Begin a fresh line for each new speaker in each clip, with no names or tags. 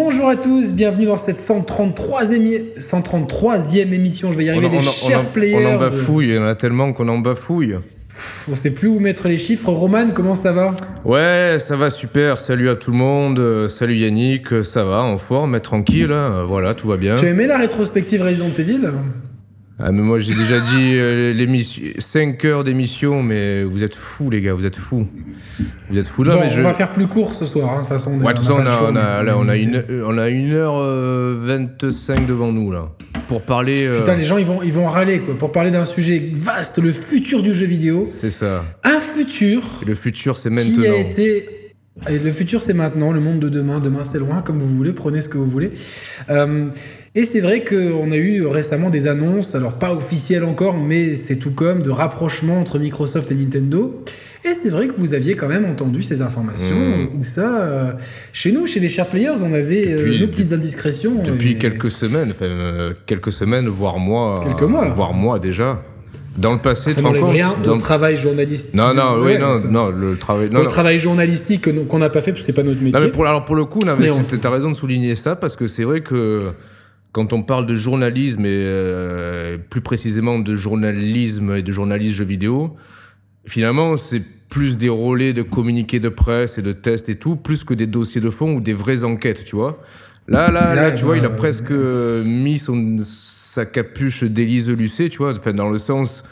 Bonjour à tous, bienvenue dans cette 133e, 133e émission, je vais y arriver,
on,
des
on-
chers
on-
players.
on en bafouille, il y en a tellement qu'on en bafouille.
On sait plus où mettre les chiffres. Roman, comment ça va?
Ouais, ça va super. Salut à tout le monde. euh, Salut Yannick. euh, Ça va, en forme, mais tranquille. hein, Voilà, tout va bien.
Tu as aimé la rétrospective Resident Evil?
Ah, mais moi, j'ai déjà dit euh, l'émission, 5 heures d'émission, mais vous êtes fous, les gars, vous êtes fous. Vous êtes fous là,
Bon,
mais je.
on va faire plus court ce soir, hein, de toute façon.
Ouais, de toute façon, on a, on a- là, on a une, on a une heure euh, 25 devant nous, là. Pour parler. euh,
Putain, les gens, ils vont, ils vont râler, quoi, pour parler d'un sujet vaste, le futur du jeu vidéo.
C'est ça.
Un futur
Et le futur, c'est
qui
maintenant.
a été. Et le futur, c'est maintenant. Le monde de demain, demain, c'est loin, comme vous voulez. Prenez ce que vous voulez. Euh, et c'est vrai qu'on a eu récemment des annonces, alors pas officielles encore, mais c'est tout comme de rapprochement entre Microsoft et Nintendo. Et c'est vrai que vous aviez quand même entendu ces informations,
Mhm.
où ça, euh, chez nous, chez les chers players, on avait euh,
Depuis-
nos petites indiscrétions.
Depuis
et-
quelques semaines, enfin, euh, quelques semaines, voire mois.
Quelques mois.
Voire mois déjà. Dans le passé,
Ça n'enlève rien
dans-
au travail journalistique.
Non, non, oui, non, non, le travail. Non, non.
travail journalistique qu'on n'a pas fait parce que c'est pas notre métier.
Non, mais pour, alors pour le coup, non, mais
Mais on-
c'est- t'as raison de souligner ça parce que c'est vrai que quand on parle de journalisme et euh, plus précisément de journalisme et de journalisme jeux vidéo, finalement, c'est plus des relais de communiqués de presse et de tests et tout, plus que des dossiers de fond ou des vraies enquêtes, tu vois. Là, là,
Là,
tu vois, il a presque mis son, sa capuche d'Élise Lucet, tu vois, enfin, dans le sens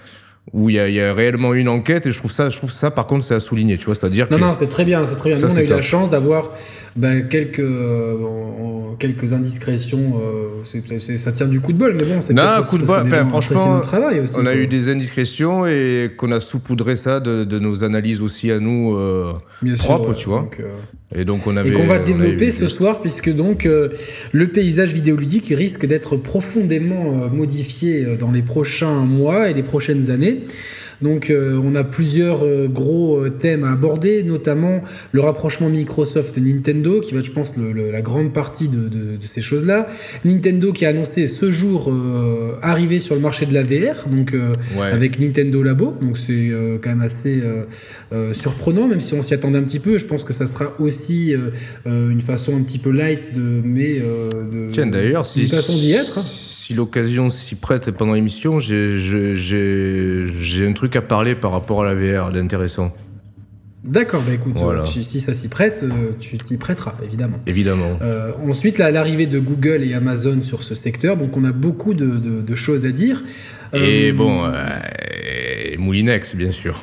où il y, a, il y a réellement une enquête et je trouve ça, je trouve ça, par contre, c'est à souligner, tu vois, c'est-à-dire
Non,
que.
non, c'est très bien, c'est très bien.
Ça,
Nous, on a eu la chance d'avoir ben, quelques, euh, en- en- quelques indiscrétions. euh, c'est- ça tient du coup de bol, mais bon, c'est
Non, coup de bol, enfin, franchement,
travail aussi.
On a eu des indiscrétions et qu'on a saupoudré ça de, de nos analyses aussi à nous euh,
sûr,
propres, tu vois.
Donc,
Et donc on avait.
et qu'on va développer ce soir, puisque donc euh, le paysage vidéoludique risque d'être profondément modifié dans les prochains mois et les prochaines années. Donc euh, on a plusieurs euh, gros euh, thèmes à aborder, notamment le rapprochement Microsoft et Nintendo, qui va être, je pense, le- le- la grande partie de, de- de ces choses-là. Nintendo qui a annoncé ce jour euh, arriver sur le marché de la VR, donc
Ouais.
avec Nintendo Labo, donc c'est quand même assez surprenant, même si on s'y attendait un petit peu. Je pense que ça sera aussi une façon un petit peu light de, mais de,
Tiens, d'ailleurs, si,
une façon d'y être. hein.
Si l'occasion s'y prête pendant l'émission, j'ai- un truc à parler par rapport à la VR d'intéressant,
D'accord, bah écoute,
Voilà.
euh, si, ça s'y prête, euh, tu t'y prêteras, évidemment.
évidemment.
Euh, ensuite, l'arrivée de Google et Amazon sur ce secteur, donc on a beaucoup de, de- de choses à dire.
Et
Euh,
bon, euh, Moulinex, bien sûr.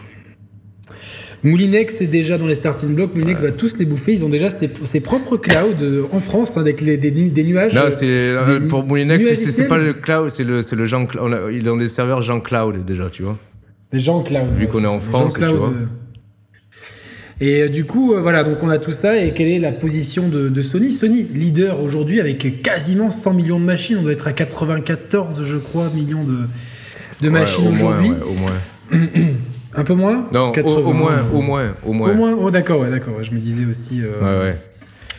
Moulinex est déjà dans les starting blocks. Moulinex va tous les bouffer. Ils ont déjà ses, ses propres clouds euh, en France hein, avec les, des, nu- des nuages.
Non,
euh,
c'est euh,
des
pour Moulinex, c'est- pas le cloud, c'est le, c'est le Jean. Ils ont des serveurs Jean Cloud déjà, tu vois.
Des gens cloud.
Vu
ouais,
qu'on est en France, tu vois.
Et du coup, euh, voilà, donc on a tout ça. Et quelle est la position de, de Sony? Sony, leader aujourd'hui avec quasiment 100 millions de machines. On doit être à 94, je crois, millions de, de machines
Ouais, au moins,
aujourd'hui.
ouais, au moins.
Un peu moins
Non, au-
80,
au, moins, au moins, au moins.
Au moins, oh d'accord, ouais, d'accord. je me disais aussi. euh,
Ouais, ouais.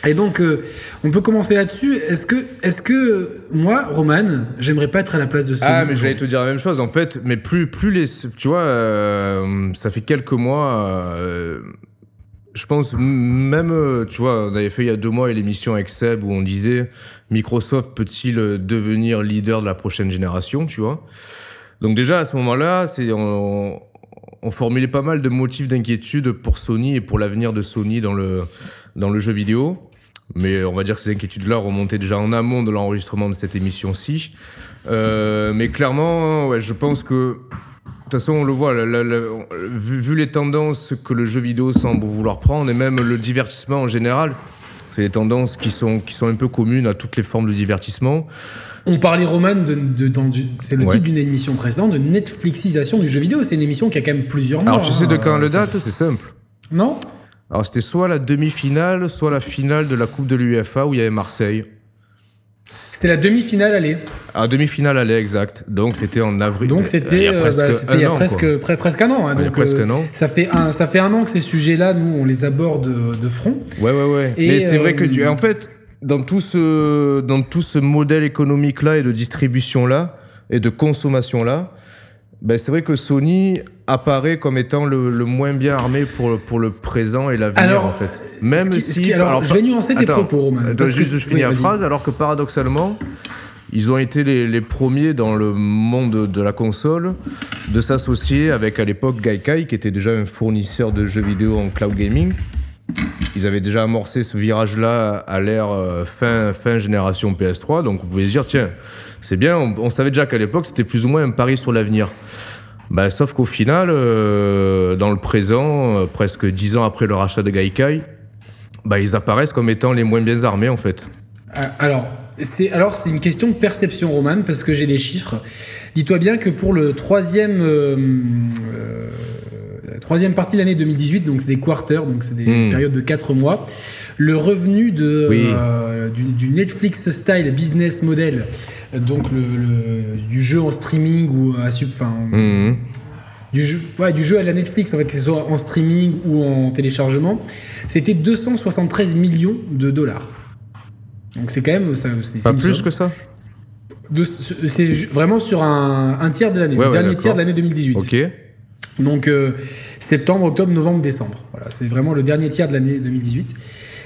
Et donc, euh, on peut commencer là-dessus. Est-ce que, est-ce que moi, Roman, j'aimerais pas être à la place de Sony
Ah, mais j'allais te dire la même chose en fait, mais plus, plus les. Tu vois, euh, ça fait quelques mois. je pense même, tu vois, on avait fait il y a deux mois l'émission avec Seb où on disait Microsoft peut-il devenir leader de la prochaine génération, tu vois? Donc déjà à ce moment-là, c'est on, on formulait pas mal de motifs d'inquiétude pour Sony et pour l'avenir de Sony dans le jeu vidéo. Mais on va dire que ces inquiétudes-là remontaient déjà en amont de l'enregistrement de cette émission-ci. Euh, mais clairement, je pense que de toute façon, on le voit, vu les tendances que le jeu vidéo semble vouloir prendre, et même le divertissement en général, c'est des tendances qui sont, qui sont un peu communes à toutes les formes de divertissement.
On parlait, Roman, de, de- c'est le
Ouais.
titre d'une émission précédente, de Netflixisation du jeu vidéo. C'est une émission qui a quand même plusieurs mois.
Alors, tu sais de
hein,
quand
euh,
le date C'est simple.
Non?
Alors, c'était soit la demi-finale, soit la finale de la Coupe de l'UEFA où il y avait Marseille.
C'était la demi-finale, allez.
À demi-finale, allait exact. Donc, c'était en avril.
Donc c'était
il y a
euh,
presque
bah, c'était il y
un
a
an,
presque, un an. hein.
il y a
donc,
presque
euh,
un an.
Ça fait un, ça fait un an que ces sujets-là, nous, on les aborde de, de front.
Ouais, ouais, ouais.
Et,
Mais c'est
euh,
vrai que, tu- en fait, dans tout ce, dans tout ce modèle économique-là et de distribution-là, et de consommation-là, Ben, c'est vrai que Sony apparaît comme étant le, le moins bien armé pour, le- pour le présent et l'avenir, en fait. Même
ce qui- ce
si.
qui- alors, je vais nuancer tes propos, Romain,
attends,
parce que
juste, je finis
oui,
la phrase, alors que paradoxalement, ils ont été les, les premiers dans le monde de la console de s'associer avec, à l'époque, Gaikai, qui était déjà un fournisseur de jeux vidéo en cloud gaming. Ils avaient déjà amorcé ce virage-là à l'ère euh, fin, fin génération PS3, donc on pouvait se dire, tiens, c'est bien, on, savait déjà qu'à l'époque, c'était plus ou moins un pari sur l'avenir. Bah, sauf qu'au final, euh, dans le présent, euh, presque dix ans après le rachat de Gaikai, bah, ils apparaissent comme étant les moins bien armés, en fait.
Ah, Alors, c'est alors c'est une question de perception, Roman, parce que j'ai les chiffres. Dis-toi bien que pour le troisième, troisième partie de l'année 2018, donc c'est des quarters, donc c'est des
Hmm.
périodes de 4 mois, le revenu de,
Oui.
euh, du, du Netflix style business model, donc le, le- du jeu en streaming ou à sub,
Mhm.
du jeu, ouais, du jeu à la Netflix, en fait, que ce soit en streaming ou en téléchargement, c'était 273 millions de dollars. Donc c'est quand même ça,
Pas plus
somme.
que ça?
C'est vraiment sur un, un tiers de l'année,
Ouais,
le
ouais,
dernier tiers de l'année 2018.
Ok.
Donc euh, septembre, octobre, novembre, décembre. Voilà, c'est vraiment le dernier tiers de l'année 2018.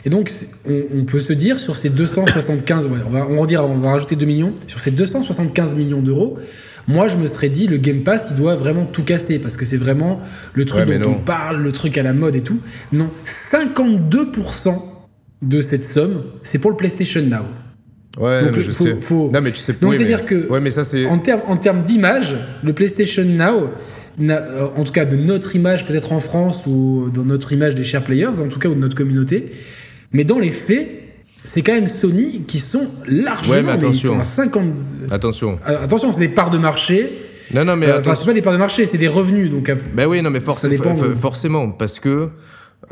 Et donc on, on peut se dire sur ces 275, ouais, on va on va dire, on va rajouter 2 millions, sur ces 275 millions d'euros. Moi, je me serais dit, le Game Pass, il doit vraiment tout casser parce que c'est vraiment le truc
Ouais,
dont on parle, le truc à la mode et tout. Non, 52% de cette somme, c'est pour le PlayStation Now.
Ouais,
Donc,
mais je
faut-
sais.
faut-
Non, mais tu sais
Donc,
oui,
c'est-à-dire
mais-
que-
Ouais, mais ça, c'est.
En termes en termes d'image, le PlayStation Now, en tout cas de notre image peut-être en France ou dans notre image des chers players, en tout cas ou de notre communauté, mais dans les faits, c'est quand même Sony qui sont largement,
Ouais, mais
ils
attention.
sont à 50.
Attention.
Euh, attention, c'est des parts de marché.
Non, non, mais
Euh, Enfin, c'est pas des parts de marché, c'est des revenus. Donc,
Ben oui, non, mais forc-
Ça dépend,
f-
oui.
forcément, parce que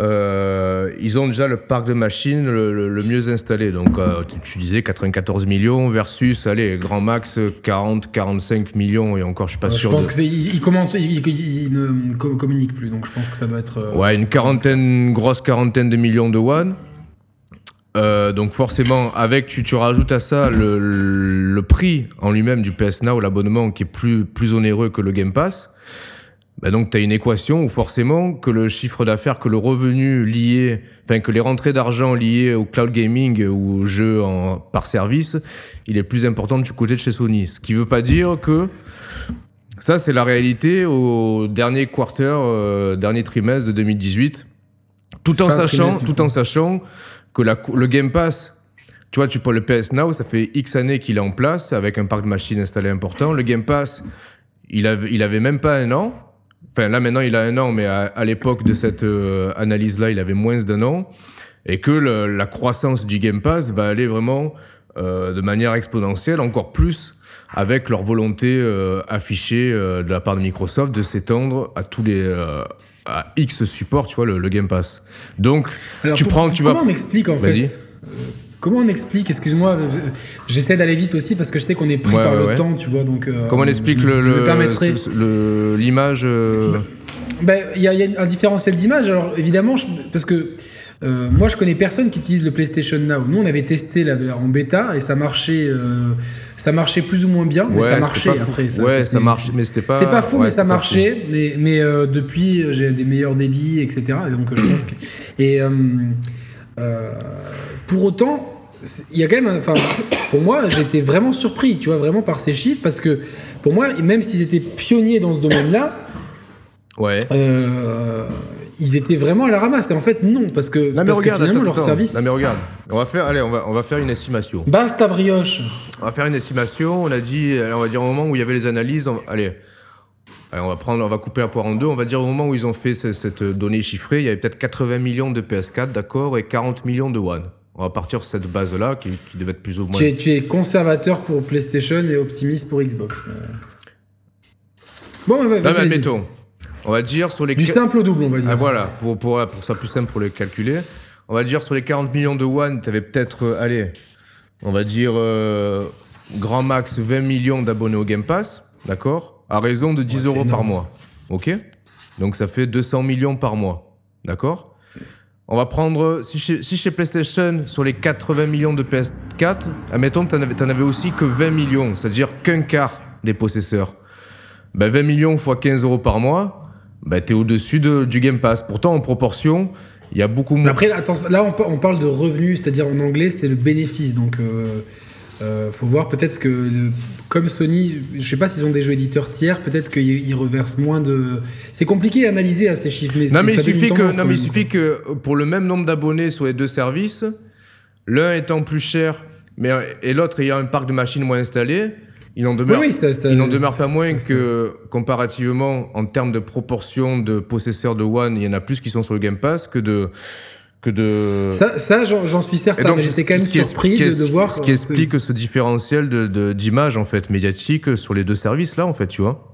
euh, ils ont déjà le parc de machines le, le- le mieux installé. Donc, euh, tu, tu disais 94 millions versus, allez, grand max 40, 45 millions, et encore, je suis pas
euh, je
sûr.
pense
de-
que ils, ils commencent, ils, ne co- communiquent plus, donc je pense que ça doit être. euh,
Ouais, une quarantaine, une grosse quarantaine de millions de one. Donc forcément, avec tu, tu rajoutes à ça le, le prix en lui-même du PS Now, l'abonnement qui est plus, plus onéreux que le Game Pass. Bah donc tu as une équation où forcément que le chiffre d'affaires, que le revenu lié, enfin que les rentrées d'argent liées au cloud gaming ou au jeu en, par service, il est plus important du côté de chez Sony. Ce qui veut pas dire que ça c'est la réalité au dernier quarter, euh, dernier trimestre de 2018. Tout en sachant, tout en sachant que la, le Game Pass, tu vois, tu prends le PS Now, ça fait X années qu'il est en place avec un parc de machines installé important. Le Game Pass, il avait, il avait même pas un an. Enfin, là maintenant, il a un an, mais à, à l'époque de cette euh, analyse-là, il avait moins d'un an. Et que le- la croissance du Game Pass va aller vraiment euh, de manière exponentielle, encore plus avec leur volonté euh, affichée de la part de Microsoft de s'étendre à tous les à X supports, tu vois, le, le Game Pass. Donc,
Alors,
tu
pour-
prends, tu vas.
comment on explique en fait? Comment on explique Excuse-moi, euh, j'essaie d'aller vite aussi parce que je sais qu'on est pris
Ouais,
par
ouais,
le
ouais.
temps, tu vois. Donc, euh,
Comment on explique
je,
le, le- le- l'image
Ben, Il y, a- il y a un différentiel d'image. Alors évidemment, je- parce que euh, moi je connais personne qui utilise le PlayStation Now. Nous on avait testé la, en bêta et ça marchait, euh, ça marchait plus ou moins bien, mais
Ouais,
ça marchait après.
Ouais, ça marche, mais c'était pas.
C'était pas fou,
ouais,
mais ça marchait. Mais, mais, euh, depuis, j'ai des meilleurs débits, etc. Et donc, je pense que. Et pour autant, il y a quand même. Enfin, pour moi, j'étais vraiment surpris, tu vois, vraiment par ces chiffres, parce que pour moi, même s'ils étaient pionniers dans ce domaine-là.
Ouais.
euh, ils étaient vraiment à la ramasse. Et en fait, non, parce que,
Non mais
parce que
regarde,
finalement,
attends,
leur
attends.
service.
Non mais regarde, on va faire, allez, on va, on va faire une estimation.
Basta brioche.
On va faire une estimation. On a dit, allez, on va dire au moment où il y avait les analyses. on- allez, allez, on va prendre, on va couper la poire en deux. On va dire au moment où ils ont fait ce- cette, donnée chiffrée, il y avait peut-être 80 millions de PS4, d'accord, et 40 millions de One. On va partir sur cette base-là qui, qui devait être plus ou moins.
Tu es, tu es conservateur pour PlayStation et optimiste pour Xbox. Euh. Bon,
Non,
vas-y,
mais. On va dire sur les
Du simple au double, on va dire.
Ah, voilà, pour, pour, pour ça plus simple pour les calculer. On va dire sur les 40 millions de One, tu avais peut-être, euh, allez, on va dire euh, grand max 20 millions d'abonnés au Game Pass, d'accord? À raison de 10
Ouais, c'est
euros par mois. Ok? Donc ça fait 200 millions par mois, d'accord? On va prendre, si chez, PlayStation, sur les 80 millions de PS4, admettons que tu n'en avais, aussi que 20 millions, c'est-à-dire qu'un quart des possesseurs. bah, 20 millions fois 15 euros par mois, bah, tu es au-dessus de, du Game Pass. Pourtant, en proportion, il y a beaucoup moins.
Après, attends, là, on parle de revenus, c'est-à-dire en anglais, c'est le bénéfice. Donc, euh, euh, faut voir peut-être que, euh, comme Sony, je sais pas s'ils ont des jeux éditeurs tiers, peut-être qu'ils ils reversent moins de. C'est compliqué à analyser à ces chiffres, mais,
Non mais, il suffit que, non, mais il suffit que pour le même nombre d'abonnés sur les deux services, l'un étant plus cher mais, et l'autre ayant un parc de machines moins installé, il n'en
Oui,
demeure,
oui, ça, ça-
il n'en demeure pas moins que comparativement en termes de proportion de possesseurs de One, il y en a plus qui sont sur le Game Pass que de... Que de...
Ça, ça, j'en suis certain, mais j'étais quand même
ce qui est-
surpris
est-
de, de voir.
Ce qui explique ce différentiel de, de- d'image en fait médiatique sur les deux services là en fait, tu vois.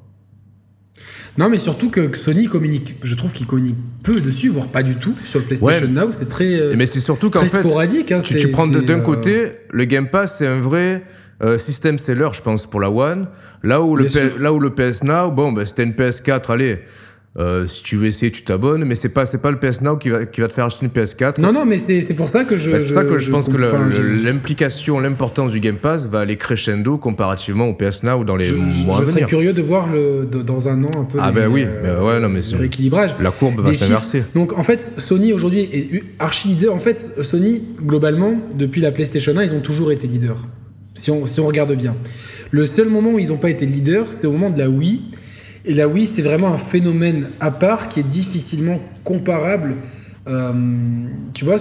Non, mais surtout que, Sony communique, je trouve qu'il communique peu dessus, voire pas du tout, sur le PlayStation
Ouais.
Now. C'est très, euh,
Mais c'est surtout qu'en fait,
sporadique. hein,
tu, tu prends de- d'un
euh,
côté, le Game Pass, c'est un vrai euh, système seller, je pense, pour la One. Là où le, P- là où le PS Now, bon, bah, c'était une PS4, allez, euh, si tu veux essayer, tu t'abonnes, mais c'est pas, c'est pas le PS Now qui va, qui va te faire acheter une PS4.
Non, non, mais c'est c'est pour ça que je.
Bah, c'est pour ça que je, pense que
je-
l'implication, l'importance du Game Pass va aller crescendo comparativement au PS Now dans les
Je, je-
mois
je
à
serais
venir.
curieux de voir le, de- dans un an un peu.
Ah
les-
ben oui,
euh,
mais ouais, non, mais
le rééquilibrage.
La courbe va s'inverser.
Donc en fait, Sony aujourd'hui est archi leader. En fait, Sony, globalement, depuis la PlayStation 1, ils ont toujours été leaders. Si on, si on regarde bien. Le seul moment où ils n'ont pas été leaders, c'est au moment de la Wii. Et la Wii, c'est vraiment un phénomène à part qui est difficilement comparable. Euh, tu vois,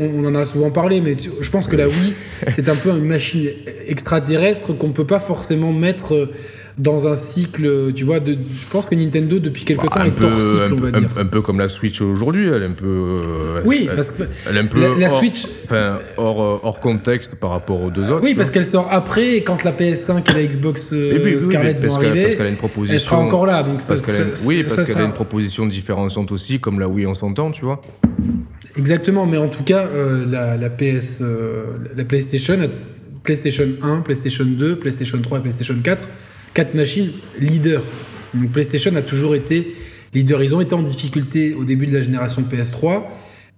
on en a souvent parlé, mais tu- je pense que la Wii, c'est un peu une machine extraterrestre qu'on ne peut pas forcément mettre euh, dans un cycle. Tu vois, de, je pense que Nintendo, depuis quelque temps,
un,
est
peu,
hors cycle,
un,
on va
peu-
dire.
un- un peu comme la Switch aujourd'hui, elle est un peu. euh,
Oui,
elle-
parce que
Elle est un peu
la- la
hors,
Switch-
enfin, hors, euh, hors contexte par rapport aux deux autres.
Oui, parce qu'elle sort après, et quand la PS5 et la Xbox euh,
Et puis, oui,
Scarlett vont
qu'elle-
arriver,
parce qu'elle a une proposition.
elle sera encore là. Donc ça,
Parce a
ça-
oui, parce qu'elle a une proposition différenciante aussi, comme la Wii en son temps, tu vois.
Exactement, mais en tout cas, euh, la, la PS, euh, la PlayStation, PlayStation 1, PlayStation 2, PlayStation 3 et PlayStation 4, quatre machines leaders. Donc PlayStation a toujours été leader. Ils ont été en difficulté au début de la génération PS3.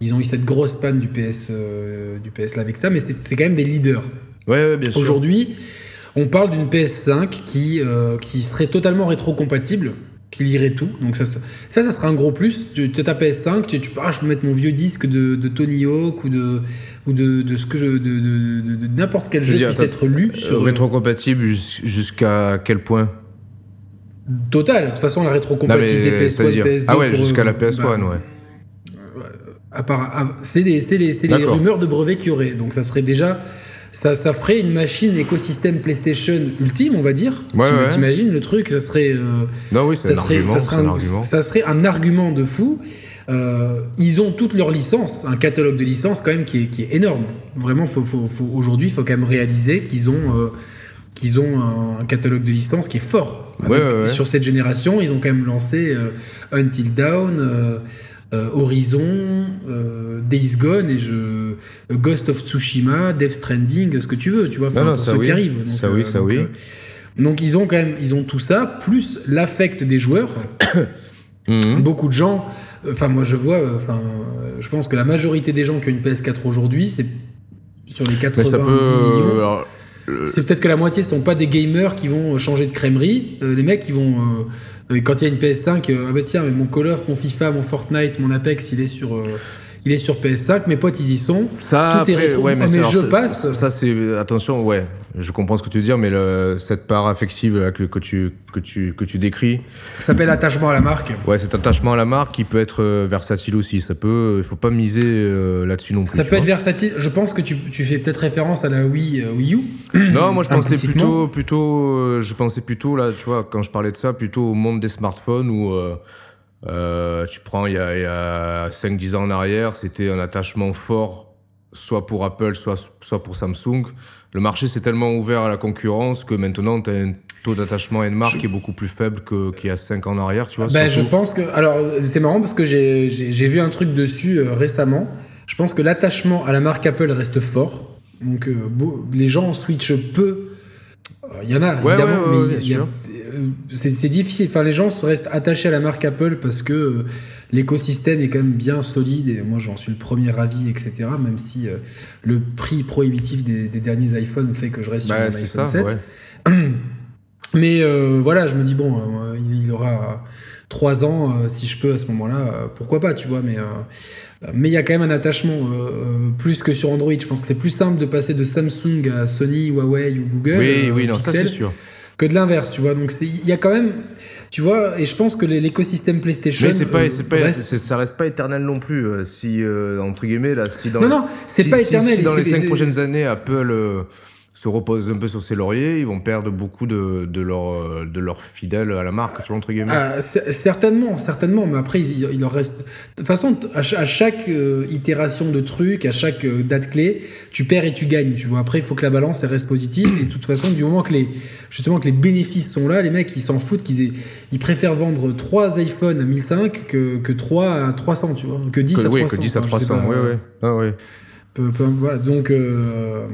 Ils ont eu cette grosse panne du PS, euh, du PS là avec ça, mais c'est quand même des leaders.
Ouais, ouais, bien sûr.
Aujourd'hui, on parle d'une PS5 qui, euh, qui serait totalement rétro-compatible, qui lirait tout. Donc ça, ça, ça, serait un gros plus. Tu as ta PS5, tu, tu ah, je peux mettre mon vieux disque de, de Tony Hawk ou de ou de, de ce que je de, de, de- n'importe quel
Je
jeu
dire,
puisse être lu
Euh,
sur
rétrocompatible jus- jusqu'à quel point
total. De toute façon, la rétrocompatibilité
mais,
PS1,
c'est-à-dire-
PS2.
Ah ouais, jusqu'à
euh,
la PS1,
bah,
ouais.
à part- à- c'est les, c'est les, c'est les rumeurs de brevets qu'il y aurait. Donc ça serait déjà. Ça, ça ferait une machine écosystème PlayStation ultime, on va dire.
Ouais,
T'im-
ouais.
T'imagines le truc Ça serait. euh,
Non, oui, c'est
ça
un
serait,
argument.
ça,
c'est
serait
un
un,
argument.
ça serait un argument de fou. Euh, ils ont toutes leurs licences, un catalogue de licences quand même qui est, qui est énorme. Vraiment, faut, faut, faut- aujourd'hui, il faut quand même réaliser qu'ils ont, euh, qu'ils ont un, un catalogue de licences qui est fort. Avec-
ouais, ouais.
Sur cette génération, ils ont quand même lancé euh, Until euh, Horizon, Days Gone et je, Ghost of Tsushima, Death Stranding, ce que tu veux, tu vois,
Non, non,
pour
ça
ceux
oui.
qui arrivent.
Ça oui, ça oui.
donc ils ont quand même, ils ont tout ça, plus l'affect des joueurs.
Mhm.
Beaucoup de gens, enfin moi je vois, euh, enfin euh, je pense que la majorité des gens qui ont une PS4 aujourd'hui, c'est sur les 90
Mais ça peut.
millions.
alors,
C'est peut-être que la moitié sont pas des gamers qui vont changer de crèmerie. Euh, les mecs, ils vont euh, euh, quand il y a une PS5, euh, ah bah tiens, mais mon Call of, mon FIFA, mon Fortnite, mon Apex, il est sur, euh, il est sur PS5. Mes potes, ils y sont.
Ça,
Tout est
après,
rétro.
ouais, mais,
Ah, mais
alors,
je
ça-
passe.
Ça, c'est attention, ouais. Je comprends ce que tu veux dire, mais le, cette part affective là, que, que tu que tu que tu décris,
Ça s'appelle attachement à la marque.
ouais, cet attachement à la marque, il peut être euh, versatile aussi. Ça peut, il faut pas miser euh, là-dessus non plus.
Ça peut être versatile. Je pense que tu, tu fais peut-être référence à la Wii, euh, Wii U.
Non, moi je pensais plutôt, plutôt, euh, je pensais plutôt là, tu vois, quand je parlais de ça, plutôt au monde des smartphones où euh, tu prends il y a, a 5-10 ans en arrière, c'était un attachement fort, soit pour Apple, soit, soit pour Samsung. Le marché s'est tellement ouvert à la concurrence que maintenant tu as un taux d'attachement à une marque qui est beaucoup plus faible qu'il y a 5 ans en arrière, tu vois.
Ben, je pense que. Alors, c'est marrant parce que j'ai vu un truc dessus euh, récemment. Je pense que l'attachement à la marque Apple reste fort. Donc, euh, les gens switchent peu. Il y en a,
Ouais,
évidemment,
ouais, ouais,
mais il y a- c'est difficile. Enfin, les gens restent attachés à la marque Apple parce que euh, l'écosystème est quand même bien solide. Et moi, j'en suis le premier ravi, etc. Même si euh, le prix prohibitif des, des derniers iPhones fait que je reste
Bah,
sur mon
c'est
iPhone
ça,
7.
ouais.
Mais euh, voilà, je me dis, bon, il, aura 3 ans, euh, si je peux à ce moment-là, pourquoi pas, tu vois, mais. mais il y a quand même un attachement plus que sur Android. Je pense que c'est plus simple de passer de Samsung à Sony, Huawei ou Google.
Oui, oui, non, ça c'est sûr.
Que de l'inverse, tu vois. Donc il y a quand même, tu vois, et je pense que l'écosystème PlayStation.
Mais c'est pas, c'est pas, ça reste pas éternel non plus. si entre guillemets là, si dans
non non, c'est pas éternel.
Si, dans les 5 prochaines années, Apple se reposent un peu sur ses lauriers, ils vont perdre beaucoup de, de leurs de leur fidèles à la marque, tu vois, entre guillemets.
Ah, certainement, certainement, mais après, il, leur reste. De toute façon, à, chaque euh, itération de truc, à chaque euh, date clé, tu perds et tu gagnes, tu vois. Après, il faut que la balance elle reste positive, et de toute façon, du moment que les, justement, que les bénéfices sont là, les mecs, ils s'en foutent, qu'ils aient, ils préfèrent vendre 3 iPhones à 1005 que, que 3 à 300, tu vois, que 10 à 300.
Que 10 à 300, oui, oui. Ah, ouais.
voilà, donc. Euh,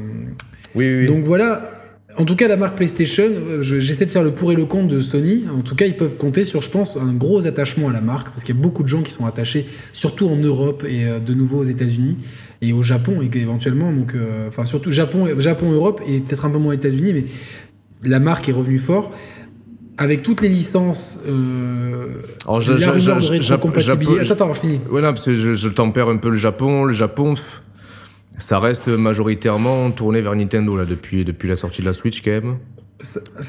oui,
Donc voilà. En tout cas, la marque PlayStation, euh, j'essaie de faire le pour et le contre de Sony. En tout cas, ils peuvent compter sur, je pense, un gros attachement à la marque, parce qu'il y a beaucoup de gens qui sont attachés, surtout en Europe et euh, de nouveau aux États-Unis et au Japon éventuellement. Donc, euh, enfin surtout Japon, Japon, Europe et peut-être un peu moins États-Unis, mais la marque est revenue fort avec toutes les licences, euh,
Alors, je,
la
je,
je, Attends, je finis.
Ouais, parce que je, tempère un peu le Japon. Le Japon, ça reste majoritairement tourné vers Nintendo là depuis, depuis la sortie de la Switch quand même.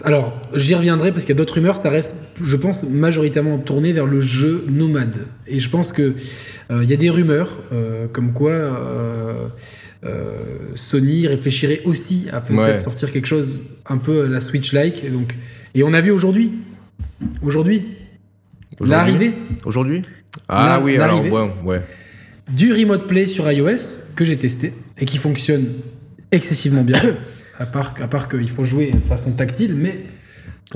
Alors, j'y reviendrai parce qu'il y a d'autres rumeurs. Ça reste, je pense, majoritairement tourné vers le jeu nomade. Et je pense que euh, il y a des rumeurs euh, comme quoi euh, Sony réfléchirait aussi à peut-être sortir quelque chose un peu à la Switch-like. Donc, et on a vu aujourd'hui, aujourd'hui, l'arrivée.
Aujourd'hui. Ah oui, alors ouais, ouais
du Remote Play sur iOS que j'ai testé et qui fonctionne excessivement bien. à part, à part qu'il faut jouer de façon tactile, mais.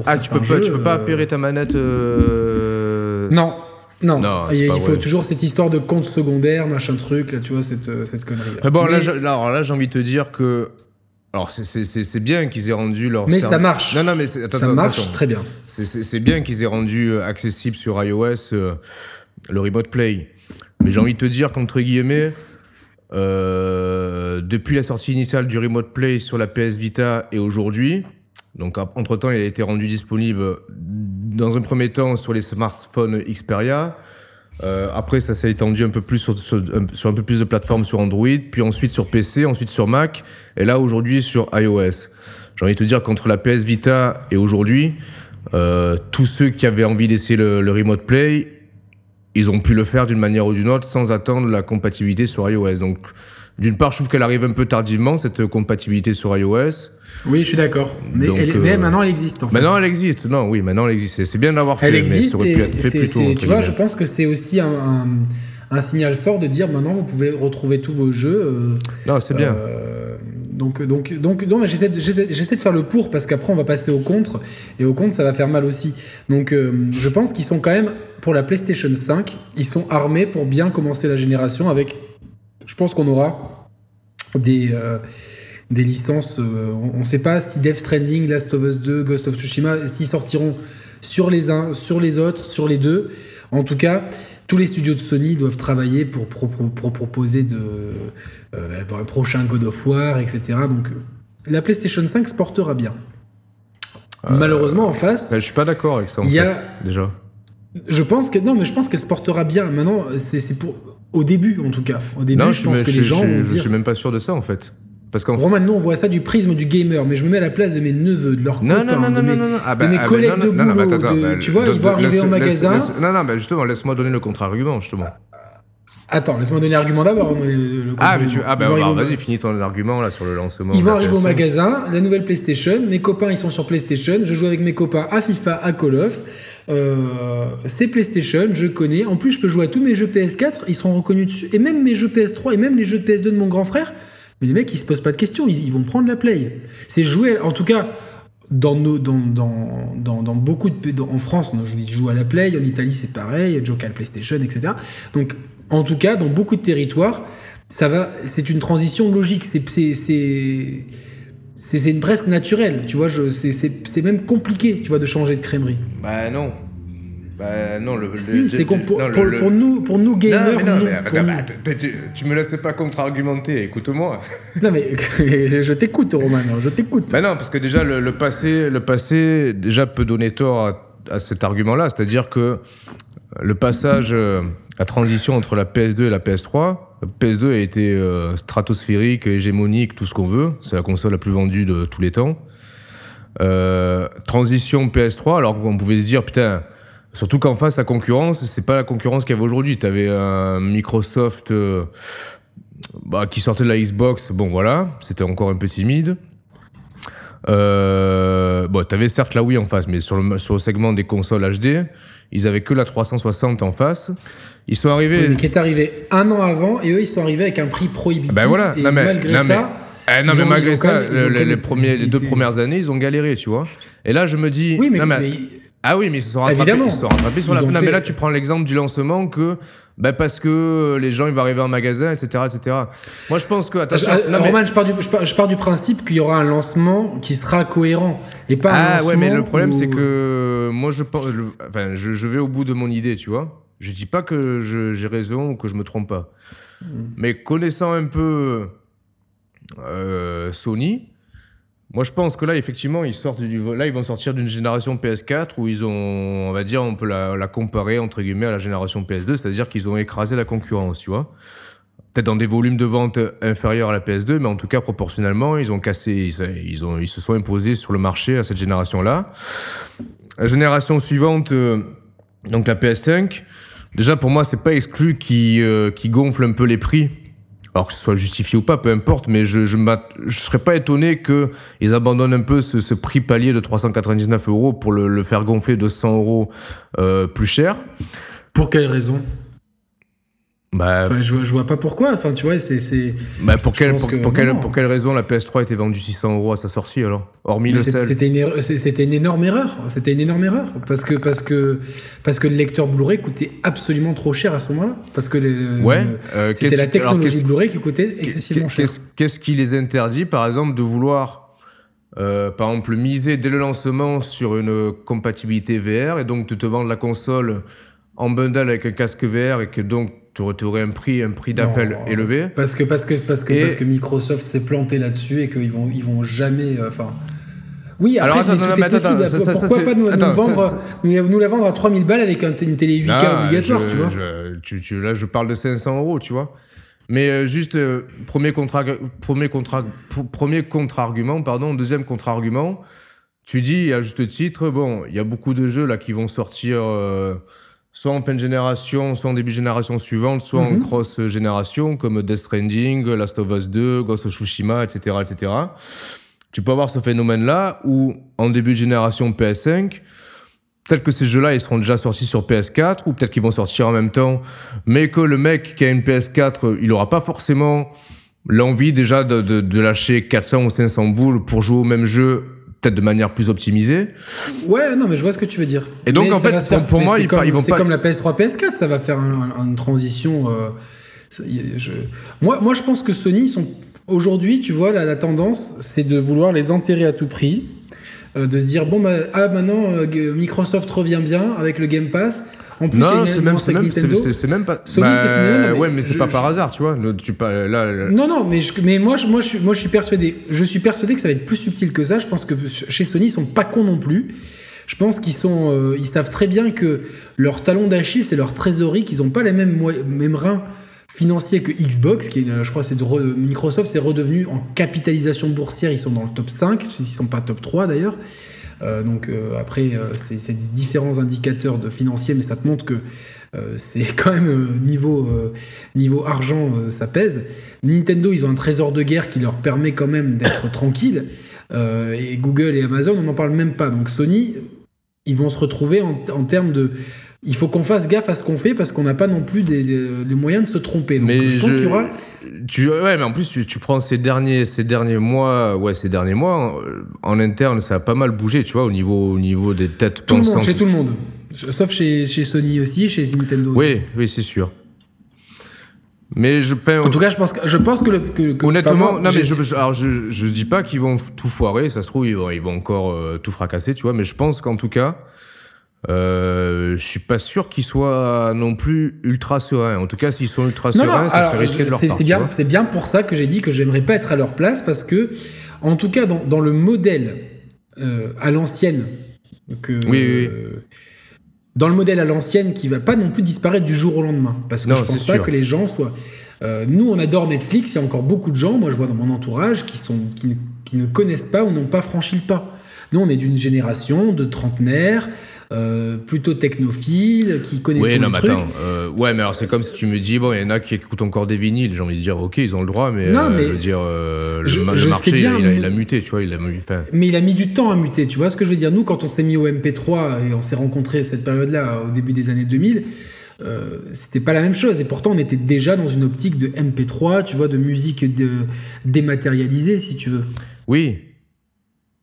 ah, tu peux, pas, tu peux pas appuyer ta manette.
Euh, non, non, il, faut toujours cette histoire de compte secondaire, machin truc, là, tu vois, cette, euh, cette connerie.
-là. bon, là, là j'ai envie de te dire que. Alors, c'est bien qu'ils aient rendu leur.
Mais ça marche.
Non, non, mais
attends, ça marche très bien.
C'est bien qu'ils aient rendu accessible sur iOS euh, le Remote Play. Mais j'ai envie de te dire qu'entre guillemets, euh, depuis la sortie initiale du Remote Play sur la PS Vita et aujourd'hui, donc entre temps il a été rendu disponible dans un premier temps sur les smartphones Xperia. Euh, après, ça s'est étendu un peu plus sur, sur, un peu plus de plateformes sur Android, puis ensuite sur PC, ensuite sur Mac, et là aujourd'hui sur iOS. J'ai envie de te dire qu'entre la PS Vita et aujourd'hui, euh, tous ceux qui avaient envie d'essayer le, le, Remote Play, ils ont pu le faire d'une manière ou d'une autre sans attendre la compatibilité sur iOS. Donc, d'une part, je trouve qu'elle arrive un peu tardivement, cette compatibilité sur iOS.
Oui, je suis d'accord. Mais, euh, maintenant, elle existe. En
maintenant, elle existe. Non, oui, maintenant, elle existe. C'est bien d'avoir fait.
Elle existe. Mais ça aurait pu être fait plus tôt, tu vois, je pense que c'est aussi un, un, signal fort de dire maintenant, vous pouvez retrouver tous vos jeux. Euh,
non, c'est bien.
Euh, donc, donc, donc, donc j'essaie de, de, faire le pour parce qu'après on va passer au contre et au contre ça va faire mal aussi. Donc, euh, je pense qu'ils sont quand même pour la PlayStation 5, ils sont armés pour bien commencer la génération avec. Je pense qu'on aura des euh, des licences. Euh, on ne sait pas si Death Stranding, Last of Us 2, Ghost of Tsushima, s'ils sortiront sur les uns, sur les autres, sur les deux. En tout cas, tous les studios de Sony doivent travailler pour, proposer de euh, un prochain God of War, etc. Donc la PlayStation 5 se portera bien. Euh, Malheureusement, en face.
je suis pas d'accord avec ça, en fait, déjà.
Je pense que. Non, mais je pense qu'elle se portera bien. Maintenant, c'est pour. Au début, en tout cas. Au début, je, pense que les gens.
Je, je suis même pas sûr de ça, en fait. Parce qu'en
maintenant, on voit ça du prisme du gamer, mais je me mets à la place de mes neveux, de leurs
non,
copains,
non, non,
de,
mes, non, non,
ah bah, de mes ah collègues bah, de boulot. Bah, tu vois, ils vont arriver au magasin.
non, non, bah justement, laisse-moi donner le contre-argument, justement.
Attends, laisse-moi donner l'argument d'abord.
Ah, mais tu... ah, bah, vas-y, finis ton argument là sur le lancement.
Ils vont arriver au magasin, la nouvelle PlayStation. Mes copains, ils sont sur PlayStation. Je joue avec mes copains à FIFA, à Call of. Euh, c'est PlayStation, je connais. En plus, je peux jouer à tous mes jeux PS4, ils seront reconnus dessus. Et même mes jeux PS3 et même les jeux de PS2 de mon grand frère. Mais les mecs, ils se posent pas de questions, ils, vont prendre la play. C'est jouer, en tout cas, dans, nos, dans, dans, dans, dans beaucoup de. en France, je joue à la play, en Italie, c'est pareil, Joker PlayStation, etc. Donc, en tout cas, dans beaucoup de territoires, ça va, c'est une transition logique. C'est, c'est, une presque naturelle. Tu vois, c'est, même compliqué, tu vois, de changer de crèmerie.
Bah non. Bah non, le.
Si, c'est pour, pour, pour, nous, pour nous gamers. Non, mais non,
mais, tu, tu, me laisses pas contre-argumenter, écoute-moi.
Non, mais je t'écoute, Roman, je t'écoute.
Bah non, parce que déjà, le, passé, le passé déjà peut donner tort à, à cet argument-là, c'est-à-dire que le passage, euh, la transition entre la PS2 et la PS3, la PS2 a été euh, stratosphérique, hégémonique, tout ce qu'on veut. C'est la console la plus vendue de tous les temps. Euh, transition PS3, alors qu'on pouvait se dire, putain, surtout qu'en face, la concurrence, c'est pas la concurrence qu'il y avait aujourd'hui. T'avais un Microsoft bah, qui sortait de la Xbox, bon voilà, c'était encore un peu timide. Euh, bon, t'avais certes la Wii en face, mais sur le segment des consoles HD, ils avaient que la 360 en face. Ils sont arrivés.
Oui, qui est arrivé un an avant, et eux, ils sont arrivés avec un prix prohibitif.
Ben voilà,
et
non, mais,
malgré
non,
ça.
Mais, non,
ils
mais
ont-
malgré ça,
même-
les, premiers, les deux premières années, ils ont galéré, tu vois. Et là, je me dis.
Oui, mais,
non,
mais-
Ah oui, mais ils se sont rattrapés,
Évidemment.
ils se sont rattrapés sur
Ils
la. Non,
fait-
mais là, tu prends l'exemple du lancement que. Bah parce que les gens ils vont arriver en magasin, etc., etc. Moi je pense que attention.
Euh,
non, mais-
Roman, je pars, du, je, pars, je pars du principe qu'il y aura un lancement qui sera cohérent et pas
Ah ouais, mais le problème c'est que moi je enfin je, je vais au bout de mon idée, tu vois. Je dis pas que j'ai raison ou que je me trompe pas,
Hmm.
mais connaissant un peu euh, Sony, moi je pense que là effectivement ils sortent du, là ils vont sortir d'une génération PS4 où ils ont, on va dire, on peut la, comparer entre guillemets à la génération PS2, c'est-à-dire qu'ils ont écrasé la concurrence, tu vois. Peut-être dans des volumes de vente inférieurs à la PS2, mais en tout cas proportionnellement, ils ont cassé, ils, ils ont, ils se sont imposés sur le marché à cette génération-là. La génération suivante, euh, donc la PS5, déjà pour moi, c'est pas exclu qui euh, qui gonfle un peu les prix. Alors que ce soit justifié ou pas, peu importe, mais je m'att- je serais pas étonné que ils abandonnent un peu ce, prix palier de 399 euros pour le, le faire gonfler de 100 euros euh, plus cher.
Pour quelle raison?
Bah,
enfin, je, vois- je vois pas pourquoi. Enfin, tu vois, c'est. c'est-
bah pour, quelle, pour,
que
pour quelle, pour quelle raison la PS3 était vendue 600 euros à sa sortie alors? Hormis
mais
le sel.
C'était une, une énorme erreur. C'était une énorme erreur parce que parce que parce que le lecteur Blu-ray coûtait absolument trop cher à ce moment-là. Parce que
Ouais. euh,
c'était la technologie Blu-ray qui coûtait excessivement cher.
Qu'est-ce qu'est-ce qui les interdit, par exemple, de vouloir, euh, par exemple, miser dès le lancement sur une compatibilité VR et donc de te vendre la console en bundle avec un casque VR et que donc tu aurais, un prix, un prix d'appel élevé
Parce que, parce que, parce que,
Et-
parce que Microsoft s'est planté là-dessus et qu'ils vont, ils vont jamais. euh, Enfin. oui, après,
Alors, attends,
mais
non,
tout
non,
est
mais attends,
possible.
attends, ça,
Pourquoi
ça,
pas nous, nous
attends,
vendre,
ça,
nous, nous la vendre à 3000 balles avec un- une télé 8K
Non,
obligatoire,
je-
tu vois
je- tu- tu- Là, je parle de 500 euros, tu vois. Mais euh, juste, euh, premier contre premier contre premier contre-argument, pardon, deuxième contre-argument, tu dis à juste titre, bon, il y a beaucoup de jeux là qui vont sortir euh, soit en fin de génération, soit en début de génération suivante, soit en
Mhm.
cross-génération, comme Death Stranding, Last of Us 2, Ghost of Tsushima, etc., etc. Tu peux avoir ce phénomène-là où, en début de génération PS5, Peut-être que ces jeux-là, ils seront déjà sortis sur PS4, ou peut-être qu'ils vont sortir en même temps, mais que le mec qui a une PS4, il aura pas forcément l'envie déjà de, de, de lâcher 400 ou 500 boules pour jouer au même jeu, peut-être de manière plus optimisée.
Ouais, non, mais je vois ce que tu veux dire.
Et donc,
Mais
en fait, pour-
faire-
pour
mais
moi, ils
comme,
pas- ils vont
c'est comme la PS3, PS4, ça va faire un- un- une transition. euh, je- moi, moi, je pense que Sony, sont aujourd'hui, tu vois, la, la tendance, c'est de vouloir les enterrer à tout prix, euh, de se dire bon, bah, ah, maintenant, euh, Microsoft revient bien avec le Game Pass. En plus,
non, c'est même, pas.
Sony, c'est fini, non,
ouais, mais c'est pas
je-
par hasard, tu vois. Le- tu pas là, là-
Non, non, mais, je, mais moi, je, moi, je, suis- moi, je suis persuadé. Je suis persuadé que ça va être plus subtil que ça. Je pense que chez Sony, ils sont pas cons non plus. Je pense qu'ils sont, euh, ils savent très bien que leur talon d'Achille, c'est leur trésorerie, qu'ils ont pas les mêmes, mêmes reins financiers que Xbox, qui est, euh, je crois, c'est Microsoft, c'est redevenu en capitalisation boursière. Ils sont dans le top 5, ils sont pas top 3 d'ailleurs. Euh, donc euh, après, c'est des différents indicateurs de financiers, mais ça te montre que c'est quand même niveau, niveau argent, ça pèse. Nintendo, ils ont un trésor de guerre qui leur permet quand même d'être tranquille. Et Google et Amazon, on n'en parle même pas. Donc Sony, ils vont se retrouver en termes de. Il faut qu'on fasse gaffe à ce qu'on fait parce qu'on n'a pas non plus des, moyens de se tromper. Donc
Mais
je pense
je-
qu'il y aura.
Tu, ouais, mais en plus, tu, tu prends ces derniers, ces derniers mois, ouais, ces derniers mois, en, en interne, ça a pas mal bougé, tu vois, au niveau, au niveau des têtes
Tout le monde,
pensantes.
chez tout le monde. Sauf chez, chez Sony aussi, chez Nintendo aussi.
Oui, oui, c'est sûr. Mais je,
En tout cas, je pense que, je pense que, le, que- que-
honnêtement,
moi,
non, mais je, je- alors je, je dis pas qu'ils vont tout foirer, ça se trouve, ils vont, ils vont encore euh, tout fracasser, tu vois, mais je pense qu'en tout cas, euh, je suis pas sûr qu'ils soient non plus ultra sereins. En tout cas, s'ils sont ultra sereins, ça serait risqué de leur part.
C'est bien, c'est bien pour ça que j'ai dit que j'aimerais pas être à leur place parce que, en tout cas, dans, dans le modèle euh, à l'ancienne, que
Oui, oui, oui.
dans le modèle à l'ancienne qui va pas non plus disparaître du jour au lendemain, parce que
Non,
je pense pas
sûr.
que les gens soient. euh, nous, on adore Netflix. Il y a encore beaucoup de gens, moi je vois dans mon entourage, qui sont qui ne, qui ne connaissent pas ou n'ont pas franchi le pas. Nous, on est d'une génération de trentenaires, euh, plutôt technophiles, qui connaissent
Oui, non,
le
mais
truc.
attends. euh, ouais, mais alors c'est comme si tu me dis, bon, il y en a qui écoutent encore des vinyles. J'ai envie de dire, ok, ils ont le droit, mais,
Non,
euh,
mais
je veux dire, euh, le,
je-
ma- le
je sais
marché,
bien,
il, a, il a muté, tu vois, il a enfin,
Mais il a mis du temps à muter, tu vois ce que je veux dire Nous, quand on s'est mis au MP3 et on s'est rencontrés cette période-là, au début des années 2000, euh, c'était pas la même chose. Et pourtant, on était déjà dans une optique de MP3, tu vois, de musique de, dématérialisée, si tu veux.
Oui,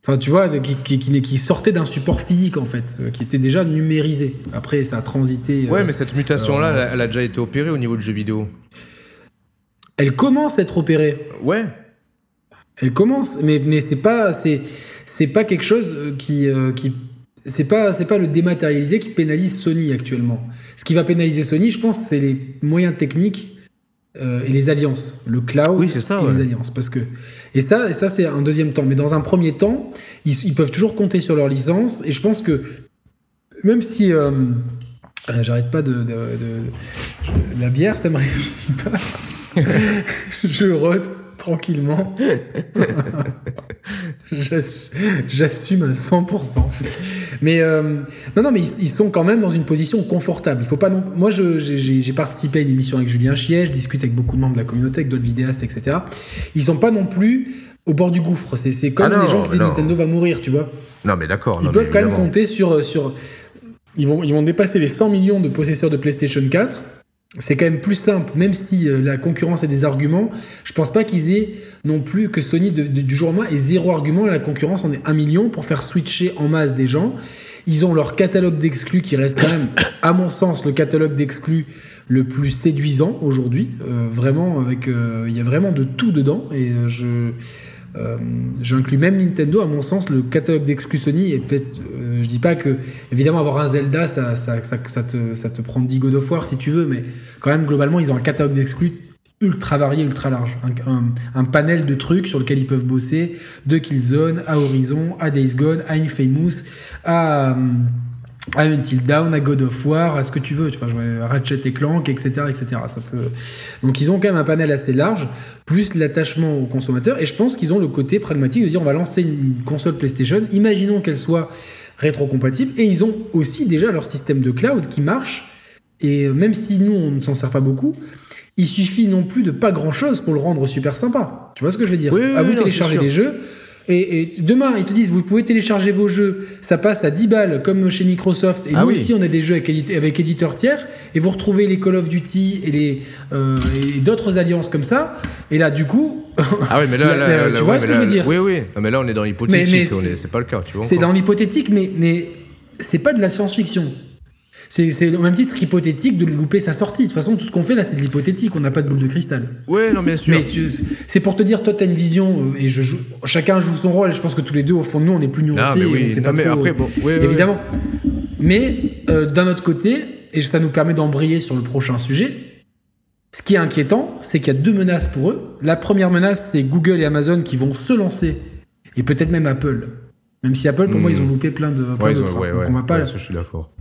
Enfin, tu vois, qui, qui, qui, qui sortait d'un support physique, en fait, euh, qui était déjà numérisé. Après, ça a transité.
ouais,
euh,
mais cette mutation-là,
euh,
elle, a- elle a déjà été opérée au niveau de jeux vidéo.
Elle commence à être opérée.
Ouais.
Elle commence, mais, mais c'est pas c'est c'est pas quelque chose qui euh, qui c'est pas c'est pas le dématérialisé qui pénalise Sony actuellement. Ce qui va pénaliser Sony, je pense, c'est les moyens techniques et les alliances, le cloud
Oui, c'est ça,
et
ouais.
les alliances, parce que et ça et ça c'est un deuxième temps. Mais dans un premier temps, ils, ils peuvent toujours compter sur leur licence et je pense que même si euh, euh, j'arrête pas de, de- la bière, ça me réussit pas. je rote tranquillement. J'ass- J'assume à 100%. Mais euh, non, non, mais ils, ils sont quand même dans une position confortable. Il faut pas non. Moi, j'ai- participé à une émission avec Julien Chier, je discute avec beaucoup de membres de la communauté, avec d'autres vidéastes, etc. Ils sont pas non plus au bord du gouffre. C'est comme
Ah non,
les gens qui disent
non.
Nintendo va mourir, tu vois.
Non, mais d'accord.
Ils
non,
peuvent quand même compter sur, sur. Ils, vont, ils vont dépasser les 100 millions de possesseurs de PlayStation 4. C'est quand même plus simple, même si euh, la concurrence a des arguments. Je pense pas qu'ils aient non plus que Sony du jour au lendemain ait zéro argument et la concurrence en est 1 million pour faire switcher en masse des gens. Ils ont leur catalogue d'exclus qui reste quand même, à mon sens, le catalogue d'exclus le plus séduisant aujourd'hui. Euh, vraiment, avec, euh, il y a vraiment de tout dedans et je. Euh, J'inclus même Nintendo, à mon sens, le catalogue d'exclus Sony. Et euh, je dis pas que, évidemment, avoir un Zelda, ça, te, prend 10 God of War si tu veux, mais quand même, globalement, ils ont un catalogue d'exclus ultra varié, ultra large. Un panel de trucs sur lequel ils peuvent bosser, de Killzone à Horizon, à Days Gone, à Infamous, à, euh, à Until Dawn, à God of War, à ce que tu veux, tu vois, à Ratchet et Clank, etc., etc. Ça peut... Donc ils ont quand même un panel assez large, plus l'attachement aux consommateurs, et je pense qu'ils ont le côté pragmatique de dire on va lancer une console PlayStation, imaginons qu'elle soit rétrocompatible, et ils ont aussi déjà leur système de cloud qui marche, et même si nous on ne s'en sert pas beaucoup, il suffit non plus de pas grand chose pour le rendre super sympa. Tu vois ce que je veux dire?
Oui,
À vous
non,
télécharger des jeux. Et, et demain, ils te disent, vous pouvez télécharger vos jeux, ça passe à 10 balles comme chez Microsoft. Et
Ah
nous,
oui.
ici, on a des jeux avec, édite- avec éditeurs tiers, et vous retrouvez les Call of Duty et, les, euh, et d'autres alliances comme ça. Et là, du coup,
Ah oui, mais là,
Là,
là,
là,
là,
tu vois
ouais,
ce que je veux dire
Oui, oui. Non, mais là, on est dans l'hypothétique.
C'est-
est- C'est pas le cas, tu vois.
c'est dans l'hypothétique, mais, mais c'est pas de la science-fiction. C'est c'est au même titre hypothétique de louper sa sortie. De toute façon, tout ce qu'on fait là, c'est de l'hypothétique. On n'a pas de boule de cristal.
Ouais, non, bien sûr.
Mais c'est pour te dire, toi, t'as une vision, euh, et je joue, chacun joue son rôle, et je pense que tous les deux, au fond de nous, on est plus
Ah,
nuancés, on
oui.
sait
Non,
pas
mais
trop,
après, bon. ouais, ouais,
évidemment. Mais euh, d'un autre côté, et ça nous permet d'embrayer sur le prochain sujet, ce qui est inquiétant, c'est qu'il y a deux menaces pour eux. La première menace, c'est Google et Amazon qui vont se lancer, et peut-être même Apple. Même si Apple, pour moi,
Hmm.
ils ont loupé plein de, plein
Ouais, ont-
trains.
ouais,
Donc
ouais.
on va pas,
je suis d'accord.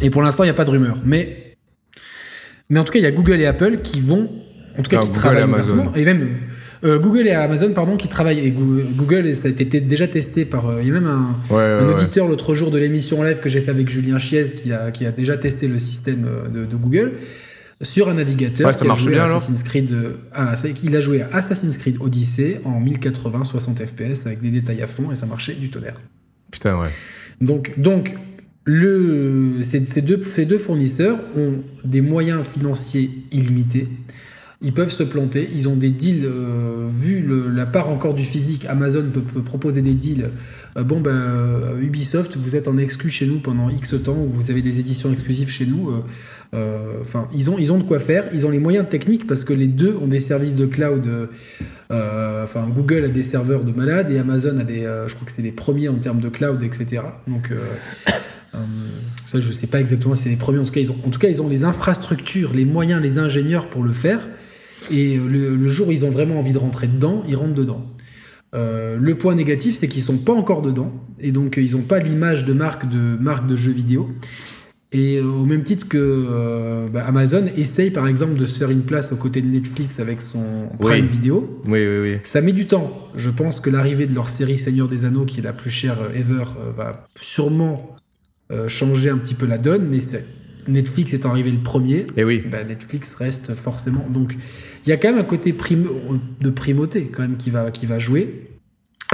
Et pour l'instant, il n'y a pas de rumeur. Mais, mais en tout cas, il y a Google et Apple qui vont, en tout cas,
Ah,
qui
Google
travaillent
et Amazon.
Et même euh, Google et Amazon, pardon, qui travaillent. Et Goo- Google, ça a été déjà testé par. euh, il y a même un,
Ouais,
un
ouais, ouais.
auditeur l'autre jour de l'émission live que j'ai fait avec Julien Chiez qui a, qui a déjà testé le système euh, de, de Google sur un navigateur.
Ça
qui a
marche
joué
bien,
à Assassin's Creed. euh, ah, il a joué à Assassin's Creed Odyssey en 1080 60 FPS avec des détails à fond et ça marchait du tonnerre.
Putain, ouais.
Donc, donc le, ces, deux, ces deux fournisseurs ont des moyens financiers illimités. Ils peuvent se planter. Ils ont des deals, euh, vu la part encore du physique, Amazon peut, proposer des deals. Euh, bon, ben, euh, Ubisoft, vous êtes en exclu chez nous pendant X temps, ou vous avez des éditions exclusives chez nous. Enfin, ils, ont, ils ont de quoi faire. Ils ont les moyens techniques parce que les deux ont des services de cloud. Enfin, Google a des serveurs de malades et Amazon a des. je crois que c'est les premiers en termes de cloud, etc. Donc, ça, je sais pas exactement si c'est les premiers. En tout cas, ils ont, en tout cas, ils ont les infrastructures, les moyens, les ingénieurs pour le faire. Et le, le jour où ils ont vraiment envie de rentrer dedans, ils rentrent dedans. Euh, le point négatif, c'est qu'ils sont pas encore dedans, et donc ils n'ont pas l'image de marque de marque de jeux vidéo. Et euh, au même titre que euh, bah, Amazon essaye par exemple de se faire une place aux côtés de Netflix avec son Prime Video.
Oui, oui, oui.
Ça met du temps. Je pense que l'arrivée de leur série Seigneur des Anneaux, qui est la plus chère ever, va sûrement changer un petit peu la donne. Mais Netflix étant arrivé le premier,
et oui.
Bah, Netflix reste forcément. Donc il y a quand même un côté de primauté quand même qui va, qui va jouer.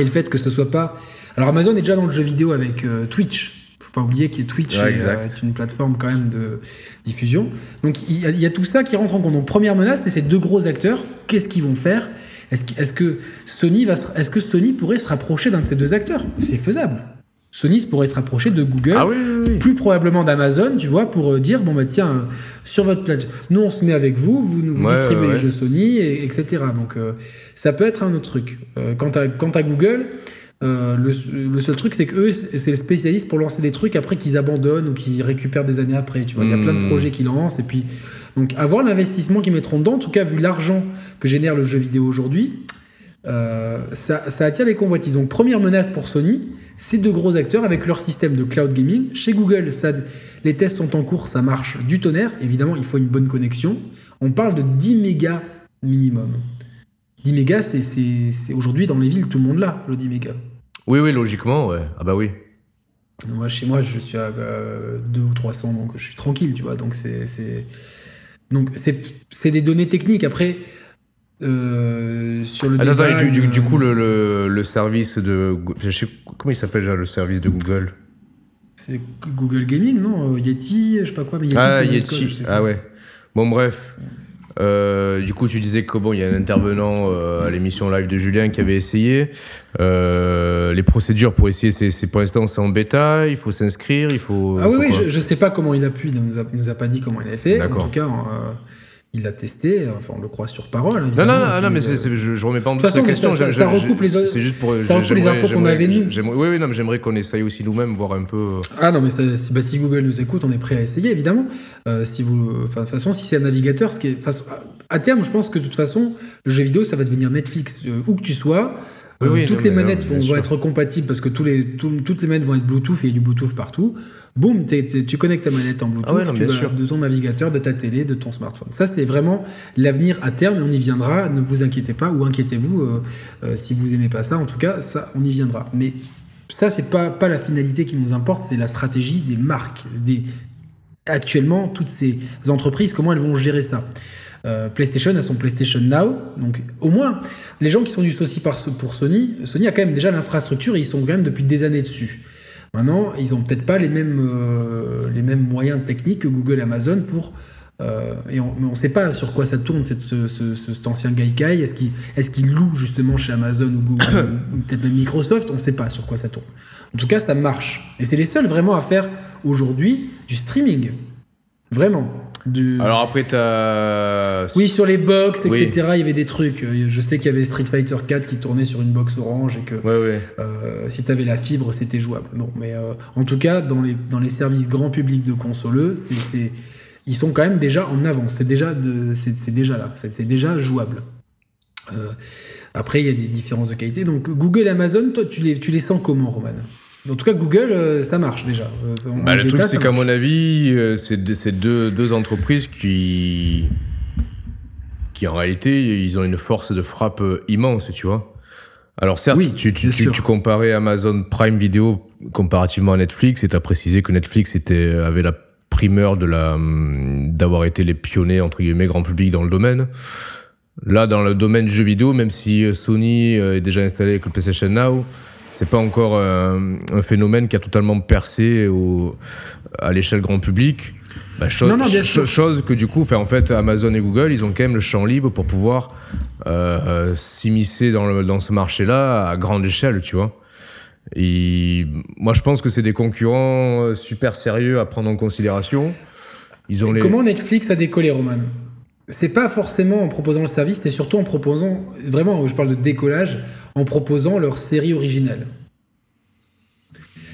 Et le fait que ce soit pas. Alors Amazon est déjà dans le jeu vidéo avec euh, Twitch. Faut pas oublier que Twitch euh, est, une plateforme quand même de diffusion. Donc il y, a, tout ça qui rentre en compte. Donc première menace, c'est ces deux gros acteurs. Qu'est-ce qu'ils vont faire? Est-ce que, Sony va, est-ce que Sony pourrait se rapprocher d'un de ces deux acteurs? C'est faisable. Sony pourrait se rapprocher de Google,
ah
plus probablement d'Amazon, tu vois, pour euh, dire bon bah tiens, euh, sur votre plateforme, nous on se met avec vous, vous, nous distribuez les jeux Sony, etc. Donc euh, ça peut être un autre truc. quant, à, quant à Google, le, seul truc c'est qu'eux c'est les spécialistes pour lancer des trucs après qu'ils abandonnent ou qu'ils récupèrent des années après. Tu vois, il y a plein de hmm. projets qu'ils lancent et puis donc avoir l'investissement qu'ils mettront dedans, en tout cas vu l'argent que génère le jeu vidéo aujourd'hui, ça, ça attire les convoitises. Donc première menace pour Sony ces deux gros acteurs avec leur système de cloud gaming. Chez Google, ça, les tests sont en cours, ça marche du tonnerre. Évidemment, il faut une bonne connexion. On parle de 10 mégas minimum. 10 mégas, c'est aujourd'hui dans les villes, tout le monde l'a, le 10 mégas.
Oui, oui, logiquement, ouais. Ah bah oui.
Moi, chez moi, je suis à 2 euh, ou 300, donc je suis tranquille, tu vois. Donc, c'est. Donc, c'est des données techniques. Après, euh, sur le
attends, du, du, coup, le, le, service de. Je sais, comment il s'appelle déjà le service de Google?
C'est Google Gaming, non? Euh, Yeti, je sais pas quoi. Mais
Yeti, ah, Yeti. ah ouais. Bon, bref. Euh, du coup, tu disais que bon, il y a un intervenant à l'émission live de Julien qui avait essayé. les procédures pour essayer, c'est pour l'instant c'est en bêta. Il faut s'inscrire, il faut.
Ah oui, oui, je, je, sais pas comment il a pu. Il nous a, nous a pas dit comment il a fait. En tout cas, il l'a testé, enfin on le croit sur parole.
Non, non, non, non mais je, je remets pas en doute
cette question. Ça, ça, recoupe les,
c'est juste pour,
ça recoupe les infos qu'on avait nous.
Oui, oui, non, mais j'aimerais qu'on essaye aussi nous-mêmes, voir un peu. Euh,
ah non, mais bah, si Google nous écoute, on est prêt à essayer, évidemment. Euh, si vous, de toute façon, si c'est un navigateur, ce qui est, à terme, je pense que de toute façon, le jeu vidéo, ça va devenir Netflix, euh, où que tu sois. toutes les manettes vont, être compatibles parce que tous les, toutes les manettes vont être Bluetooth et il y a du Bluetooth partout boum, tu connectes ta manette en Bluetooth ah de ton navigateur, de ta télé, de ton smartphone. Ça, c'est vraiment l'avenir à terme et on y viendra. Ne vous inquiétez pas ou inquiétez-vous euh, euh, si vous aimez pas ça. En tout cas, ça, on y viendra. Mais ça, c'est pas, pas la finalité qui nous importe, c'est la stratégie des marques. Des... Actuellement, toutes ces entreprises, comment elles vont gérer ça euh, PlayStation a son PlayStation Now, donc au moins les gens qui sont du souci pour Sony, Sony a quand même déjà l'infrastructure et ils sont quand même depuis des années dessus. Maintenant, ils n'ont peut-être pas les mêmes, euh, les mêmes moyens techniques que Google et Amazon pour. Euh, et on, mais on ne sait pas sur quoi ça tourne, cette, ce, cet ancien Gaikai. Est-ce qu'il est loue justement chez Amazon ou Google ou peut-être même Microsoft? On ne sait pas sur quoi ça tourne. En tout cas, ça marche. Et c'est les seuls vraiment à faire aujourd'hui du streaming. Vraiment.
Alors après, t'as.
Oui, sur les box, etc., il y avait des trucs. Euh, je sais qu'il y avait Street Fighter 4 qui tournait sur une box orange et que
ouais, ouais.
Euh, si t'avais la fibre, c'était jouable. Non, mais euh, en tout cas, dans les, dans les services grand public de consoleux, c'est, ils sont quand même déjà en avance. C'est déjà, de, c'est, déjà là. C'est, déjà jouable. après, il y a des différences de qualité. Donc, Google et Amazon, toi, tu les, tu les sens comment, Roman? En tout cas, Google, euh, ça marche déjà. Euh,
bah, le truc, c'est qu'à mon avis, euh, c'est deux, deux, entreprises qui, qui, en réalité, ils ont une force de frappe immense, tu vois. Alors certes, tu, tu, tu, comparais Amazon Prime Video comparativement à Netflix et tu as précisé que Netflix était, avait la primeur de la d'avoir été les pionniers entre guillemets grand public dans le domaine. Là, dans le domaine du jeu vidéo, même si Sony est déjà installé avec le PlayStation Now, c'est pas encore euh, un, phénomène qui a totalement percé au, à l'échelle grand public. Bah, chose, que du coup, en fait, Amazon et Google, ils ont quand même le champ libre pour pouvoir euh, s'immiscer dans, dans ce marché-là à grande échelle, tu vois. Et moi, je pense que c'est des concurrents euh, super sérieux à prendre en considération.
Ils ont les... Comment Netflix a décollé, Roman? C'est pas forcément en proposant le service, c'est surtout en proposant, vraiment, je parle de décollage, en proposant leur série originale.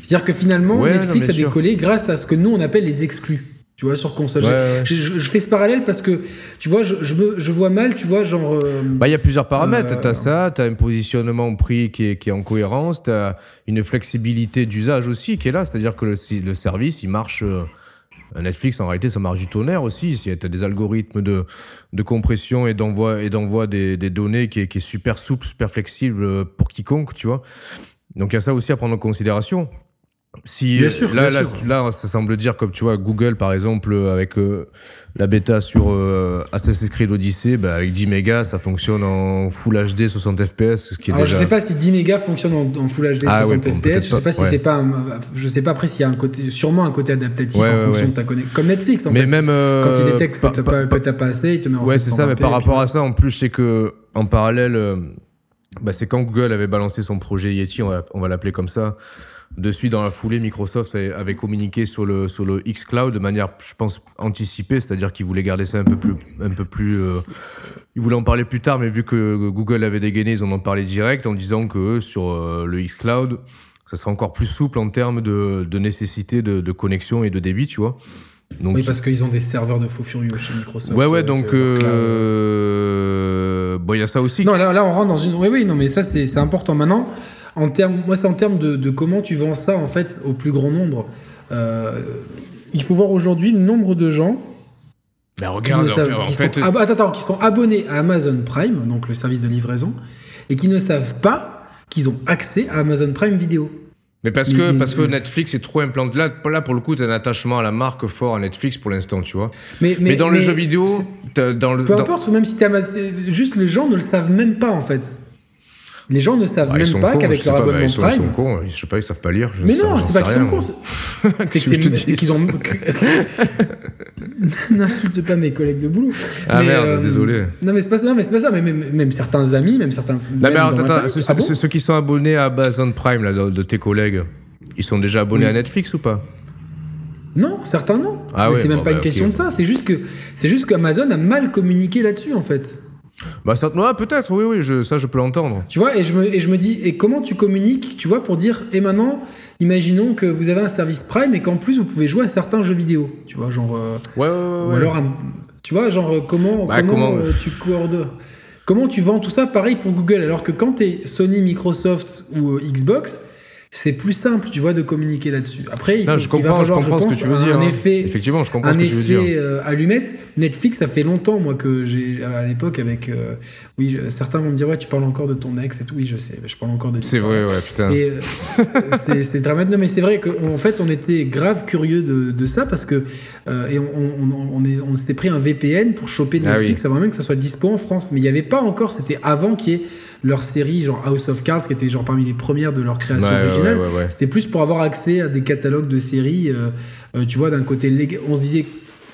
C'est-à-dire que finalement,
Ouais,
Netflix a
sûr.
décollé grâce à ce que nous on appelle les exclus. Tu vois, sur console.
Ouais,
Je-
ouais.
Je, je- je fais ce parallèle parce que, tu vois, je, je, me- vois mal, tu vois, genre. euh,
Bah, il y a plusieurs paramètres.
Euh,
T'as ça, t'as un positionnement prix qui est, qui est en cohérence, t'as une flexibilité d'usage aussi qui est là. C'est-à-dire que le service, il marche. euh, Netflix, en réalité, ça marche du tonnerre aussi. Si t'as des algorithmes de, de compression et d'envoi et d'envoi des, des données qui est, qui est super souple, super flexible euh, pour quiconque, tu vois. Donc il y a ça aussi à prendre en considération. Si
Bien sûr,
là,
bien
là,
sûr.
là, ça semble dire comme tu vois Google par exemple euh, avec euh, la bêta sur euh, Assassin's Creed Odyssey, bah, avec 10 mégas, ça fonctionne en Full HD 60 FPS, ce qui est
Alors
déjà.
je sais pas si 10 mégas fonctionne en, en Full HD
Ah ouais,
60
bon,
FPS. Je sais pas si c'est pas, un- je sais pas après s'il y a un côté, sûrement un côté adaptatif
Ouais,
en fonction de ta connexion, comme Netflix en
mais
fait.
même euh,
Quand il détecte que t'as pas, pas assez, il te met en
Ouais, c'est ça, mais
720p,
par rapport à ça, en plus, sais que en parallèle, euh, bah, c'est quand Google avait balancé son projet Yeti, on va, on va l'appeler comme ça. Dessus, dans la foulée, Microsoft avait, communiqué sur le, sur le xCloud de manière, je pense, anticipée, c'est-à-dire qu'ils voulaient garder ça un peu plus. Un peu plus euh, ils voulaient en parler plus tard, mais vu que Google avait dégainé, ils en ont parlé direct en disant que sur euh, le xCloud, ça sera encore plus souple en termes de, de nécessité de, de connexion et de débit, tu vois. Donc,
Oui, parce qu'ils ont des serveurs de faux furieux chez Microsoft.
Ouais, ouais, donc.
euh, cloud.
euh, Bon, il y a ça aussi.
Non, là, là, on rentre dans une. Oui, oui, non, mais ça, c'est important. Maintenant, en termes, moi, c'est en termes de, de comment tu vends ça, en fait, au plus grand nombre. Euh, il faut voir aujourd'hui le nombre de gens qui, ne savent-
en
qui
fait.
sont, ab- attends, attends, qui sont abonnés à Amazon Prime, donc le service de livraison, et qui ne savent pas qu'ils ont accès à Amazon Prime Vidéo.
Mais parce que,
mais-
parce que Netflix est trop implanté. Là, là, pour le coup, t'as un attachement à la marque fort à Netflix pour l'instant, tu vois.
Mais,
Mais, dans le jeu vidéo, dans le.
Peu
dans-
importe, même si c'est- juste les gens ne le savent même pas en fait. Les gens ne savent
Ah, ils
même pas qu'avec leur
pas, bah,
abonnement
ils sont, ils
Prime.
sont cons, je sais pas, ils savent pas lire. je
Mais
sais-
non, c'est pas qu'ils sont cons. C'est qu'ils ont. N'insulte pas mes collègues de boulot.
Ah
Mais,
merde,
euh,
désolé.
Non mais c'est pas ça. Non mais c'est pas ça. Mais même, même certains amis, même certains.
Non,
même
mais
dans
attends, ceux,
Ah bon
ceux- qui sont abonnés à Amazon Prime, là, de, de tes collègues, ils sont déjà abonnés
Oui.
à Netflix ou pas?
Non, certains non.
Ah
mais
ouais,
c'est même
bon,
pas
bah,
une question de ça. C'est juste que c'est juste qu'Amazon a mal communiqué là-dessus en fait.
Bah, ça, ouais, peut-être, oui, oui, je, ça, je peux l'entendre.
Tu vois, et je, me, et je me dis, et comment tu communiques, tu vois, pour dire, et maintenant, imaginons que vous avez un service Prime et qu'en plus vous pouvez jouer à certains jeux vidéo, tu vois, genre, euh,
Ouais, ouais, ouais.
ou alors, un- tu vois, genre, euh, comment,
Bah,
comment,
comment-
euh, tu coordonnes, comment tu vends tout ça, pareil pour Google, alors que quand t'es Sony, Microsoft ou Xbox, c'est plus simple, tu vois, de communiquer là-dessus. Après, il,
Non,
faut-
je
il
comprends,
va
je
falloir,
comprends
je
ce que tu veux dire.
un
hein.
effet,
Effectivement, je comprends
un
ce que tu veux dire.
effet euh, allumette. Netflix, ça fait longtemps, moi, que j'ai, à l'époque, avec. euh, oui, certains vont me dire, ouais, tu parles encore de ton ex et tout. Oui, je sais, je parle encore de
C'est vrai, ouais, putain.
Et euh, c'est c'est dramatique. Non, mais c'est vrai qu'en fait, on était grave curieux de, de ça parce que. Euh, et on, on, on, on est- on s'était pris un VPN pour choper
Ah
Netflix avant même que ça soit dispo en France. Mais il n'y avait pas encore, c'était avant qu'il y ait leur série, genre House of Cards, qui était genre parmi les premières de leur création
Ouais,
originale.
ouais, ouais, ouais.
C'était plus pour avoir accès à des catalogues de séries, euh, euh, tu vois, d'un côté légal. On se disait,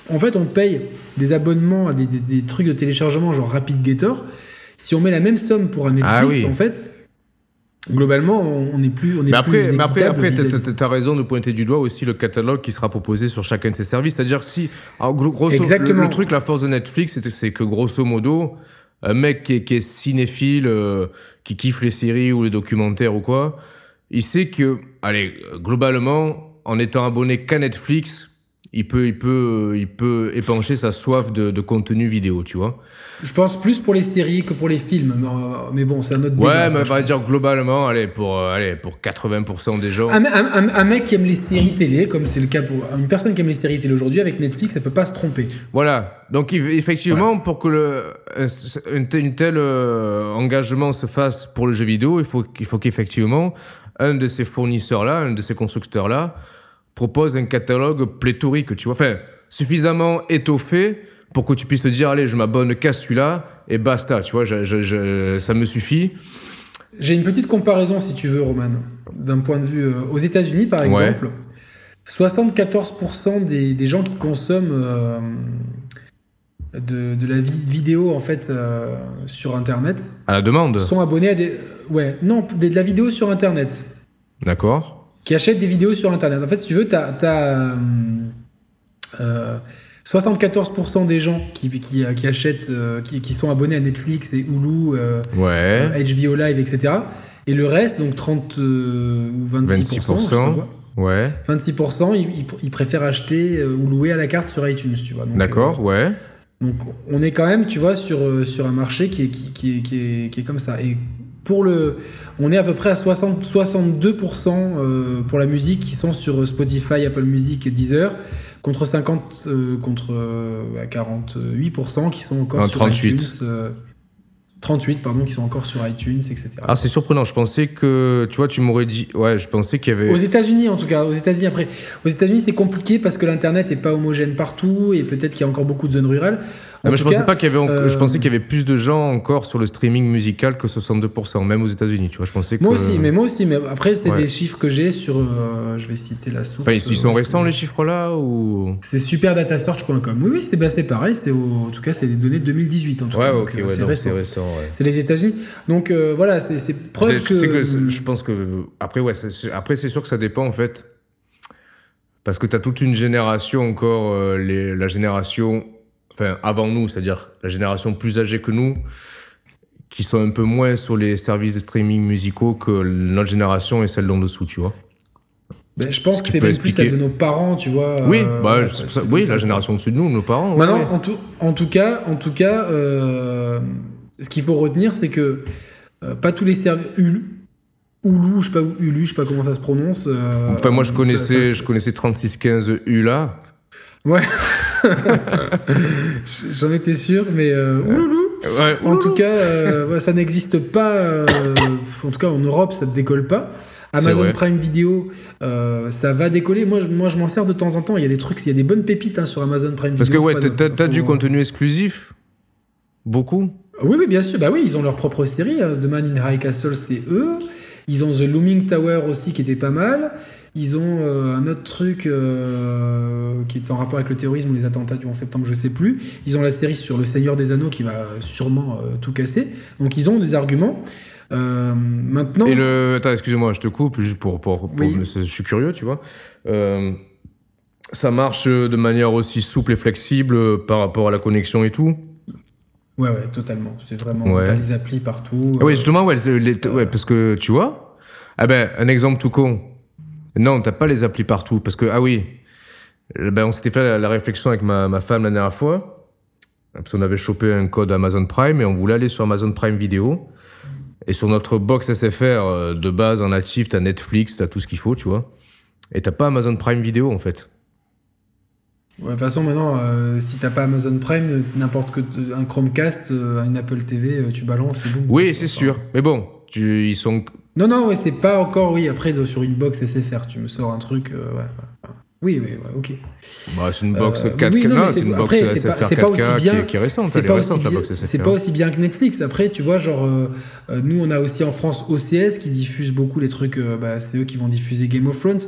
en fait, on paye des abonnements à des, des- des trucs de téléchargement, genre Rapid Gator. Si on met la même somme pour un Netflix,
Ah oui.
en fait, globalement, on on est plus. On est
Mais après,
plus
mais après, après, t'as- t'as raison de pointer du doigt aussi le catalogue qui sera proposé sur chacun de ces services. C'est-à-dire si, alors, gros- grosso,
Exactement.
Le, le truc, la force de Netflix, c'est- que grosso modo, un mec qui est, qui est cinéphile, euh, qui kiffe les séries ou les documentaires ou quoi, il sait que, allez, globalement, en étant abonné qu'à Netflix, il peut, il peut, il peut épancher sa soif de, de contenu vidéo, tu vois.
Je pense plus pour les séries que pour les films. Mais, euh, bon, c'est un autre débat.
Ouais, mais on va dire globalement, allez, pour, euh, allez, pour 80% des gens.
Un, un- un- un mec qui aime les séries télé, comme c'est le cas pour une personne qui aime les séries télé aujourd'hui, avec Netflix, ça peut pas se tromper.
Voilà. Donc eff- effectivement, pour que le un, un tel, une euh, engagement se fasse pour le jeu vidéo, il faut qu'il faut qu'effectivement un de ces fournisseurs-là, un de ces constructeurs-là, propose un catalogue pléthorique, tu vois, enfin suffisamment étoffé pour que tu puisses te dire allez, je m'abonne qu'à celui-là et basta, tu vois, je- je- je- ça me suffit.
J'ai une petite comparaison, si tu veux, Roman, d'un point de vue. euh, aux États-Unis, par
Ouais.
exemple, 74% des, des gens qui consomment euh, de, de la vi- vidéo en fait euh, sur Internet
À la demande,
sont abonnés à des. Ouais, non, de la vidéo sur Internet.
d'accord
Qui achètent des vidéos sur Internet. En fait, si tu veux, t'as. as, 74% des gens qui, qui, qui achètent, euh, qui, qui sont abonnés à Netflix et Hulu, euh,
Ouais.
HBO Live, etc. Et le reste, donc 30 euh, ou 26%, je sais pas
26%,
quoi.
Ouais.
26%, ils, ils préfèrent acheter euh, ou louer à la carte sur iTunes, tu vois.
D'accord,
euh,
ouais.
Donc on est quand même, tu vois, sur, euh, sur un marché qui est, qui, qui est, qui est, qui est comme ça. Et pour le, on est à peu près à 60, 62% euh, pour la musique qui sont sur Spotify, Apple Music et Deezer, contre 50, euh, contre euh, 48% qui sont encore
Non,
sur
38.
iTunes. euh, 38, pardon, qui sont encore sur iTunes, etc.
Ah, c'est surprenant. Je pensais que, tu vois, tu m'aurais dit. Ouais, je pensais qu'il y avait.
Aux États-Unis, en tout cas, aux États-Unis après, aux États-Unis, c'est compliqué parce que l'internet n'est pas homogène partout et peut-être qu'il y a encore beaucoup de zones rurales. En
je pensais
cas,
pas qu'il y avait. en-
euh,
Je pensais qu'il y avait plus de gens encore sur le streaming musical que 62%, même aux États-Unis. Tu vois, je pensais que.
Moi aussi, mais moi aussi. Mais après, c'est
Ouais.
des chiffres que j'ai sur. euh, je vais citer la source.
Enfin, ils, ils sont
euh,
récents les chiffres là ou?
C'est superdatasearch.com. Oui, oui, c'est bah, c'est pareil. C'est en tout cas, c'est des données de 2018 en tout cas. donc, euh, c'est récent.
récent. Ouais.
C'est les États-Unis. Donc euh, voilà, c'est c'est preuve que.
que je pense que après ouais après c'est sûr que ça dépend en fait parce que tu as toute une génération encore les, la génération enfin avant nous c'est-à-dire la génération plus âgée que nous qui sont un peu moins sur les services de streaming musicaux que notre génération et celle d'en dessous tu vois
Ben, je pense
Ce
que c'est même plus celle de nos parents, tu vois.
oui
euh,
bah
ouais,
ça- oui
ça,
la génération au-dessus de nous nos parents
Maintenant,
ouais.
en, tout, en tout cas, en tout cas, euh, ce qu'il faut retenir, c'est que euh, pas tous les services Hulu, Hulu, je sais pas où- Hulu, je sais pas comment ça se prononce. euh,
enfin moi je connaissais
ça-
je connaissais 3615 ULA
Ouais. J'en étais sûr, mais euh, ouloulou.
ouais
En tout cas, euh, ça n'existe pas. euh, en tout cas, en Europe, ça ne décolle pas. Amazon. Prime Video, euh, ça va décoller. Moi, je, moi, je m'en sers de temps en temps. Il y a des trucs, il y a des bonnes pépites hein, sur Amazon Prime
parce que
Video.
ouais t'as- du contenu exclusif? Beaucoup?
Oui, oui, bien sûr. Bah oui, ils ont leur propre série. hein. The Man in High Castle, c'est eux. Ils ont The Looming Tower aussi, qui était pas mal. Ils ont euh, un autre truc euh, qui est en rapport avec le terrorisme ou les attentats du 11 septembre, je sais plus. Ils ont la série sur le Seigneur des Anneaux qui va sûrement euh, tout casser. Donc ils ont des arguments. Euh, maintenant,
Et le. Attends, excuse-moi, je te coupe, juste pour. pour, pour-
Oui.
je suis curieux, tu vois. Euh, ça marche de manière aussi souple et flexible par rapport à la connexion et tout?
ouais, ouais, totalement. C'est vraiment.
Ouais.
T'as les applis partout.
Ah oui, justement, ouais, les- les- ouais, parce que tu vois. Ah ben, un exemple tout con. Non, t'as pas les applis partout. Parce que, ah oui. Ben, on s'était fait la, la réflexion avec ma, ma femme la dernière fois. Parce qu'on avait chopé un code Amazon Prime et on voulait aller sur Amazon Prime Vidéo. Et sur notre box SFR euh, de base en natif, t'as Netflix, t'as tout ce qu'il faut, tu vois. Et t'as pas Amazon Prime Vidéo en fait.
ouais, de toute façon, maintenant, euh, si t'as pas Amazon Prime, n'importe que un Chromecast, euh, une Apple TV, euh, tu balances, c'est bon.
Oui, c'est sûr. Mais bon, tu, ils sont.
Non, non, ouais, c'est pas encore, oui, après, de- sur une box SFR, tu me sors un truc, euh, ouais, ouais. Oui, oui, ouais, ok.
Bah, c'est une box
Euh,
4K.
oui, non,
non,
mais
c'est une box
après,
SFR
pas- c'est pas
4K
aussi
qui
bien-
est- qui est récente.
C'est pas,
récente,
aussi bien, c'est pas aussi bien que Netflix. Après, tu vois, genre, euh, euh, nous, on a aussi en France OCS qui diffuse beaucoup les trucs, euh, bah, c'est eux qui vont diffuser Game of Thrones.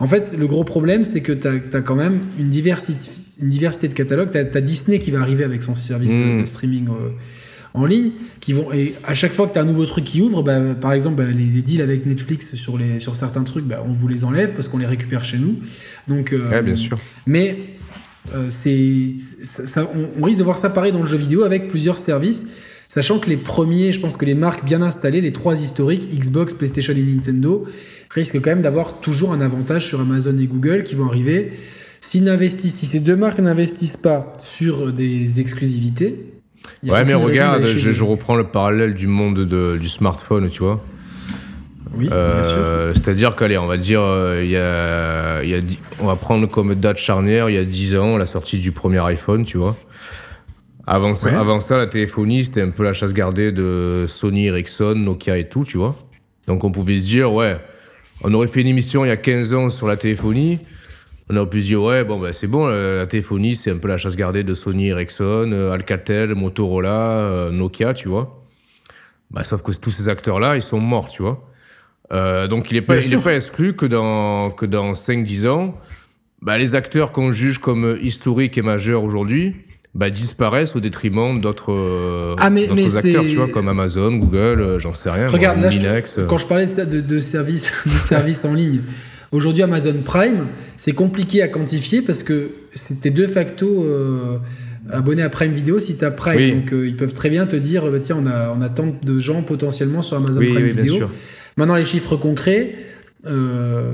En fait, le gros problème, c'est que tu as, quand même une diversité, une diversité de catalogues. Tu as, Disney qui va arriver avec son service de-
Mm.
de, streaming euh, en ligne. Qui vont, et à chaque fois que tu as un nouveau truc qui ouvre, bah, par exemple, bah, les, les deals avec Netflix sur, les, sur certains trucs, bah, on vous les enlève parce qu'on les récupère chez nous. Donc, euh,
Ouais, bien sûr.
mais euh, c'est, ça, ça- on, on risque de voir ça pareil dans le jeu vidéo avec plusieurs services, sachant que les premiers, je pense que les marques bien installées, les trois historiques, Xbox, PlayStation et Nintendo, risquent quand même d'avoir toujours un avantage sur Amazon et Google qui vont arriver. Si ces deux marques n'investissent pas sur des exclusivités, y a
Ouais, mais regarde, je, reprends le parallèle du monde de- du smartphone, tu vois.
Oui.
Euh, C'est-à-dire qu'allez, on va dire, euh, il y a, y on va prendre comme date charnière, il y a 10 ans, la sortie du premier iPhone, tu vois. Avant ça, avant ça, la téléphonie, c'était un peu la chasse gardée de Sony, Ericsson, Nokia et tout, tu vois. Donc on pouvait se dire, ouais, on aurait fait une émission il y a 15 ans sur la téléphonie. On aurait pu se dire, ouais, bon, bah, c'est bon, la, la téléphonie, c'est un peu la chasse gardée de Sony, Ericsson, euh, Alcatel, Motorola, euh, Nokia, tu vois. Bah, sauf que tous ces acteurs-là, ils sont morts, tu vois. Euh, donc il n'est pas,
Bien
il est pas exclu que dans, que dans 5-10 ans, bah, les acteurs qu'on juge comme historiques et majeurs aujourd'hui bah, disparaissent au détriment d'autres euh,
Ah,
acteurs, tu vois, comme Amazon, Google, euh, j'en sais rien. moi,
Regarde, je
euh.
quand je parlais de, ça, de, de services de services en ligne, aujourd'hui Amazon Prime, c'est compliqué à quantifier parce que c'était de facto euh, abonné à Prime Video si tu as Prime.
Oui.
Donc euh, ils peuvent très bien te dire, euh, tiens, on a, on a tant de gens potentiellement sur Amazon
oui,
Prime
oui, bien
Video.
sûr.
Maintenant, les chiffres concrets, euh,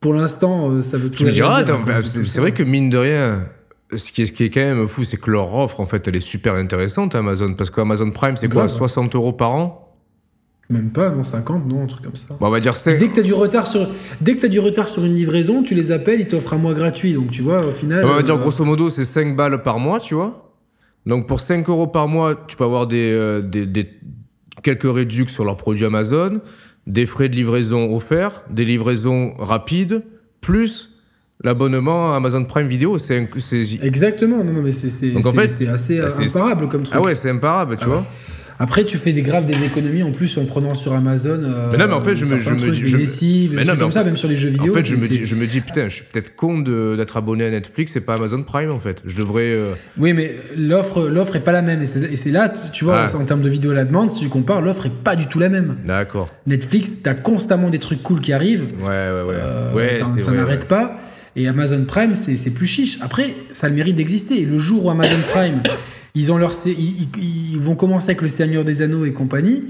pour l'instant, euh, ça veut tout
Tu me diras, bah, c'est vrai que mine de rien, ce qui est, ce qui est quand même fou, c'est que leur offre, en fait, elle est super intéressante, Amazon. Parce qu'Amazon Prime, c'est quoi?
Grave.
60 euros par an?
Même pas, non, 50, non, un truc comme ça.
Bon, On va dire 5.
Dès que tu as du retard sur dès que t'as du retard sur une livraison, tu les appelles, ils t'offrent un mois gratuit. Donc tu vois, au final.
On va dire
euh,
grosso modo, c'est 5 balles par mois, tu vois. Donc pour 5 euros par mois, tu peux avoir des, euh, des, des- quelques réductions sur leurs produits Amazon, des frais de livraison offerts, des livraisons rapides, plus l'abonnement à Amazon Prime Video. C'est
Exactement, non, non, mais c'est c'est-
Donc, en fait,
c'est assez imparable comme truc.
Ah ouais, c'est imparable, tu
Ah ouais. Après, tu fais des graves des économies en plus en prenant sur Amazon. euh,
Mais non, mais en fait, je me- je me
trucs,
dis- je me-
lessives,
Mais non,
trucs
mais
comme
en
ça, même sur les jeux vidéo.
En fait, je me, dis, je me dis, putain, je suis peut-être con d'être abonné à Netflix et pas Amazon Prime, en fait. Je devrais. euh,
Oui, mais l'offre, l'offre est pas la même. Et c'est là, tu vois,
Ah.
en termes de vidéo à la demande, si tu compares, l'offre est pas du tout la même.
D'accord.
Netflix, t'as constamment des trucs cool qui arrivent.
Ouais, ouais, ouais.
Euh,
ouais,
ça n'arrête
ouais.
pas. Et Amazon Prime, c'est c'est plus chiche. Après, ça a le mérite d'exister. Et le jour où Amazon Prime, ils, ont leur, ils, ils- vont commencer avec le Seigneur des Anneaux et compagnie,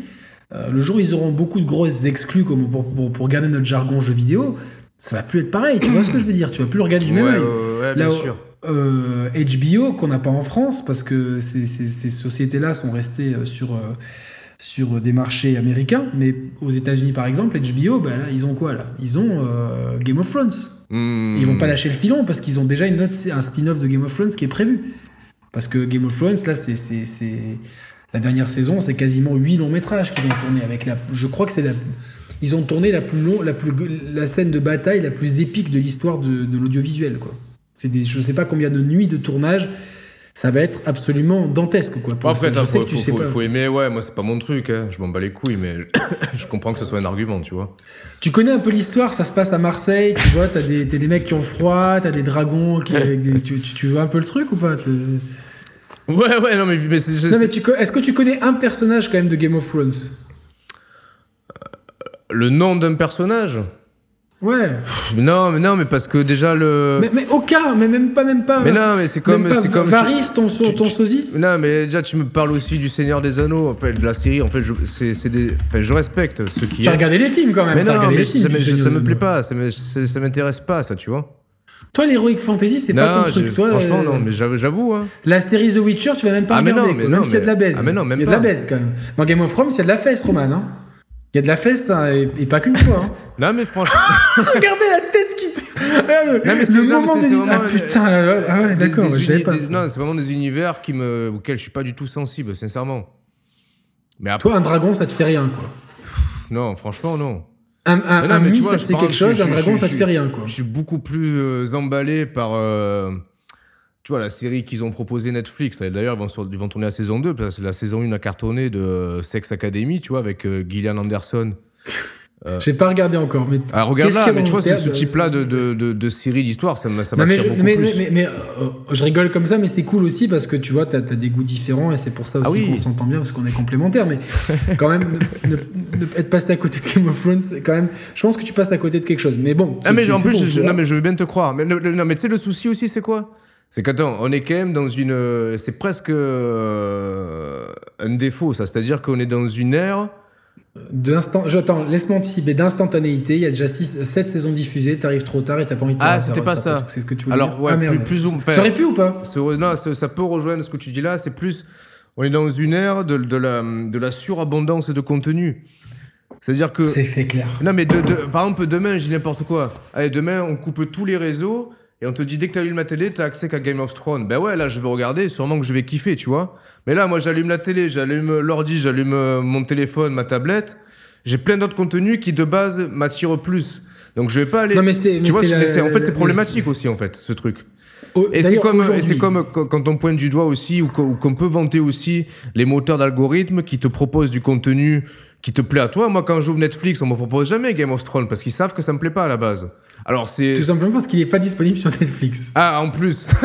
euh, le jour où ils auront beaucoup de grosses exclus comme pour, pour, pour garder notre jargon jeu vidéo, ça va plus être pareil. Tu vois ce que je veux dire? Tu vas plus le regarder du même œil.
ouais, ouais, bien sûr.
euh, HBO qu'on n'a pas en France parce que ces, ces- ces sociétés-là sont restées euh, sur, euh, sur des marchés américains. Mais aux États-Unis, par exemple, HBO, bah, là, ils ont quoi là? Ils ont euh, Game of Thrones.
Hmm.
Ils vont pas lâcher le filon parce qu'ils ont déjà une autre, un spin-off de Game of Thrones qui est prévu. Parce que Game of Thrones, là, c'est. La dernière saison, c'est quasiment 8 longs métrages qu'ils ont tourné avec la. Je crois que c'est la. Ils ont tourné la plus long, la plus la scène de bataille la plus épique de l'histoire de, de l'audiovisuel quoi. C'est des je sais pas combien de nuits de tournage, ça va être absolument dantesque quoi. Pour
après, faut,
que tu
faut-
sais
faut-
pas.
faut aimer, ouais, moi c'est pas mon truc, hein. je m'en bats les couilles, mais je comprends que ce soit un argument, tu vois.
Tu connais un peu l'histoire, ça se passe à Marseille, tu vois, t'as des, t'as des mecs qui ont froid, t'as des dragons qui avec des, tu, tu, tu vois un peu le truc ou pas?
Ouais, ouais, non, mais, mais c'est. je-
Non mais tu co- est-ce que tu connais un personnage quand même de Game of Thrones?
Le nom d'un personnage?
Ouais.
Pff, Non, mais non, mais parce que déjà le.
Mais, mais aucun, mais même pas, même pas.
Mais non, mais c'est comme. C'est comme
Varys, ton, so-
tu-
ton sosie?
Non, mais déjà, tu me parles aussi du Seigneur des Anneaux, en fait, de la série. En fait, je, c'est, c'est des, enfin, je respecte ce qui
Tu as regardé les films quand même.
Mais non, mais
les films
ça, me, plaît pas, ça m'intéresse pas, ça, tu vois.
Toi, l'Heroic Fantasy, c'est pas ton truc. Toi,
franchement,
euh,
non, mais j'avoue, hein.
La série The Witcher, tu vas même pas
Ah, mais
regarder,
non, mais non,
même s'il y a de la
mais-
baise.
ah, mais non, même
Il y a de la baise quand même. Dans Game of Thrones, il y a de la fesse, Roman. Hein. Il y a de la fesse, hein, et, et pas qu'une fois. Hein.
Non, mais franchement.
Regardez la tête qui. te- Ah,
Non, mais c'est-
le
non, mais
moment
c'est-
de-
c'est
Ah
vraiment-
putain, là, ah ouais,
des-
d'accord,
des
je savais
uni-
pas.
des- non, c'est vraiment des univers qui me, auxquels je suis pas du tout sensible, sincèrement. Mais après,
Toi, un dragon, ça te fait rien, quoi.
non, franchement, non.
Un, un,
non,
un mi,
vois,
ça te fait quelque chose,
je-
un dragon,
je-
ça te fait rien, quoi.
Je suis beaucoup plus euh, emballé par. euh, tu vois, la série qu'ils ont proposé Netflix. D'ailleurs, ils vont, sur- ils vont tourner la saison 2, parce que la saison 1 a cartonné de Sex Academy, tu vois, avec euh, Gillian Anderson.
J'ai pas regardé encore, mais.
Ah, regarde là, mais tu vois,
le
ce, ce type-là de, de, de, de série d'histoire, ça
mais,
m'attire beaucoup
mais,
plus.
mais, mais, euh, je rigole comme ça, mais c'est cool aussi parce que tu vois, t'as as des goûts différents et c'est pour ça aussi
Ah oui.
qu'on s'entend bien parce qu'on est complémentaires. Mais quand même, ne, ne- ne- être passé à côté de Game of Thrones, c'est quand même. Je pense que tu passes à côté de quelque chose. Mais bon.
Ah mais en
c'est
plus, je, non mais je veux bien te croire. Mais, le- le- non mais tu sais le souci aussi c'est quoi? C'est qu'attends, on est quand même dans une, euh, c'est presque euh, un défaut ça, c'est-à-dire qu'on est dans une ère.
D'instant, je- attends, laisse-moi anticiper. D'instantanéité, il y a déjà 7 saisons diffusées, t'arrives trop tard et t'as pas envie de
Ah, c'était pas ça.
C'est ce que tu voulais
Alors,
dire.
ouais,
Ah, merde.
plus- plus ou-
Ça aurait pu ou pas
non, ça, ça peut rejoindre ce que tu dis là. C'est plus, on est dans une ère de, de la, de la surabondance de contenu. C'est-à-dire que
C'est clair.
Non, mais de, de- par exemple, demain, je dis n'importe quoi. Allez, demain, on coupe tous les réseaux et on te dit dès que tu allumes la télé, tu as accès qu'à Game of Thrones. Ben ouais, là, je vais regarder, sûrement que je vais kiffer, tu vois. Mais là, moi, j'allume la télé, j'allume l'ordi, j'allume euh, mon téléphone, ma tablette. J'ai plein d'autres contenus qui, de base, m'attirent plus. Donc, je vais pas aller.
Non, mais c'est- mais
tu vois,
la-
mais c'est- en fait, c'est problématique aussi, en fait, ce truc.
Oh,
Et c'est comme, et c'est comme quand on pointe du doigt aussi, ou qu'on ou qu'on peut vanter aussi les moteurs d'algorithme qui te proposent du contenu qui te plaît à toi. Moi, quand j'ouvre Netflix, on me propose jamais Game of Thrones parce qu'ils savent que ça me plaît pas à la base. Alors c'est.
Tout simplement parce qu'il est pas disponible sur Netflix.
Ah, en plus.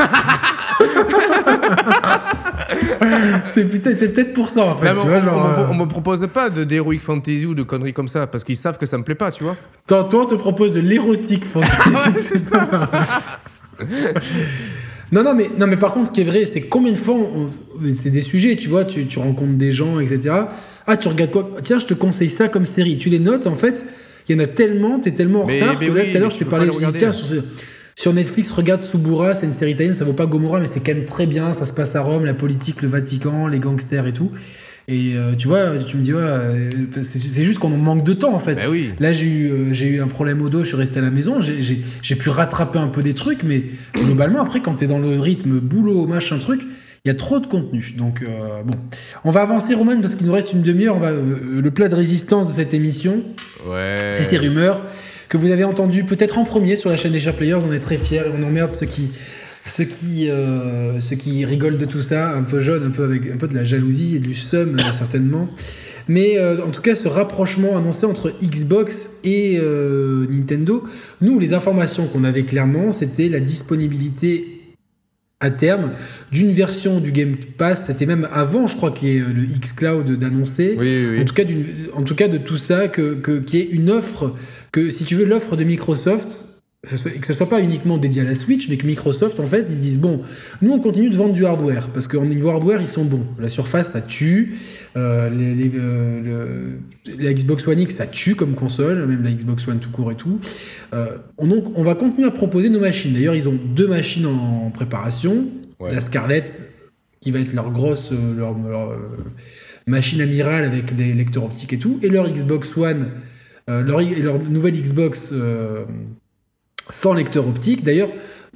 c'est peut-être pour ça en fait.
Non, mais
tu
on,
vois, genre,
on
euh,
on me propose pas de d'heroic fantasy ou de conneries comme ça parce qu'ils savent que ça me plaît pas, tu vois.
Tantôt, on te propose de l'érotique fantasy. c'est ça. non, non, mais, non, mais par contre, ce qui est vrai, c'est combien de fois, c'est des sujets, tu vois, tu, tu rencontres des gens, etc. Ah, tu regardes quoi? Tiens, je te conseille ça comme série. Tu les notes, en fait. Il y en a tellement, t'es tellement en
Mais-
retard
mais
que là, tout à l'heure, je t'ai parlé, je dis, tiens, sur, sur Netflix, regarde Subura, c'est une série italienne, ça vaut pas Gomorrah, mais c'est quand même très bien, ça se passe à Rome, la politique, le Vatican, les gangsters et tout. Et euh, tu vois, tu me dis, ouais, euh, c'est juste qu'on manque de temps en fait.
Bah oui.
Là, j'ai eu, euh, j'ai eu un problème au dos, je suis resté à la maison, j'ai- pu rattraper un peu des trucs, mais globalement, après, quand t'es dans le rythme boulot, machin, truc, il y a trop de contenu. Donc, bon. On va avancer, Roman, parce qu'il nous reste une demi-heure. On va, le plat de résistance de cette émission,
Ouais.
c'est ces rumeurs que vous avez entendues peut-être en premier sur la chaîne des Chers Players. On est très fiers et on emmerde ceux qui, ceux qui, euh, ceux qui rigolent de tout ça, un peu jeunes, un peu avec un peu de la jalousie et du seum euh, certainement. Mais euh, en tout cas, ce rapprochement annoncé entre Xbox et euh, Nintendo, nous, les informations qu'on avait clairement, c'était la disponibilité à terme d'une version du Game Pass. C'était même avant, je crois, qu'il y ait le xCloud d'annoncer.
Oui, oui,
En tout cas, en tout cas de tout ça, que, que, qu'il y ait une offre, que si tu veux l'offre de Microsoft, soit- que ce soit pas uniquement dédié à la Switch, mais que Microsoft, en fait, ils disent bon, nous on continue de vendre du hardware, parce qu'en niveau hardware, ils sont bons. La Surface, ça tue. Euh, les, les, euh, le- la Xbox One X, ça tue comme console, même la Xbox One tout court et tout. Euh, on, donc, on va continuer à proposer nos machines. D'ailleurs, ils ont deux machines en, préparation.
Ouais.
La Scarlett, qui va être leur grosse leur, leur, machine amirale avec des lecteurs optiques et tout, et leur Xbox One, leur, et leur nouvelle Xbox euh, sans lecteur optique. D'ailleurs,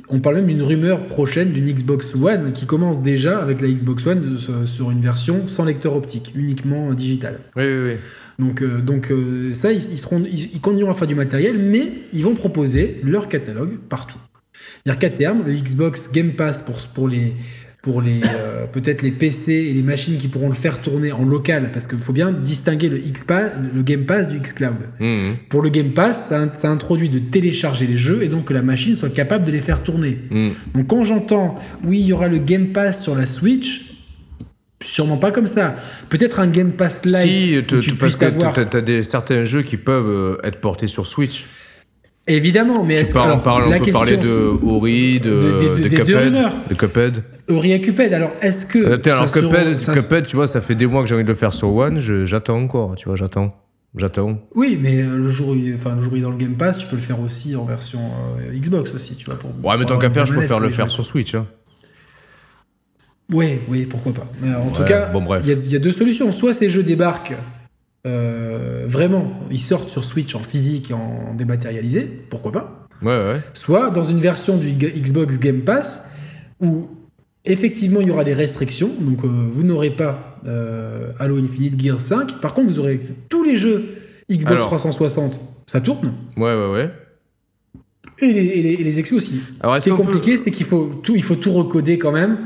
on parle même d'une rumeur prochaine d'une Xbox One qui commence déjà avec la Xbox One de- sur une version sans lecteur optique, uniquement digital.
Oui, oui, oui.
Donc, euh, donc euh, ça, ils, ils seront, ils, ils continueront à faire du matériel, mais ils vont proposer leur catalogue partout. C'est-à-dire qu'à terme, le Xbox Game Pass pour, pour les, pour les euh, peut-être les PC et les machines qui pourront le faire tourner en local, parce qu'il faut bien distinguer le, X-Pa- le Game Pass du xCloud.
Mhm.
Pour le Game Pass, ça, ça introduit de télécharger les jeux et donc que la machine soit capable de les faire tourner.
Mhm.
Donc quand j'entends, oui, il y aura le Game Pass sur la Switch, sûrement pas comme ça. Peut-être un Game Pass Lite
Si,
tu
parce que
avoir...
t'as- t'as des certains jeux qui peuvent euh, être portés sur Switch.
Évidemment, mais est-ce
on,
alors,
parle,
la
on peut parler de Ori, de, Cuphead.
rumeurs.
De Cuphead.
Ori et Cuphead, alors est-ce que...
Euh, alors Cuphead, Cuphead, tu vois, ça fait des mois que j'ai envie de le faire sur One, j'attends encore, tu vois, j'attends. J'attends.
Oui, mais euh, le jour, où il, enfin, le jour où il est dans le Game Pass, tu peux le faire aussi en version euh, Xbox aussi, tu vois. Pour,
Ouais, mais tant qu'à faire, je préfère le faire sur Switch. Hein.
Oui, oui, pourquoi pas. Mais en tout cas,
bon,
il y, a- il y a deux solutions. Soit ces jeux débarquent euh, vraiment, ils sortent sur Switch en physique et en dématérialisé, pourquoi pas.
Ouais, ouais.
Soit dans une version du Xbox Game Pass où effectivement il y aura des restrictions, donc euh, vous n'aurez pas euh, Halo Infinite Gear 5. Par contre, vous aurez tous les jeux Xbox
Alors.
360, ça tourne.
Ouais, ouais, ouais.
Et les, et les, et les exclus aussi.
Alors,
Ce qui est
peut-
compliqué, c'est qu'il faut tout, il faut tout recoder quand même.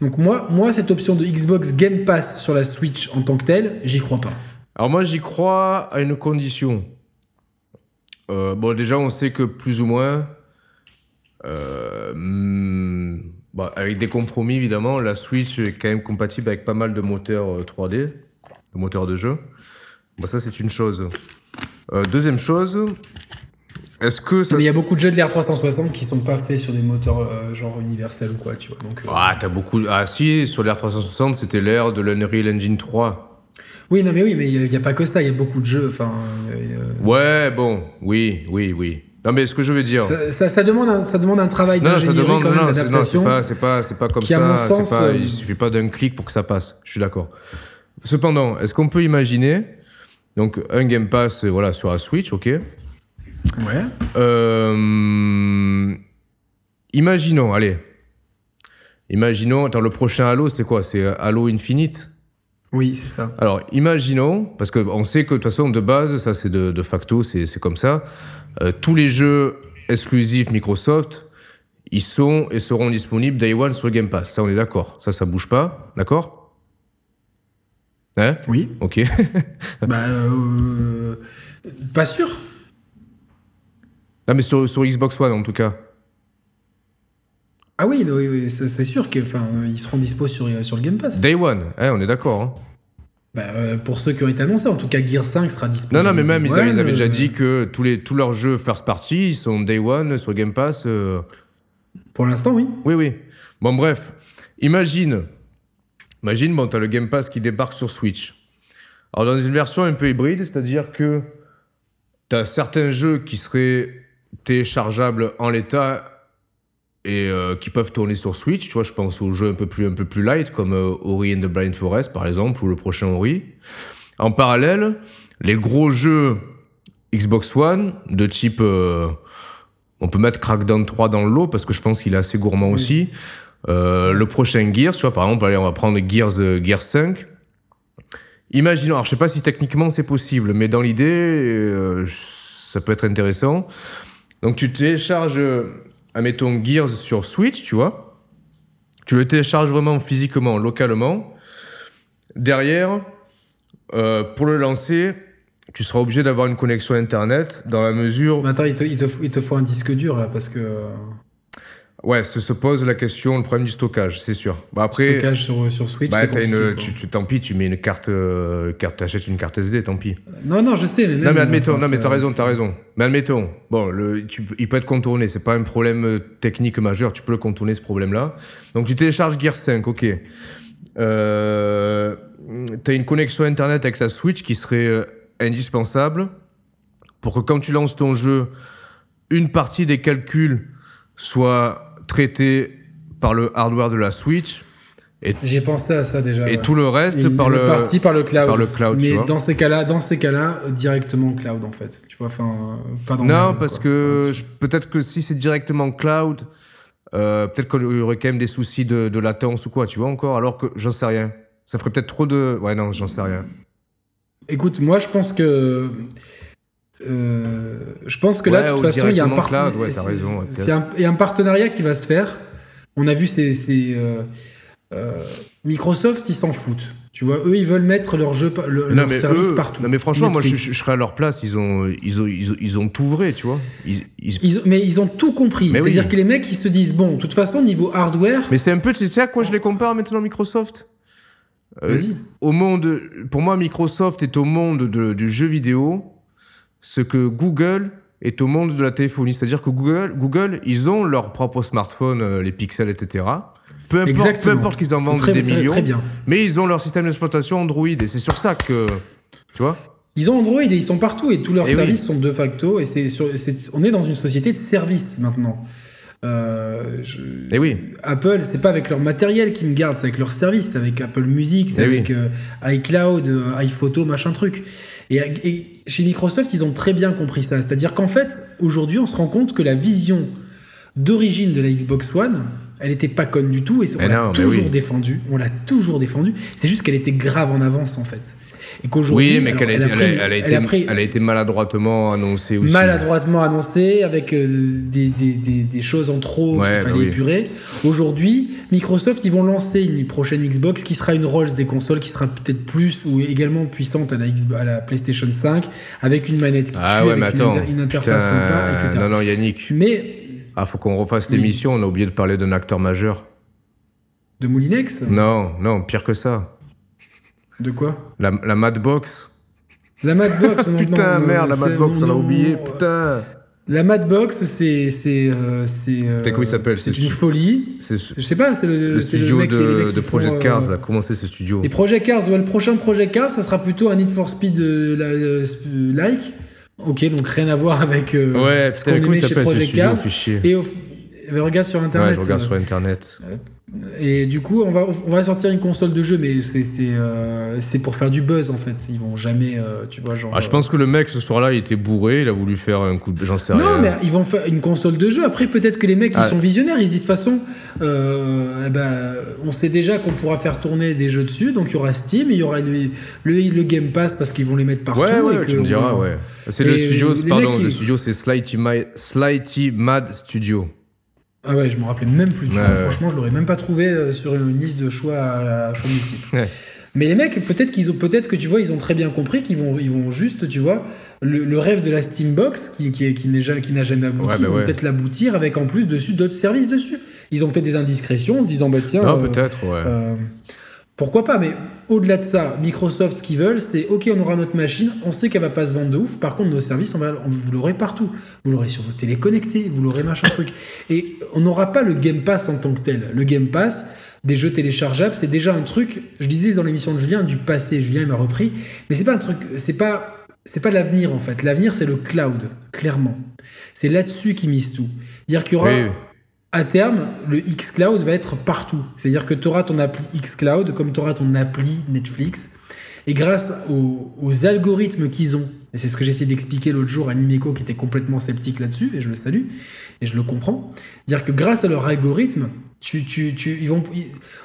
Donc moi, moi, cette option de Xbox Game Pass sur la Switch en tant que telle, j'y crois pas.
Alors moi j'y crois à une condition. Euh, bon déjà on sait que plus ou moins, euh, hmm, bah, avec des compromis évidemment, la Switch est quand même compatible avec pas mal de moteurs euh, 3D, de moteurs de jeu. Bon ça c'est une chose. Euh, deuxième chose, est-ce que ça...
Mais il y a beaucoup de jeux de l'R360 qui sont pas faits sur des moteurs euh, genre universels ou quoi, tu vois. Donc, euh,
Ah t'as beaucoup... Ah si, sur l'Air 360 c'était l'ère de l'Unreal Engine 3.
Oui, non, mais oui, mais il n'y a, pas que ça. Il y a beaucoup de jeux. Enfin,
Ouais bon, oui, oui, oui. Non mais ce que je veux dire...
ça, ça- ça demande un, ça demande un travail
Non, ça demande,
quand
non, c'est, non, c'est
d'adaptation.
pas, c'est pas, c'est pas comme ça.
mon sens,
pas,
euh,
il suffit pas d'un clic pour que ça passe. Je suis d'accord. Cependant, est-ce qu'on peut imaginer donc un Game Pass, voilà, sur la Switch, ok.
Ouais.
Euh, imaginons, allez, imaginons. Attends, le prochain Halo, c'est quoi? C'est Halo Infinite?
Oui, c'est ça.
Alors, imaginons, parce qu'on sait que de toute façon, de base, ça c'est de, de facto, c'est comme ça. euh, tous les jeux exclusifs Microsoft, ils sont et seront disponibles Day One sur Game Pass. Ça, on est d'accord. Ça, ça bouge pas. D'accord? Hein?
Oui.
Ok.
bah, euh, pas sûr.
non, mais sur, sur Xbox One, en tout cas.
Ah oui, oui, oui, c'est sûr qu'ils seront dispo sur, sur le Game Pass.
Day One, hein, on est d'accord. hein.
Bah, euh, pour ceux qui ont été annoncés, en tout cas, Gear 5 sera disponible.
Non, non, mais même, ils, avaient- ils avaient
Ouais,
déjà dit que tous, les, tous leurs jeux first party, ils sont Day One sur Game Pass. euh,
Pour l'instant, oui.
Oui, oui. Bon, bref. Imagine. Imagine, bon, t'as le Game Pass qui débarque sur Switch. Alors, dans une version un peu hybride, c'est-à-dire que t'as certains jeux qui seraient téléchargeables en l'état et euh, qui peuvent tourner sur Switch. Tu vois, je pense aux jeux un peu plus, un peu plus light, comme euh, Ori and the Blind Forest, par exemple, ou le prochain Ori. En parallèle, les gros jeux Xbox One, de type... euh, on peut mettre Crackdown 3 dans le lot, parce que je pense qu'il est assez gourmand aussi. Euh, le prochain Gears, tu vois, par exemple, allez, on va prendre Gears, euh, Gears 5. Imaginons, alors je sais pas si techniquement c'est possible, mais dans l'idée, euh, ça peut être intéressant. Donc tu télécharges, euh, admettons, Gears sur Switch, tu vois. Tu le télécharges vraiment physiquement, localement. Derrière, euh, pour le lancer, tu seras obligé d'avoir une connexion Internet dans la mesure...
Mais attends, il te, il, te, il te faut un disque dur là parce que.
Ouais, se, se pose la question, le problème du stockage, c'est sûr. Bah après,
stockage sur, sur Switch.
bah, t'as une, tu, tu, tant pis, tu mets une carte, euh, carte t'achètes une carte SD, tant pis.
Non, non, je sais. Mais
Non mais admettons, non mais t'as raison, t'as raison. Mais admettons, bon, le, tu, il peut être contourné, c'est pas un problème euh, technique majeur, tu peux le contourner ce problème-là. Donc tu télécharges Gear 5, ok. Euh, t'as une connexion internet avec sa Switch qui serait indispensable pour que quand tu lances ton jeu, une partie des calculs soit traitée par le hardware de la Switch
J'ai pensé à ça déjà.
et
ouais.
tout le reste
Et
par le
partie par le cloud.
par le cloud, tu
Mais dans ces cas-là, dans ces cas-là, directement cloud en fait. Tu vois, enfin, pas dans
Non, parce
quoi.
que peut-être que si c'est directement cloud, euh, peut-être qu'il y aurait quand même des soucis de, de latence ou quoi, tu vois encore, alors que j'en sais rien. Ça ferait peut-être trop de. Ouais, non, j'en sais rien.
Écoute, moi je pense que. Euh, je pense que
Ouais,
là, de
ou
toute façon, il y a un, part-
ouais,
c'est-
raison, ouais,
c'est un, il y a un partenariat qui va se faire. On a vu ces. ces, euh, euh, Microsoft, ils s'en foutent. Tu vois, eux, ils veulent mettre leur jeu, le,
non,
leur
mais
service
eux-
partout.
Non, mais franchement, moi, je,
Netflix.
je- je serais à leur place. Ils ont, ils ont, ils ont, ils ont tout vrai, tu vois. Ils- ils-
mais ils ont tout compris.
Oui.
C'est-à-dire que les mecs, ils se disent bon, de toute façon, niveau hardware,
Mais c'est un peu, sais à quoi je les compare maintenant, Microsoft? Euh,
vas-y.
Au monde. Pour moi, Microsoft est au monde de- du jeu vidéo ce que Google est au monde de la téléphonie. C'est-à-dire que Google, Google, ils ont leur propre smartphone, euh, les pixels, etc. Peu importe, peu importe qu'ils en vendent
Très,
des
très,
millions.
très bien.
Mais ils ont leur système d'exploitation Android. Et c'est sur ça que. Tu vois
Ils ont Android et ils sont partout et tous leurs
Eh oui.
services sont de facto et c'est on est dans une société de services maintenant. Euh, je-
Eh oui.
Apple, c'est pas avec leur matériel qu'ils me gardent, c'est avec leur service, c'est avec Apple Music, c'est
Eh oui.
avec euh, iCloud, euh, iPhoto, machin truc. Et, et chez Microsoft, ils ont très bien compris ça. C'est-à-dire qu'en fait, aujourd'hui, on se rend compte que la vision d'origine de la Xbox One, elle était pas conne du tout et on l'a toujours. On l'a toujours défendue. C'est juste qu'elle était grave en avance en fait. Et qu'aujourd'hui,
Oui, mais qu'elle a,
elle
été-
a
elle a-
pris-
elle a
elle
été,
a pris-
elle a été maladroitement annoncée aussi.
maladroitement annoncé avec euh, des, des, des, des choses en trop
Ouais,
qu'il
bah
fallait
oui.
épurer. Aujourd'hui, Microsoft, ils vont lancer une prochaine Xbox qui sera une Rolls des consoles, qui sera peut-être plus ou également puissante à la, Xbox- à la PlayStation 5, avec une manette qui
Ah
tue,
ouais,
avec une,
attends.
inter- une interface
Putain,
sympa, etc.
Non, non, Yannick.
Mais
Ah, faut qu'on refasse
Oui.
l'émission. On a oublié de parler d'un acteur majeur.
de Moulinex?
Non, non, pire que ça.
De quoi
La, la Madbox.
La Madbox non,
Putain,
non,
merde, la Madbox, on l'a oublié.
non,
Putain.
La Madbox, c'est. C'est. euh, c'est, euh,
Putain, comment il s'appelle,
C'est
ce
une folie. Je sais pas, c'est le,
studio
mec-
de, de
font,
Project
euh,
Cars, là. Comment c'est ce studio
Les Project Cars, ouais, le prochain Project Cars, ça sera plutôt un Need for Speed euh, euh, like. Ok, donc rien à voir avec. euh,
Ouais,
ce
putain,
qu'on
comment il
aimait chez
s'appelle ce
Project
studio,
Cars.
fichier
Et au- regarde sur internet.
Ouais, je regarde
euh,
sur internet.
Et du coup, on va, on va sortir une console de jeu, mais c'est euh, c'est pour faire du buzz en fait. Ils vont jamais, euh, tu vois, genre.
Ah, je pense que le mec ce soir-là, il était bourré, il a voulu faire un coup de. J'en sais rien.
Non, mais ils vont faire une console de jeu. Après, peut-être que les mecs,
Ah.
ils sont visionnaires. Ils se disent de toute façon, euh, eh ben, on sait déjà qu'on pourra faire tourner des jeux dessus. Donc il y aura Steam, il y aura le, le, le Game Pass parce qu'ils vont les mettre partout.
Ouais, ouais,
et que
tu me diras, ouais. C'est le studio, pardon,
mecs,
le studio, c'est Slighty Mad Studio.
Ah ouais, je me rappelais même plus. tu
Ouais,
vois.
ouais.
Franchement, je l'aurais même pas trouvé euh, sur une liste de choix à, choix multiples.
Ouais.
Mais les mecs, peut-être qu'ils ont, peut-être que tu vois, ils ont très bien compris qu'ils vont, ils vont juste, tu vois, le, le rêve de la Steambox qui, qui, qui n'est ja- qui n'a jamais abouti,
bah
ils vont peut-être l'aboutir avec en plus dessus d'autres services dessus. Ils ont peut-être des indiscrétions en disant bah tiens.
Non,
euh,
peut-être, ouais.
euh, pourquoi pas, mais au-delà de ça, Microsoft, ce qu'ils veulent, c'est ok, on aura notre machine, on sait qu'elle va pas se vendre de ouf, par contre, nos services, on va, on- vous l'aurez partout. Vous l'aurez sur vos télé connectés, vous l'aurez machin truc. Et on n'aura pas le Game Pass en tant que tel. Le Game Pass, des jeux téléchargeables, c'est déjà un truc, je disais dans l'émission de Julien, du passé. Julien m'a repris, mais c'est pas un truc, c'est pas c'est pas l'avenir en fait. L'avenir, c'est le cloud, clairement. C'est là-dessus qu'ils misent tout. C'est-à-dire qu'il y aura, à terme, le xCloud va être partout. C'est-à-dire que tu auras ton appli xCloud comme tu auras ton appli Netflix. Et grâce aux, algorithmes qu'ils ont, et c'est ce que essayé d'expliquer l'autre jour à Nimeco qui était complètement sceptique là-dessus, et je le salue, et je le comprends, dire que grâce à leur algorithme, tu, tu, tu, ils vont,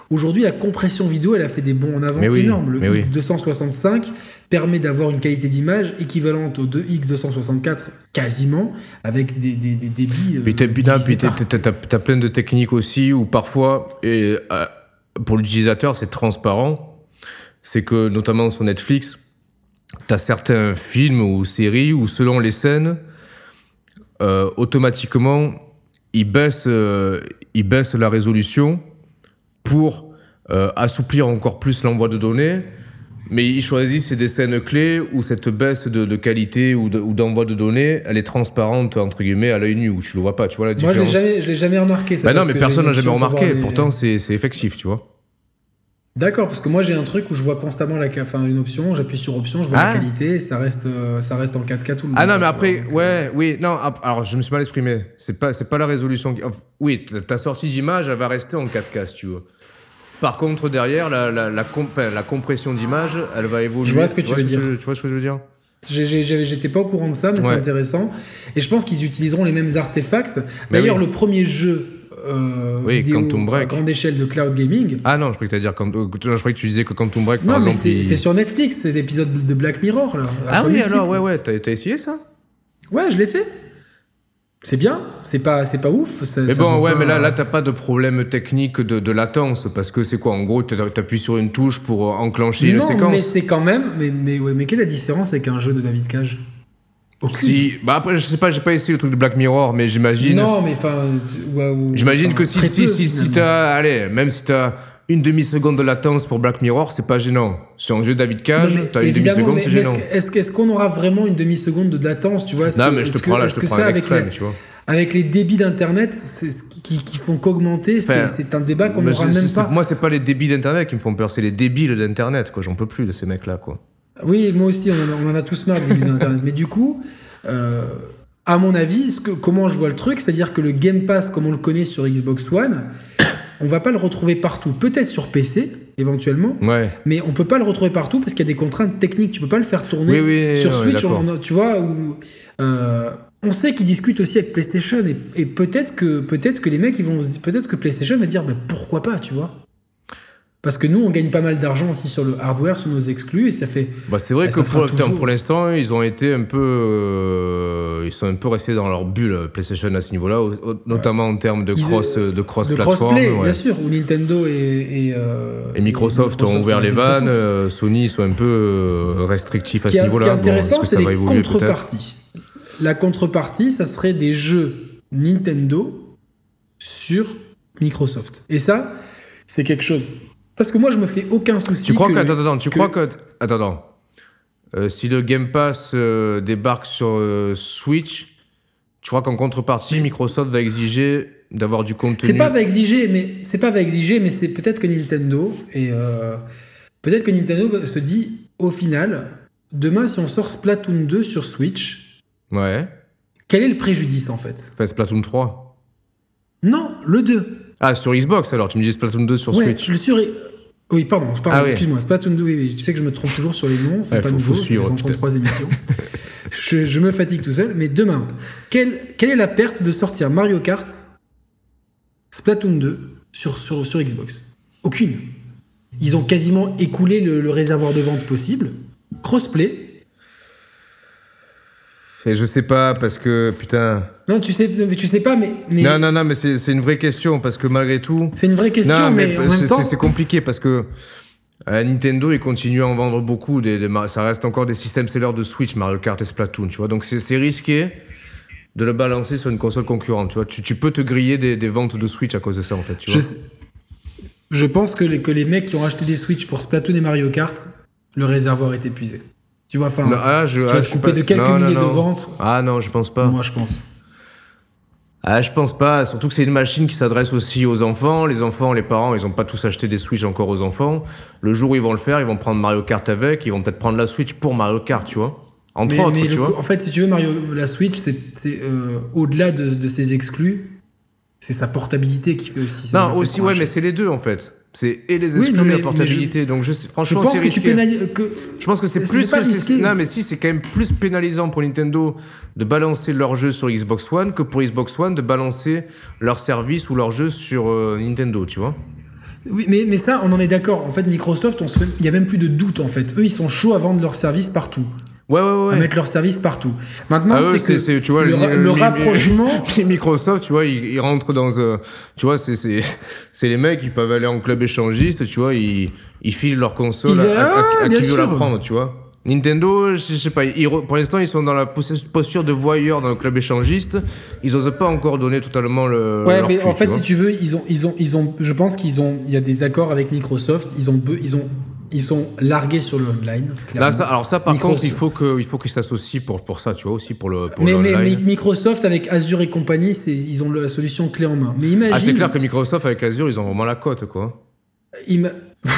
aujourd'hui la compression vidéo, elle a fait des bons en avant énormes. Le X265 permet d'avoir une qualité d'image équivalente au 2X264 quasiment, avec des, des, des débits.
Puis t'as as, plein de techniques aussi où parfois, et, euh, pour l'utilisateur, c'est transparent c'est que notamment sur Netflix, tu as certains films ou séries où selon les scènes, euh, automatiquement, ils baissent, euh, ils baissent la résolution pour euh, assouplir encore plus l'envoi de données. Mais ils choisissent des scènes clés où cette baisse de, qualité ou d'envoi de, données, elle est transparente, entre guillemets, à l'œil nu, où tu le vois pas, tu vois la différence.
Moi, je l'ai jamais, jamais remarqué, ça.
Bah non, mais personne n'a jamais remarqué. Pourtant, c'est effectif, tu vois.
D'accord, parce que moi j'ai un truc où je vois constamment la, enfin, une option, j'appuie sur option, je vois la ah. qualité, ça reste, euh, ça reste en 4K tout le
Ah non, mais après, ouais, oui, non, alors je me suis mal exprimé. C'est pas, c'est pas la résolution. Oui, ta sortie d'image, elle va rester en 4K si tu veux. Par contre, derrière, la, la, la, la compression d'image, elle va évoluer.
Je vois ce que tu, veux dire.
tu vois ce que je veux dire?
J'étais pas au courant de ça, mais c'est intéressant. Et je pense qu'ils utiliseront les mêmes artefacts. D'ailleurs, le premier jeu euh,
oui, Quantum Break.
à grande échelle de cloud gaming.
Ah non, je croyais que, dire, euh, je croyais que tu disais que Quantum Break,
non, mais c'est sur Netflix, c'est l'épisode de Black Mirror. Là,
ah oui, alors, ouais, ouais, t'as essayé ça?
Ouais, je l'ai fait. C'est bien, c'est pas, c'est pas ouf.
mais bon, ouais, mais là, là, t'as pas de problème technique de, de latence parce que c'est quoi En gros, t'appuies sur une touche pour enclencher une séquence?
mais c'est quand même. Mais, mais, ouais, mais quelle est la différence avec un jeu de David Cage?
Si, bah après, je sais pas, j'ai pas essayé le truc de Black Mirror, mais j'imagine.
Non, mais enfin.
j'imagine que si, si, si, si t'as. Allez, même si t'as une demi-seconde de latence pour Black Mirror, c'est pas gênant. Sur un jeu David Cage, t'as une demi-seconde, c'est gênant.
Est-ce qu'on aura vraiment une demi-seconde de latence, tu vois?
Non, mais je te prends là, je te prends l'extrême, tu vois
avec les débits d'internet c'est ce qui, qui, font qu'augmenter c'est un débat qu'on n'aura même pas
moi c'est pas les débits d'internet qui me font peur c'est les débiles d'internet quoi j'en peux plus de ces mecs là quoi
oui moi aussi on en a, tous marre des débits d'internet mais du coup euh, à mon avis, ce que, comment je vois le truc, c'est-à-dire que le Game Pass, comme on le connaît sur Xbox One, on va pas le retrouver partout. Peut-être sur PC, éventuellement, mais on peut pas le retrouver partout parce qu'il y a des contraintes techniques. Tu peux pas le faire tourner sur Switch. tu vois, où, euh, on sait qu'ils discutent aussi avec PlayStation et, peut-être que peut-être que les mecs ils vont peut-être que PlayStation va dire bah, pourquoi pas, tu vois. Parce que nous, on gagne pas mal d'argent aussi sur le hardware, sur nos exclus, et ça fait.
Bah, c'est vrai que pour, pour l'instant, ils ont été un peu. Euh, ils sont un peu restés dans leur bulle, PlayStation, à ce niveau-là, notamment en termes de cross, de cross de plateforme. Crossplay,
bien sûr, où Nintendo et.
Et, euh, et Microsoft, ont ouvert les vannes, euh, Sony sont un peu restrictifs à ce niveau-là.
Ce qui est intéressant, c'est les contreparties. La contrepartie, ça serait des jeux Nintendo sur Microsoft. Et ça, c'est quelque chose parce que moi, je me fais aucun souci.
Tu crois que, attends, attends, tu crois que, attends, attends. Euh, si le Game Pass euh, débarque sur euh, Switch, tu crois qu'en contrepartie, Microsoft va exiger d'avoir du contenu?
C'est pas va exiger, mais c'est pas va exiger, mais c'est peut-être que Nintendo et peut-être que Nintendo se dit au final, demain, si on sort Splatoon 2 sur Switch,
ouais.
Quel est le préjudice en fait?
Enfin, Splatoon 3.
Non, le 2.
Ah, sur Xbox alors, tu me dis Splatoon 2 sur Switch.
Le sur... Oui, pardon, pardon ah excuse-moi. Splatoon 2, oui, oui, tu sais que je me trompe toujours sur les noms, c'est pas nouveau, c'est 33 émissions. je, je, me fatigue tout seul, mais demain, quelle, quelle est la perte de sortir Mario Kart Splatoon 2 sur, sur, sur Xbox? Aucune. Ils ont quasiment écoulé le, le réservoir de vente possible. Crossplay,
je sais pas parce que putain.
Non, tu sais, tu sais pas, mais.
Non, non, non, mais c'est une vraie question parce que malgré tout.
C'est une vraie question, mais,
c'est compliqué parce que euh, Nintendo il continue à en vendre beaucoup. Des, ça reste encore des systèmes sellers de Switch, Mario Kart et Splatoon, tu vois. Donc c'est risqué de le balancer sur une console concurrente, tu vois. Tu, peux te griller des, ventes de Switch à cause de ça, en fait, tu vois.
Je, je pense que les, que les mecs qui ont acheté des Switch pour Splatoon et Mario Kart, le réservoir est épuisé. Tu vois, enfin,
ah,
tu vas
ah,
te couper de quelques milliers de ventes.
Ah non, je pense pas.
Moi, je pense.
Ah, je pense pas. Surtout que c'est une machine qui s'adresse aussi aux enfants. Les enfants, les parents, ils ont pas tous acheté des Switch encore aux enfants. Le jour où ils vont le faire, ils vont prendre Mario Kart avec. Ils vont peut-être prendre la Switch pour Mario Kart, tu vois. Entre
Mais-
autres,
mais
tu
le
vois.
En fait, si tu veux, Mario, la Switch, c'est c'est, euh, au-delà de, de ses exclus, c'est sa portabilité qui fait aussi. ça
Non, aussi, ouais, mais c'est les deux en fait. C'est et les
Oui,
exclus
non,
et
mais-
la
mais
portabilité. Donc je franchement, c'est risqué.
pénalises. Que...
Je pense que c'est plus. non, mais si, c'est quand même plus pénalisant pour Nintendo de balancer leur jeu sur Xbox One que pour Xbox One de balancer leur service ou leur jeu sur euh, Nintendo, tu vois.
Oui, mais, mais ça, on en est d'accord. En fait, Microsoft, on se fait- il n'y a même plus de doute, en fait. Eux, ils sont chauds à vendre leurs services partout.
Ouais, ouais,
À
ouais.
mettre leurs services partout. Maintenant,
Ah
c'est que
c'est- tu vois,
le,
le- le-
rapprochement...
Microsoft, tu vois, ils, ils rentrent dans un. Tu vois, c'est, les mecs, ils peuvent aller en club échangiste, tu vois, ils, ils filent leur console à,
est-
à- à-
ah,
à qui veut la prendre, tu vois. Nintendo, je sais pas, ils pour l'instant, ils sont dans la pos- posture de voyeur dans le club échangiste. Ils osent pas encore donner totalement le.
Ouais,
leur
mais
cul,
en fait, si tu veux, ils ont, ils ont, ils ont, je pense qu'ils ont, il y a des accords avec Microsoft. Ils ont, ils ont, ils sont largués sur le online.
Là, ça, alors ça, par
Microsoft.
contre, il faut que, il faut qu'ils s'associent pour, pour ça, tu vois, aussi pour le, pour
mais, mais, Microsoft avec Azure et compagnie, c'est, ils ont la solution clé en main. Mais imagine,
Ah, c'est clair que Microsoft avec Azure, ils ont vraiment la cote, quoi.
ima-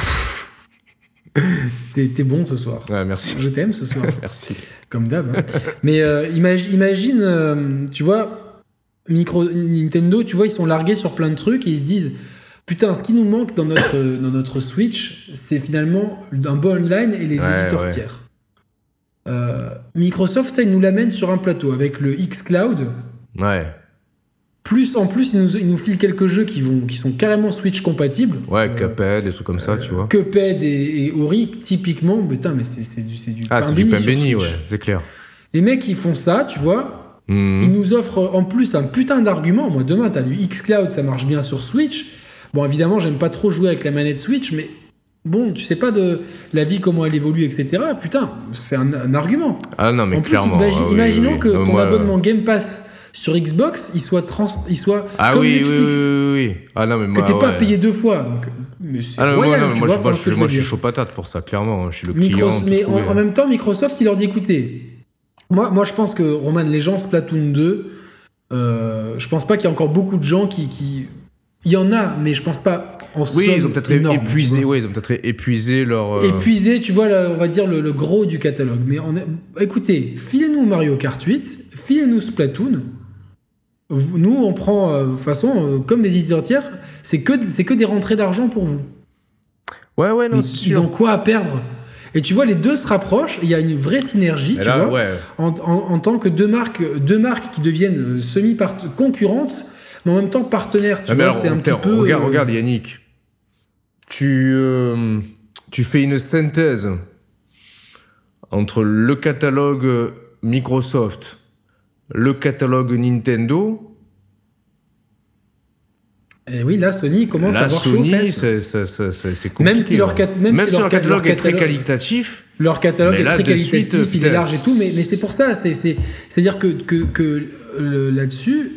t'es, bon ce soir.
Ouais, merci.
Je t'aime ce soir.
Merci.
Comme d'hab. hein. Mais euh, imagi- imagine, euh, tu vois, micro, Nintendo, tu vois, ils sont largués sur plein de trucs et ils se disent Putain, ce qui nous manque dans notre, dans notre Switch, c'est finalement un bon online et les
Ouais,
éditeurs
ouais.
tiers. Euh, Microsoft, ça, il nous l'amène sur un plateau avec le xCloud.
Ouais.
Plus, en plus, il nous, il nous file quelques jeux qui, vont, qui sont carrément Switch compatibles.
Ouais,
Euh,
Cuphead, des trucs comme ça, tu vois.
Cuphead et, et Ori, typiquement, putain, mais c'est c'est du, c'est du
Ah,
pain
c'est du
béni
pain béni, ouais, c'est clair.
Les mecs, ils font ça, tu vois,
Mhm.
Ils nous offrent en plus un putain d'argument. Moi, demain, t'as du xCloud, ça marche bien sur Switch. Bon, évidemment, j'aime pas trop jouer avec la manette Switch, mais bon, tu sais pas de la vie, comment elle évolue, etc. Putain, c'est un, un argument.
Ah non, mais
en plus,
clairement. ah oui,
imaginons
oui,
que ton
Moi,
abonnement Game Pass sur Xbox, il soit, trans, il soit
Ah
comme
oui, oui,
Netflix.
oui, oui, oui. Ah non, mais
Que
moi.
t'es pas
ouais.
payé deux fois. Donc, mais c'est
Ah non,
royal,
non, moi,
vois,
je,
que
moi, suis chaud patate pour ça, clairement. Je suis le client.
mais en, même temps, Microsoft, il leur dit écoutez, moi, moi je pense que Roman, les gens Splatoon 2, euh, je pense pas qu'il y a encore beaucoup de gens qui, qui- Il y en a, mais je pense pas en
Oui, ils ont peut-être épuisé, ouais, ils ont peut-être épuisé leur. euh,
Épuisé, tu vois, là, on va dire le, le gros du catalogue. Mais on est- écoutez, filez-nous Mario Kart 8, filez-nous Splatoon. Nous, on prend, euh, de toute façon, euh, comme des éditeurs tiers, c'est que, c'est que des rentrées d'argent pour vous.
Ouais, ouais, non,
ils
sûr.
ont quoi à perdre? Et tu vois, les deux se rapprochent, il y a une vraie synergie, tu vois,
ouais.
en, en- en tant que deux marques, deux marques qui deviennent semi-concurrentes, mais en même temps partenaires, tu
Ah,
vois, c'est un petit peu...
Regarde,
euh,
regarde, Yannick. Tu, euh, tu fais une synthèse entre le catalogue Microsoft, le catalogue Nintendo.
Et oui, là, Sony commence à avoir
Sony, c'est compliqué.
Même si leur
hein.
cat- même
Même
si
si
leur
leur
cat-
catalogue est très qualitatif.
Leur catalogue est très
suite,
qualitatif, il est large et tout, mais, mais c'est pour ça, c'est c'est- c'est-à-dire que, que, que là-dessus,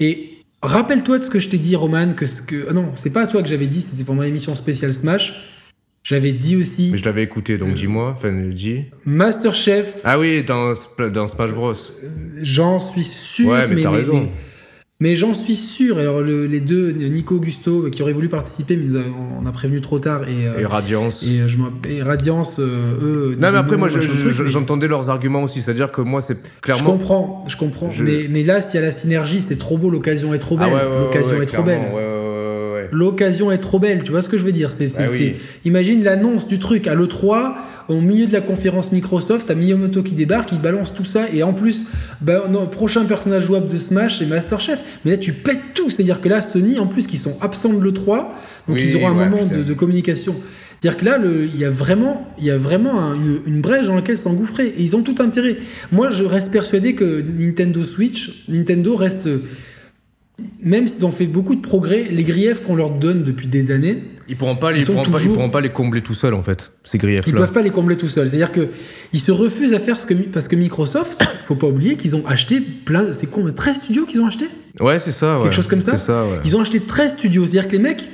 et rappelle-toi de ce que je t'ai dit, Roman, que ce que... non, c'est pas à toi que j'avais dit, c'était pendant l'émission spéciale Smash, j'avais dit aussi
Mais je l'avais écouté, donc dis-moi. Enfin, dis.
Masterchef,
Ah oui, dans, dans Smash Bros.
j'en suis sûr,
Ouais, mais t'as raison.
mais- mais j'en suis sûr, alors le- les deux, Nico Augusto, qui auraient voulu participer, mais on a prévenu trop tard, et... euh,
Et Radiance.
et, euh, je et Radiance, euh, eux...
Non, mais après, moi, je- je- j'entendais leurs arguments aussi. C'est-à-dire que moi, c'est
Je
clairement.
comprends, je comprends.
Je-
Mais, mais là, s'il y a la synergie, c'est trop beau, l'occasion est trop
Ah
belle.
ouais, ouais, ouais,
l'occasion
ouais,
est trop belle. L'occasion est trop belle, tu vois ce que je veux dire? C'est,
Bah oui.
Imagine l'annonce du truc à l'E3, au milieu de la conférence Microsoft, t'as Miyamoto qui débarque, il balance tout ça, et en plus, bah, non, prochain personnage jouable de Smash, c'est Masterchef. Mais là, tu pètes tout, c'est-à-dire que là, Sony, en plus, qui sont absents de l'E3, donc
Oui,
ils auront un
ouais,
moment de, de communication. C'est-à-dire que là, il y a vraiment, il y a vraiment un- une, une brèche dans laquelle s'engouffrer. Et ils ont tout intérêt. Moi, je reste persuadé que Nintendo Switch, Nintendo reste, même s'ils ont fait beaucoup de progrès, les griefs qu'on leur donne depuis des années,
Ils pourront pas, les,
Ils
ils pourront pas, ils pourront pas les combler tout seuls en fait, ces
ils
griefs-là.
peuvent pas les combler tout seuls. C'est-à-dire que ils se refusent à faire ce que parce que Microsoft, faut pas oublier qu'ils ont acheté plein, c'est con, 13 studios qu'ils ont acheté?
Ouais, c'est ça. Ouais.
Quelque chose comme ça?
Ça, ouais.
Ils ont acheté 13 studios. C'est-à-dire que les mecs,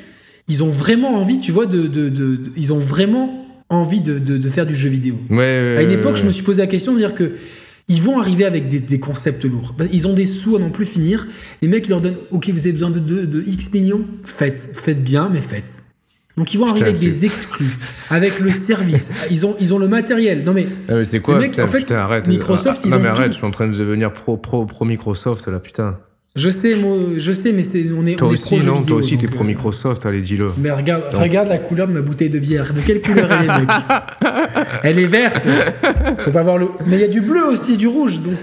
ils ont vraiment envie, tu vois, de, de- de- de- ils ont vraiment envie de, faire du jeu vidéo.
Ouais, ouais,
À une époque, je me suis posé la question de dire que ils vont arriver avec des, des concepts lourds. Bah, Ils ont des sous à n'en plus finir. Les mecs, ils leur donnent OK, vous avez besoin de, de- de X millions? Faites. Faites bien, mais faites. Donc ils vont arriver avec des exclus, avec le service. Ils ont, ils ont le matériel. Non mais.
Ah mais c'est quoi putain, en fait, putain, arrête. Microsoft, ah, ils non, mais arrête, je suis en train de devenir pro, pro, pro Microsoft là, putain.
Je sais, moi, je sais, mais c'est on est.
Toi
on
aussi,
est
non Toi aussi, t'es pro euh, Microsoft, allez, dis-le.
Mais regarde, regarde la couleur de ma bouteille de bière. De quelle couleur elle est, mec Elle est verte. Faut pas voir le. Mais il y a du bleu aussi, du rouge. Donc.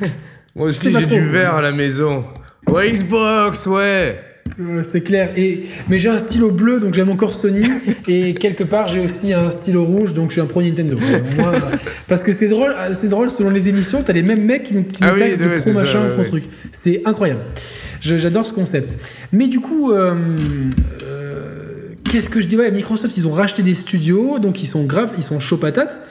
Moi aussi, j'ai du vert à la maison. Ouais, Xbox, ouais
c'est clair. Et, mais j'ai un stylo bleu, donc j'aime encore Sony. et quelque part, j'ai aussi un stylo rouge, donc je suis un pro Nintendo. parce que c'est drôle, c'est drôle, selon les émissions, t'as les mêmes mecs qui, qui ah nous de pro machin, pro truc. C'est incroyable. J'adore ce concept. Mais du coup, euh, euh, qu'est-ce que je dis? Ouais, Microsoft, ils ont racheté des studios, donc ils sont graves, ils sont chauds patates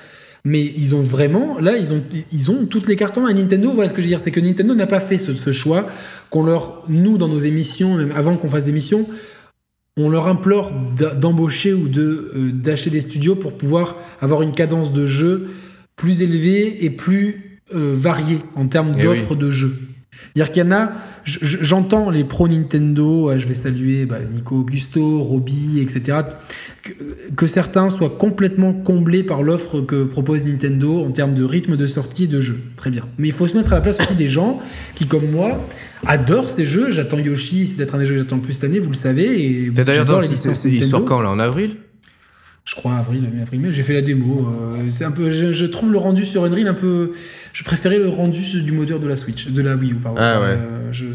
mais ils ont vraiment, là, ils ont, ils ont toutes les cartes en main. Nintendo, voilà ce que je veux dire, c'est que Nintendo n'a pas fait ce, choix qu'on leur, nous, dans nos émissions, même avant qu'on fasse des émissions, on leur implore d'embaucher ou de euh, d'acheter des studios pour pouvoir avoir une cadence de jeu plus élevée et plus euh, variée en termes eh d'offres de jeux. C'est-à-dire qu'il y en a, j'entends les pro Nintendo, je vais saluer bah, Nico Augusto, Roby, etc., que, certains soient complètement comblés par l'offre que propose Nintendo en termes de rythme de sortie de jeu. Très bien. Mais il faut se mettre à la place aussi des gens qui, comme moi, adorent ces jeux. J'attends Yoshi, c'est peut-être un des jeux que j'attends le plus cette année, vous le savez. Et
d'ailleurs, il sort quand là? En avril?
Je crois avril, avril mai. J'ai fait la démo. Euh, c'est un peu, je, trouve le rendu sur Unreal un peu. Je préférais le rendu du moteur de la Switch, de la Wii U, pardon.
Ah ouais.
Euh, je,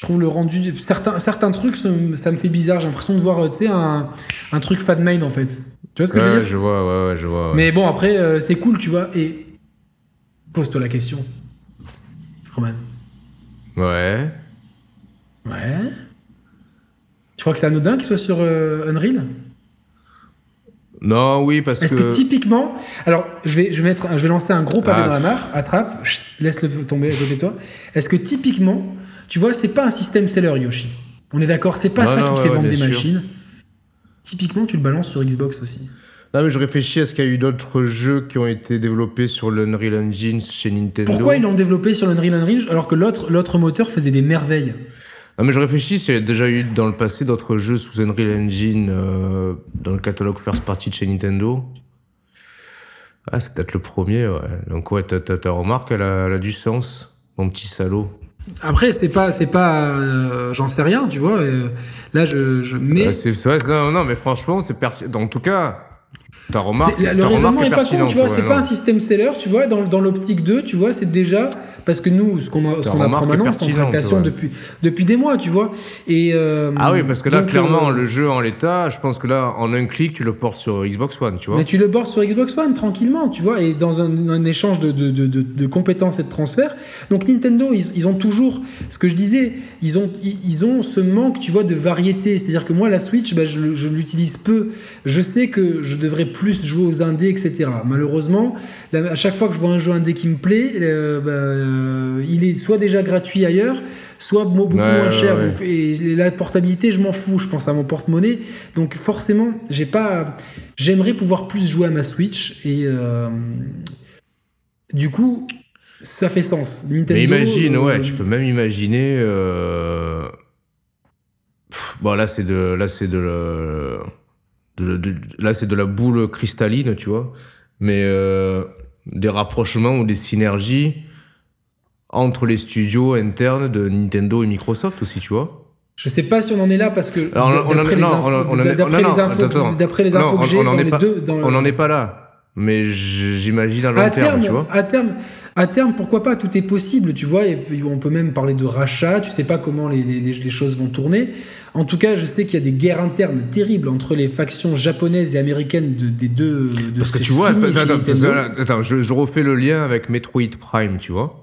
trouve le rendu. Certains, certains trucs, ça, me fait bizarre. J'ai l'impression de voir, tu sais, un, un truc fan-made en fait. Tu vois ce que je veux dire?
Je vois, ouais, ouais, je vois.
Mais bon, après, euh, c'est cool, tu vois. Et pose-toi la question, Roman.
Ouais.
Ouais. Tu crois que c'est anodin qu'il soit sur Unreal?
Non, oui, parce
que. Est-ce que typiquement. Alors, je vais, je vais, mettre, je vais lancer un gros pavé ah. dans la mare, attrape, laisse-le tomber à côté de toi. Est-ce que typiquement, tu vois, c'est pas un système seller Yoshi? On est d'accord, c'est pas ça qui te fait vendre des machines. Typiquement, tu le balances sur Xbox aussi.
Non, mais je réfléchis à ce qu'il y a eu d'autres jeux qui ont été développés sur l'Unreal Engine chez Nintendo.
Pourquoi ils l'ont développé sur l'Unreal Engine alors que l'autre moteur faisait des merveilles?
Ah, mais je réfléchis s'il y a déjà eu dans le passé d'autres jeux sous Unreal Engine euh, dans le catalogue first party de chez Nintendo. Ah, c'est peut-être le premier, ouais. Donc, ouais, ta, remarque, elle a, du sens, mon petit salaud.
Après, c'est pas, c'est pas, euh, j'en sais rien, tu vois. Euh, là, je, je mets.
Ah, c'est, non, non, mais franchement, c'est pertinent. En tout cas, ta remarque,
le raisonnement est pas con, tu vois. c'est pas un système seller, tu vois. Dans, dans l'optique 2, tu vois, c'est déjà parce que nous, ce qu'on apprend maintenant, c'est en tractation depuis, depuis des mois, tu vois. Et, euh,
ah oui, parce que là, clairement, euh, le jeu en l'état, je pense que là, en un clic, tu le portes sur Xbox One, tu vois.
Mais tu le portes sur Xbox One tranquillement, tu vois, et dans un, un échange de, de, de, de, compétences et de transferts. Donc Nintendo, ils, ils, ont toujours, ce que je disais, ils ont, ils ont ce manque, tu vois, de variété. C'est-à-dire que moi, la Switch, bah, je, je l'utilise peu. Je sais que je devrais plus jouer aux indés, etc. Malheureusement, à chaque fois que je vois un jeu indé qui me plaît, euh, bah, euh, il est soit déjà gratuit ailleurs, soit beaucoup moins cher. et la portabilité, je m'en fous. Je pense à mon porte-monnaie. Donc forcément, j'ai pas. J'aimerais pouvoir plus jouer à ma Switch et euh, du coup, ça fait sens.
Nintendo. Mais imagine, ouais, tu peux même imaginer. bon, là, c'est de, là, c'est de, là, c'est de la boule cristalline, tu vois. Mais des rapprochements ou des synergies entre les studios internes de Nintendo et Microsoft aussi, tu vois.
Je sais pas si on en est là parce que d'après les infos, d'après les infos que j'ai dans les deux,
on n'en est pas là. Mais j'imagine à long terme, tu vois.
À terme, à terme, pourquoi pas Tout est possible, tu vois. Et on peut même parler de rachat. Tu sais pas comment les, les, les choses vont tourner. En tout cas, je sais qu'il y a des guerres internes terribles entre les factions japonaises et américaines des deux. De
parce que tu vois, attends, je, refais le lien avec Metroid Prime, tu vois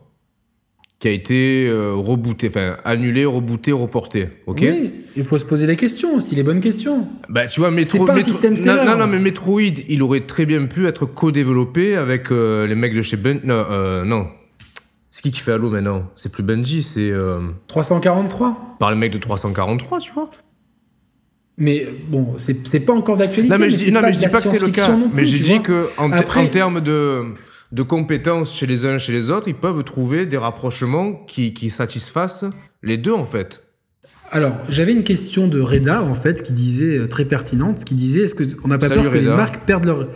qui a été euh, rebooté, enfin annulé, rebooté, reporté. Ok?
Oui, il faut se poser la question aussi, les bonnes questions.
Bah tu vois, Metroid.
C'est pas un système
non, non, non, mais Metroid, il aurait très bien pu être co-développé avec euh, les mecs de chez Ben. Non, euh, non. C'est qui qui fait Halo maintenant? C'est plus Benji, c'est.
343
Par les mecs de 343, tu vois.
Mais bon, c'est pas encore d'actualité.
Non, mais, je, dis, non, mais je dis pas que c'est le cas. mais j'ai dit que en, en termes de de compétences chez les uns et chez les autres, ils peuvent trouver des rapprochements qui, qui satisfassent les deux en fait.
alors, j'avais une question de Reda, en fait, qui disait, euh, très pertinente, qui disait, est-ce qu'on n'a pas
Salut,
peur que les
Reda.
marques perdent leur...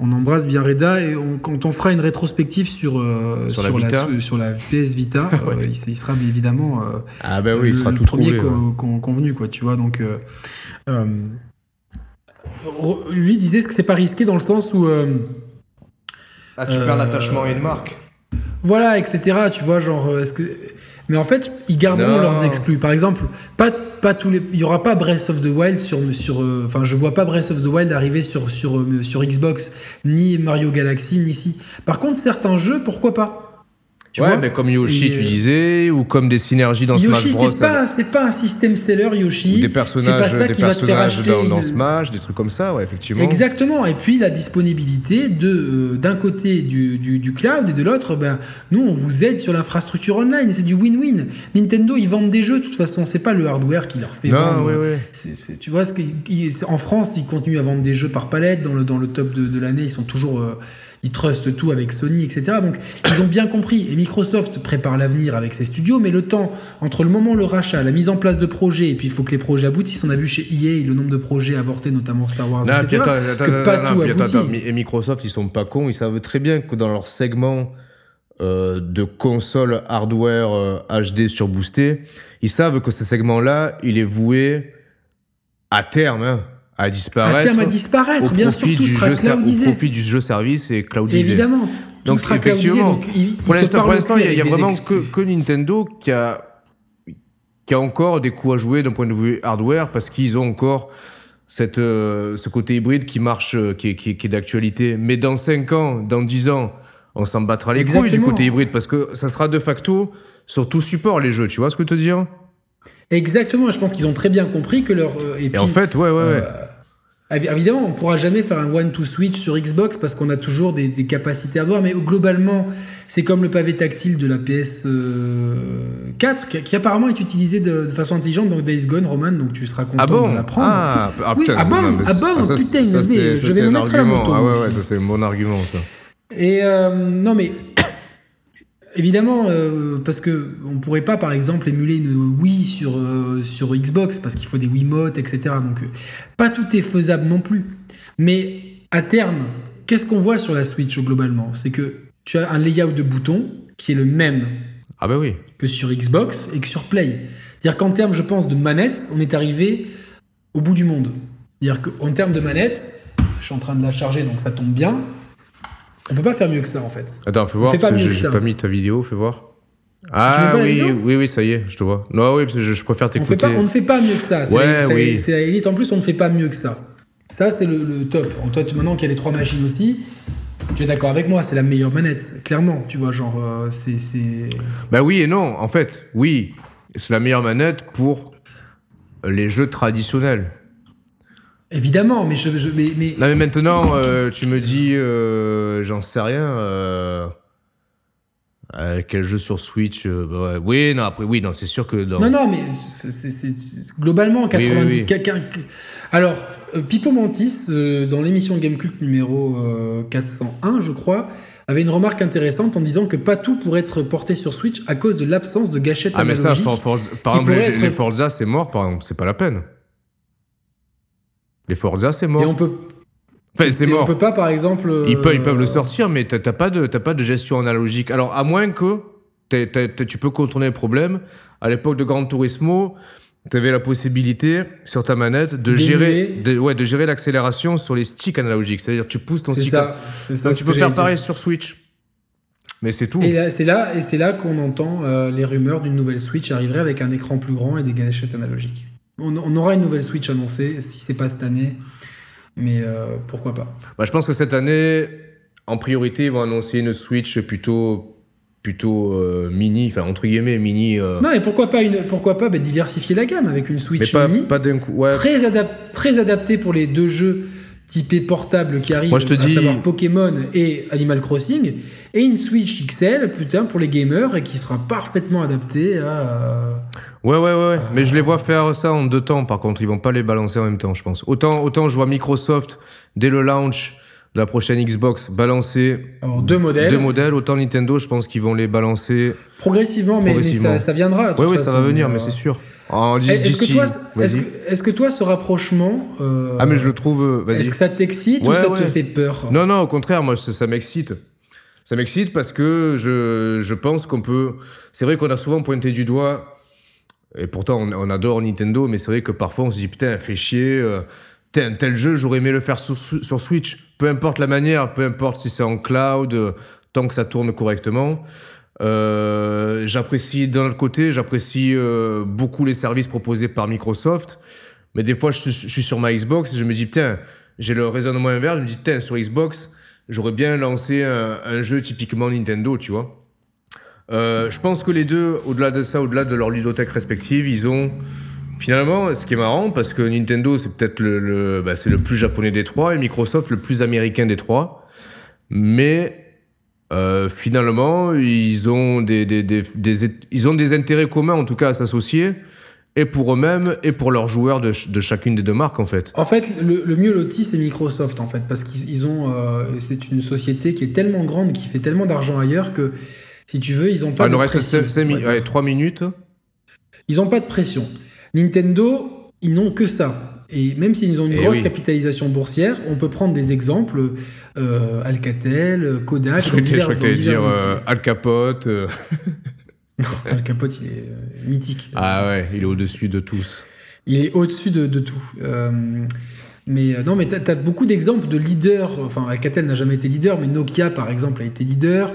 On embrasse bien Reda, et on- quand on fera une rétrospective sur, euh,
Sur la
sur la PS Vita, euh, il, il sera évidemment euh,
Ah ben oui,
le,
il sera
le
tout
premier
trouvé.
co-
ouais.
con- convenu, quoi, tu vois, donc... lui disait, est-ce que c'est pas risqué dans le sens où... euh,
Ah, tu
perds l'attachement
à une marque.
Voilà, etc. Tu vois, genre, euh, est-ce que. Mais en fait, ils garderont
Non.
leurs exclus. Par exemple, pas, pas tous les. Il y aura pas Breath of the Wild sur. sur euh, Enfin, je vois pas Breath of the Wild arriver sur, sur, euh, sur Xbox, ni Mario Galaxy, ni ici. Par contre, certains jeux, pourquoi pas? Tu
ouais,
vois
mais comme Yoshi,
Et,
tu
euh,
disais, ou comme des synergies dans
Yoshi,
Smash Bros.
c'est pas, c'est pas un système seller, Yoshi.
ou des
C'est pas
personnages,
ça
des
qui va te faire
personnages dans, dans
une-
Smash, des trucs comme ça, ouais, effectivement.
Exactement. Et puis la disponibilité de euh, d'un côté du, du, du cloud et de l'autre, ben nous on vous aide sur l'infrastructure online. C'est du win-win. Nintendo ils vendent des jeux de toute façon. C'est pas le hardware qui leur fait
Non,
vendre.
ouais, ouais.
Tu vois ce en France ils continuent à vendre des jeux par palette dans le dans le top de, de l'année. Ils sont toujours euh, ils trustent tout avec Sony, etc. Donc ils ont bien compris. Et Microsoft prépare l'avenir avec ses studios, mais le temps entre le moment où le rachat, la mise en place de projets, et puis il faut que les projets aboutissent. On a vu chez EA le nombre de projets avortés, notamment Star Wars,
Non,
etc.
attends, attends,
que pas
non,
tout
attends, et Microsoft, ils sont pas cons, ils savent très bien que dans leur segment euh, de console hardware euh, HD surboosté, ils savent que ce segment-là, il est voué à terme hein, à disparaître.
à terme à disparaître,
au
bien sûr, tout
du
sera
jeu au profit du jeu service et cloudisé.
Évidemment. Tout
Donc,
cloudisé,
effectivement,
donc ils
Pour l'instant, il y a, il a vraiment que, que Nintendo qui a, qui a encore des coups à jouer d'un point de vue hardware parce qu'ils ont encore cette, euh, ce côté hybride qui marche, euh, qui est, qui qui est d'actualité. Mais dans 5 ans, dans 10 ans, on s'en battra les couilles du côté hybride parce que ça sera de facto sur tout support les jeux. Tu vois ce que je veux te dire?
Exactement, je pense qu'ils ont très bien compris que leur. euh,
Et
puis,
en fait, ouais, ouais, ouais.
Évi- Évidemment, on pourra jamais faire un one to switch sur Xbox parce qu'on a toujours des, des capacités à voir, mais globalement, c'est comme le pavé tactile de la PS euh, 4 qui, qui apparemment est utilisé de, de façon intelligente dans Days Gone, Roman, donc tu seras content
Ah bon
de l'apprendre.
ah, ah,
Oui,
putain,
ah
ça-
bon,
non,
ah bon,
ça,
putain,
ça,
mais
c'est
je vais me mettre à la
argument.
moto,
Ah ouais, ouais, ça c'est un bon argument ça.
Et euh, non, mais évidemment, euh, parce que on pourrait pas, par exemple, émuler une Wii sur, euh, sur Xbox parce qu'il faut des Wiimotes, etc. Donc, euh, pas tout est faisable non plus. Mais à terme, qu'est-ce qu'on voit sur la Switch globalement? C'est que tu as un layout de boutons qui est le même
Ah bah oui.
que sur Xbox et que sur Play. C'est-à-dire qu'en termes, je pense, de manettes, on est arrivé au bout du monde. C'est-à-dire qu'en termes de manettes, je suis en train de la charger, donc ça tombe bien. On peut pas faire mieux que ça, en fait.
Attends, fais voir,
fait pas
parce que
mieux
j'ai
que ça.
j'ai pas mis ta vidéo, fais voir. Ah oui, oui, oui, ça y est, je te vois. Non, oui, parce que je, je préfère
On,
t'écouter.
pas, on ne fait pas mieux que ça. C'est
Ouais,
la-
oui.
c'est la Elite. En plus, on ne fait pas mieux que ça. Ça, c'est le, le top. En toi, maintenant qu'il y a les trois machines aussi, tu es d'accord avec moi, c'est la meilleure manette. Clairement, tu vois, genre, euh, c'est. c'est-
Bah oui et non, en fait, oui, c'est la meilleure manette pour les jeux traditionnels.
Évidemment, mais je. je- mais, mais-
Là, mais maintenant, euh, tu me dis, euh, j'en sais rien. Euh, quel jeu sur Switch bah ouais. Oui, non, après, oui, non, c'est sûr que dans.
Non, non, mais c'est- globalement 90.
oui,
Alors, Pipo Mantis, dans l'émission Gamecult numéro euh, 401, je crois, avait une remarque intéressante en disant que pas tout pourrait être porté sur Switch à cause de l'absence de gâchettes
ah, mais ça. For- Forza- par
qui
exemple, les,
pourrait être-
les Forza, c'est mort, par exemple, c'est pas la peine. Les Forza, c'est
Et
mort.
on peut,
Enfin, c'est
et on
mort.
peut pas, par exemple.
Ils peuvent, ils peuvent
euh,
le sortir, mais t'as pas, de- pas de gestion analogique. Alors, à moins que tu peux contourner le problème. À l'époque de Gran Turismo, t'avais la possibilité, sur ta manette, de gérer, de, ouais, de gérer l'accélération sur les sticks analogiques. C'est-à-dire, tu pousses ton
C'est
stick.
ça. C'est ça.
Donc, tu peux faire
dire.
pareil sur Switch. Mais c'est tout.
Et c'est là, et c'est là qu'on entend euh, les rumeurs d'une nouvelle Switch arriverait avec un écran plus grand et des gâchettes analogiques. On, on aura une nouvelle Switch annoncée, si c'est pas cette année, mais euh, pourquoi pas.
Bah, je pense que cette année, en priorité, ils vont annoncer une Switch plutôt, plutôt euh, mini, enfin, entre guillemets, mini. euh,
Non, et pourquoi pas une, pourquoi pas bah, diversifier la gamme avec une
mais
Switch
pas,
mini,
pas d'un coup. Ouais,
très adap- très adaptée pour les deux jeux typés portables qui arrivent,
Moi, je te
à
dis-
savoir Pokémon et Animal Crossing, et une Switch XL, putain, pour les gamers et qui sera parfaitement adaptée à. euh,
Ouais, ouais, ouais, ouais. Mais je les vois faire ça en deux temps, par contre. Ils vont pas les balancer en même temps, je pense. Autant, autant je vois Microsoft, dès le launch, la prochaine Xbox balancer
deux modèles.
Deux modèles. Autant Nintendo, je pense qu'ils vont les balancer
progressivement, mais, ça, viendra.
Oui, oui, ça va venir, mais c'est sûr.
Est-ce que, toi, est-ce que, toi, ce rapprochement.
Euh, ah, mais je le trouve.
Euh, est-ce que ça t'excite ou ça te fait peur?
Non, non, au contraire, moi, ça, m'excite. Ça m'excite parce que je, je pense qu'on peut. C'est vrai qu'on a souvent pointé du doigt. Et pourtant, on, adore Nintendo, mais c'est vrai que parfois, on se dit, putain, fait chier. Euh, tel, tel jeu, j'aurais aimé le faire sur, sur, Switch. Peu importe la manière, peu importe si c'est en cloud, tant que ça tourne correctement. Euh, j'apprécie d'un autre côté, j'apprécie euh, beaucoup les services proposés par Microsoft, mais des fois je, suis sur ma Xbox et je me dis putain, j'ai le raisonnement inverse, je me dis putain sur Xbox j'aurais bien lancé un, jeu typiquement Nintendo, tu vois. Euh, je pense que les deux, au-delà de ça, au-delà de leur ludothèque respective, ils ont finalement, ce qui est marrant, parce que Nintendo c'est peut-être le, le bah, le plus japonais des trois et Microsoft le plus américain des trois, mais euh, finalement, ils ont des, des, des, ils ont des intérêts communs, en tout cas, à s'associer, et pour eux-mêmes, et pour leurs joueurs de, de, chacune des deux marques, en fait.
En fait, le, le mieux loti, c'est Microsoft, en fait, parce qu'ils ont. Euh, c'est une société qui est tellement grande, qui fait tellement d'argent ailleurs que, si tu veux, ils ont pas
ah,
de
il nous reste 3 minutes.
Ils ont pas de pression. Nintendo, ils n'ont que ça. Et même s'ils ont une eh grosse capitalisation boursière, on peut prendre des exemples euh, Alcatel, Kodak.
Je crois que tu dire euh, Al Capote. Euh.
Al Capote, il est euh, mythique.
Ah ouais, il est au-dessus de tous.
Il est au-dessus de, de, tout. mais non, mais tu as, beaucoup d'exemples de leaders. Enfin, Alcatel n'a jamais été leader, mais Nokia, par exemple, a été leader.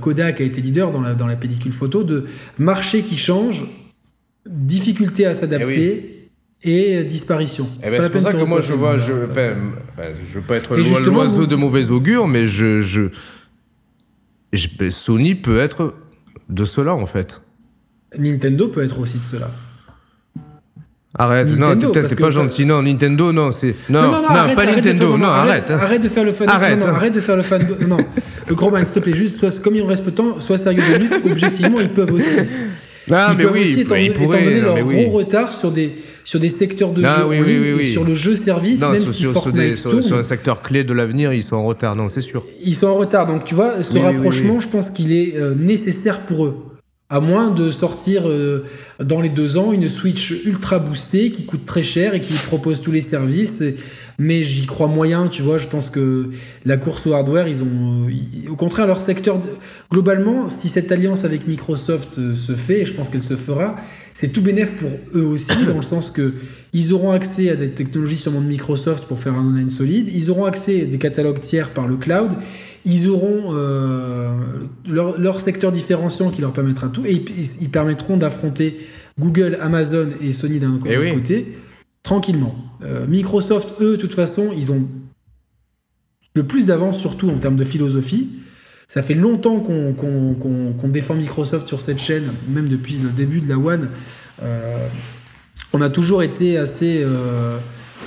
Kodak a été leader dans la, dans la pellicule photo. De marché qui change, difficulté à s'adapter. Eh et disparition.
Eh ben, c'est pour ça que moi je vois, je, enfin, je veux pas être l'oiseau de mauvais augure, mais je, je, Sony peut être de cela en fait.
Nintendo peut être aussi de cela.
Arrête, non, t'es pas gentil. Non, Nintendo, non, c'est. Non, non, non, pas Nintendo, non, arrête.
Arrête de faire le fan.
Arrête.
arrête de faire le fan. non, le gros man, s'il te plaît, juste, soit, comme il en reste peu de temps, sois sérieux de lutte. Objectivement, ils peuvent aussi.
Ah, mais oui,
aussi, étant,
ils pourraient,
donné leur
gros
retard sur des sur des secteurs de ah jeu et sur le jeu service, même si sur, Fortnite
sur, un secteur clé de l'avenir, ils sont en retard. Non, c'est sûr.
Ils sont en retard. Donc tu vois, ce rapprochement, je pense qu'il est euh, nécessaire pour eux. À moins de sortir euh, dans les deux ans une Switch ultra boostée qui coûte très cher et qui propose tous les services. mais j'y crois moyen, tu vois. Je pense que la course au hardware, ils ont. au contraire, leur secteur. Globalement, si cette alliance avec Microsoft euh, se fait, et je pense qu'elle se fera, c'est tout bénéf pour eux aussi, dans le sens que ils auront accès à des technologies sûrement de Microsoft pour faire un online solide, ils auront accès à des catalogues tiers par le cloud, ils auront euh, leur, secteur différenciant qui leur permettra tout, et ils, permettront d'affronter Google, Amazon et Sony d'un eh côté, tranquillement. Euh, Microsoft, eux, de toute façon, ils ont le plus d'avance, surtout en termes de philosophie. Ça fait longtemps qu'on défend Microsoft sur cette chaîne, même depuis le début de la One. Euh, on a toujours été assez euh,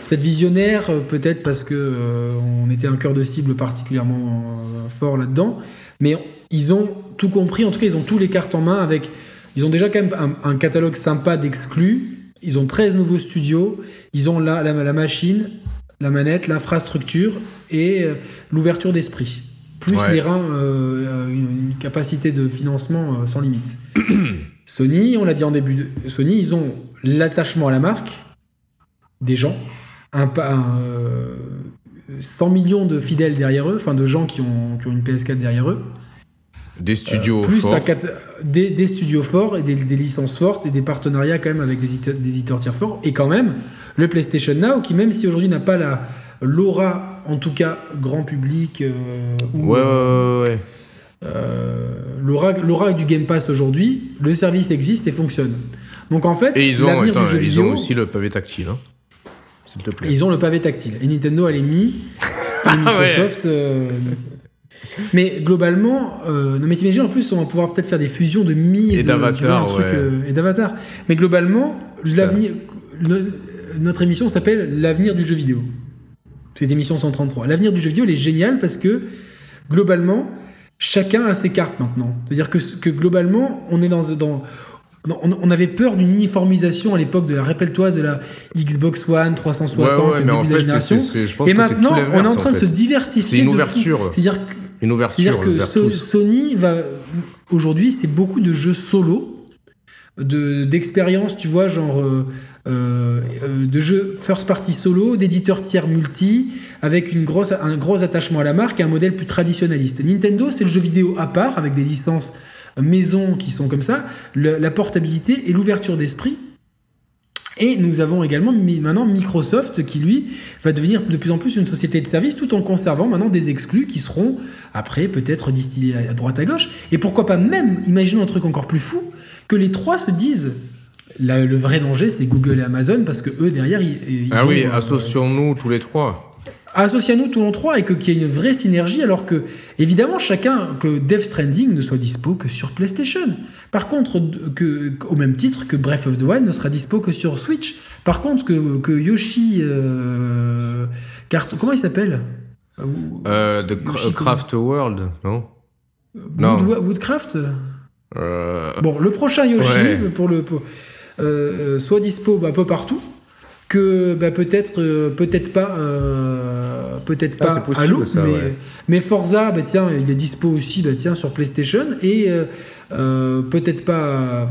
peut-être visionnaire, peut-être parce que euh, on était un cœur de cible particulièrement fort là-dedans. Mais ils ont tout compris. En tout cas, ils ont tous les cartes en main avec. Ils ont déjà quand même un, catalogue sympa d'exclus. Ils ont 13 nouveaux studios. Ils ont la machine, la manette, l'infrastructure et l'ouverture d'esprit plus les reins, euh, une capacité de financement euh, sans limite. Sony, on l'a dit en début de Sony, ils ont l'attachement à la marque des gens, un, 100 euh, millions de fidèles derrière eux, enfin de gens qui ont, qui ont une PS4 derrière eux.
Des studios
plus
forts.
des, des, studios forts et des, des, licences fortes et des partenariats quand même avec des éditeurs tiers forts. Et quand même, le PlayStation Now, qui même si aujourd'hui n'a pas la, l'aura, en tout cas grand public, euh,
ouais, ouais, ouais,
euh, l'aura du Game Pass aujourd'hui, le service existe et fonctionne. Donc en fait,
et ils ont, ils ont aussi le pavé tactile, hein, s'il te plaît.
Ils ont le pavé tactile. Et Nintendo, elle est mis. et Microsoft. Euh, mais globalement, non mais t'imagines en plus on va pouvoir peut-être faire des fusions de Mi
et d'Avatar,
et d'Avatar. Mais globalement, l'avenir, notre émission s'appelle l'avenir du jeu vidéo. Cette émission 133. L'avenir du jeu vidéo, il est génial parce que globalement, chacun a ses cartes maintenant. C'est-à-dire que, que globalement, on est dans, dans on, avait peur d'une uniformisation à l'époque de la, rappelle-toi, de la Xbox One 360
ouais, mais en fait, je pense
et maintenant, on est en train
de
se diversifier.
C'est une ouverture.
C'est-à-dire
une ouverture.
C'est-à-dire que Sony va aujourd'hui, c'est beaucoup de jeux solo, de d'expériences, tu vois, genre euh, de jeux first party solo, d'éditeurs tiers multi, avec une grosse, un gros attachement à la marque et un modèle plus traditionnaliste. Nintendo, c'est le jeu vidéo à part, avec des licences maison qui sont comme ça, la portabilité et l'ouverture d'esprit. Et nous avons également maintenant Microsoft qui, lui, va devenir de plus en plus une société de services tout en conservant maintenant des exclus qui seront après peut-être distillés à droite à gauche. Et pourquoi pas même, imaginons un truc encore plus fou, que les trois se disent le vrai danger, c'est Google et Amazon parce que eux derrière, ils,
ah oui, euh, associons-nous tous les trois
associons-nous tous les trois et qu'il y ait une vraie synergie alors que, évidemment, chacun, que Death Stranding ne soit dispo que sur PlayStation. Par contre, que, au même titre que Breath of the Wild ne sera dispo que sur Switch. Par contre, que, que Yoshi. Euh, comment il s'appelle?
Euh, The Craft World, non?
Woodcraft? Euh, Bon, le prochain Yoshi, pour le, euh, soit dispo bah, un peu partout que bah, peut-être euh, peut-être pas euh, peut-être ah, pas possible, mais, mais, Forza bah, tiens il est dispo aussi bah, tiens sur PlayStation et euh, peut-être pas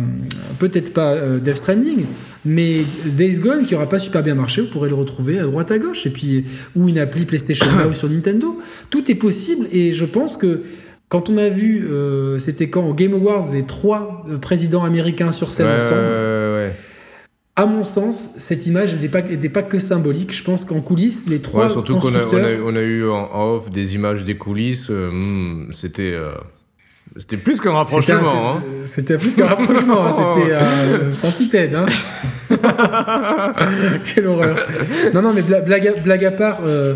peut-être pas Death Stranding mais Days Gone qui aura pas super bien marché vous pourrez le retrouver à droite à gauche et puis ou une appli PlayStation Now sur Nintendo. Tout est possible et je pense que quand on a vu c'était quand au Game Awards les trois présidents américains sur scène ensemble à mon sens, cette image n'était pas, pas, que symbolique. Je pense qu'en coulisses, les trois. Ouais, surtout qu'on a,
on a, eu en off des images des coulisses. Euh, hmm, c'était. Euh, c'était plus qu'un rapprochement.
Hein. C'était plus qu'un rapprochement. Hein. C'était un centipède. Hein. Quelle horreur. Non, non, mais blague, à, blague à part, euh,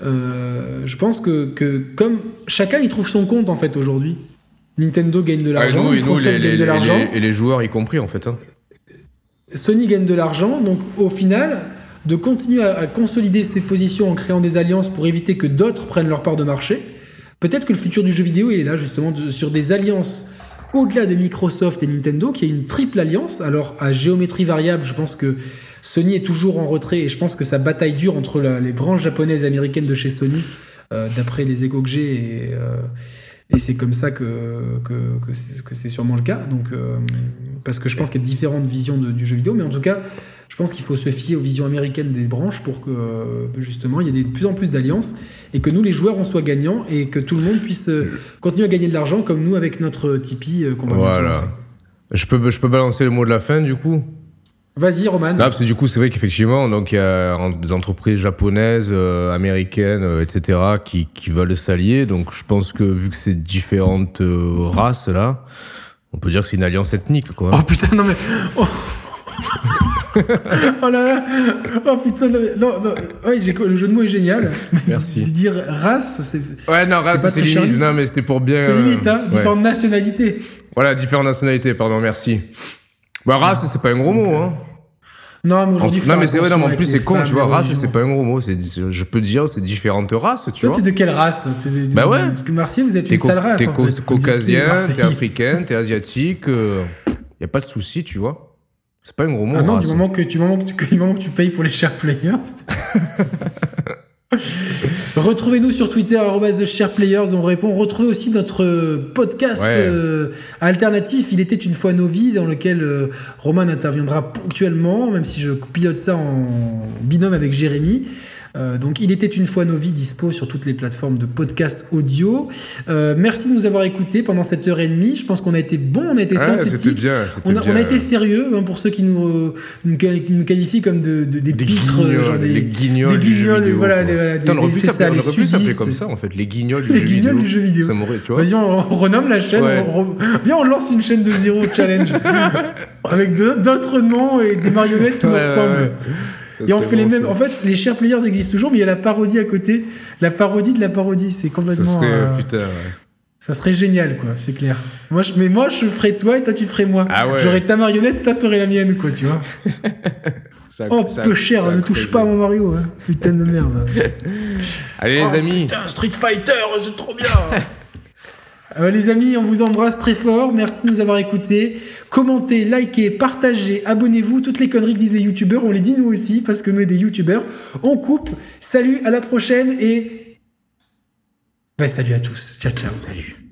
je pense que, que, comme chacun y trouve son compte en fait aujourd'hui. Nintendo gagne de l'argent,
et nous, les, gagne de l'argent. Et, les joueurs y compris en fait. Hein.
Sony gagne de l'argent, donc au final, de continuer à, consolider ses positions en créant des alliances pour éviter que d'autres prennent leur part de marché. Peut-être que le futur du jeu vidéo, il est là justement sur des alliances au-delà de Microsoft et Nintendo, qui est une triple alliance. Alors à géométrie variable, je pense que Sony est toujours en retrait et je pense que sa bataille dure entre les branches japonaises et américaines de chez Sony, euh, d'après les échos que j'ai. Et, euh, et c'est comme ça que, que, que c'est sûrement le cas. Donc, euh, parce que je pense qu'il y a différentes visions du jeu vidéo, mais en tout cas, je pense qu'il faut se fier aux visions américaines des branches pour que justement il y ait de plus en plus d'alliances et que nous, les joueurs, on soit gagnants et que tout le monde puisse continuer à gagner de l'argent comme nous avec notre Tipeee qu'on va voilà.
Je peux, je peux balancer le mot de la fin du coup?
Vas-y, Roman.
Là, parce que du coup, c'est vrai qu'effectivement, donc il y a des entreprises japonaises, euh, américaines, euh, etc., qui, qui veulent s'allier. Donc, je pense que vu que c'est différentes euh, races là, on peut dire que c'est une alliance ethnique, quoi.
Oh putain, non mais. Oh. oh là là Oh putain, non, non, non. Ouais, le jeu de mots est génial.
Merci.
dire race, c'est.
Ouais, non, race, c'est limite. Non, mais c'était pour bien.
C'est limite, hein. Différentes nationalités.
Voilà, différentes nationalités, pardon, merci. Bah, race, c'est pas un gros mot, hein.
Non, mais aujourd'hui.
Non, mais c'est vrai, non, mais en plus, c'est con, tu vois. Race, c'est pas un gros mot. Je peux dire, c'est différentes races, tu
Toi,
vois.
t'es de quelle race?
Bah ouais.
Parce que Marseille, vous êtes une sale race.
T'es caucasien, t'es africain, t'es asiatique. Euh, y a pas de souci, tu vois. C'est pas un gros mot.
Ah non, du moment que, du moment que, du moment que tu payes pour les share players. Retrouvez-nous sur Twitter, @theshareplayers. On répond. Retrouvez aussi notre podcast euh, alternatif. Il était une fois nos vies, dans lequel euh, Roman interviendra ponctuellement, même si je pilote ça en binôme avec Jérémy. Euh, donc, il était une fois nos vies dispo sur toutes les plateformes de podcast audio. Euh, merci de nous avoir écoutés pendant cette heure et demie. Je pense qu'on a été bon, on a été synthétique.
Bien,
on, a, on a été sérieux hein, pour ceux qui nous, nous, qualifient comme de, des,
des pitres,
guignols,
genre des, les guignols, du jeu vidéo. Voilà, voilà, on aurait pu s'appeler comme ça en fait, les guignols du,
les
jeu,
guignols
vidéo.
du jeu vidéo. Vas-y, on, renomme la chaîne. viens, on lance une chaîne de zéro challenge avec d'autres noms et des marionnettes qui nous ressemblent et on fait les mêmes. En fait, les chers players existent toujours, mais il y a la parodie à côté. La parodie de la parodie, c'est complètement. Ça
serait, euh, putain, ouais.
Ça serait génial, quoi, c'est clair. Moi, je, mais moi, je ferais toi et toi, tu ferais moi.
Ah ouais.
J'aurais ta marionnette, toi, t'aurais la mienne, quoi, tu vois. ça, oh, peu cher, ne touche pas à mon Mario, hein. putain de merde.
Allez, les
oh,
amis.
Putain, Street Fighter, c'est trop bien. Euh, les amis, on vous embrasse très fort. Merci de nous avoir écoutés. Commentez, likez, partagez, abonnez-vous. Toutes les conneries que disent les youtubeurs, on les dit nous aussi parce que nous, des youtubeurs. On coupe. Salut, à la prochaine et. Ben, salut à tous. Ciao, ciao.
Salut.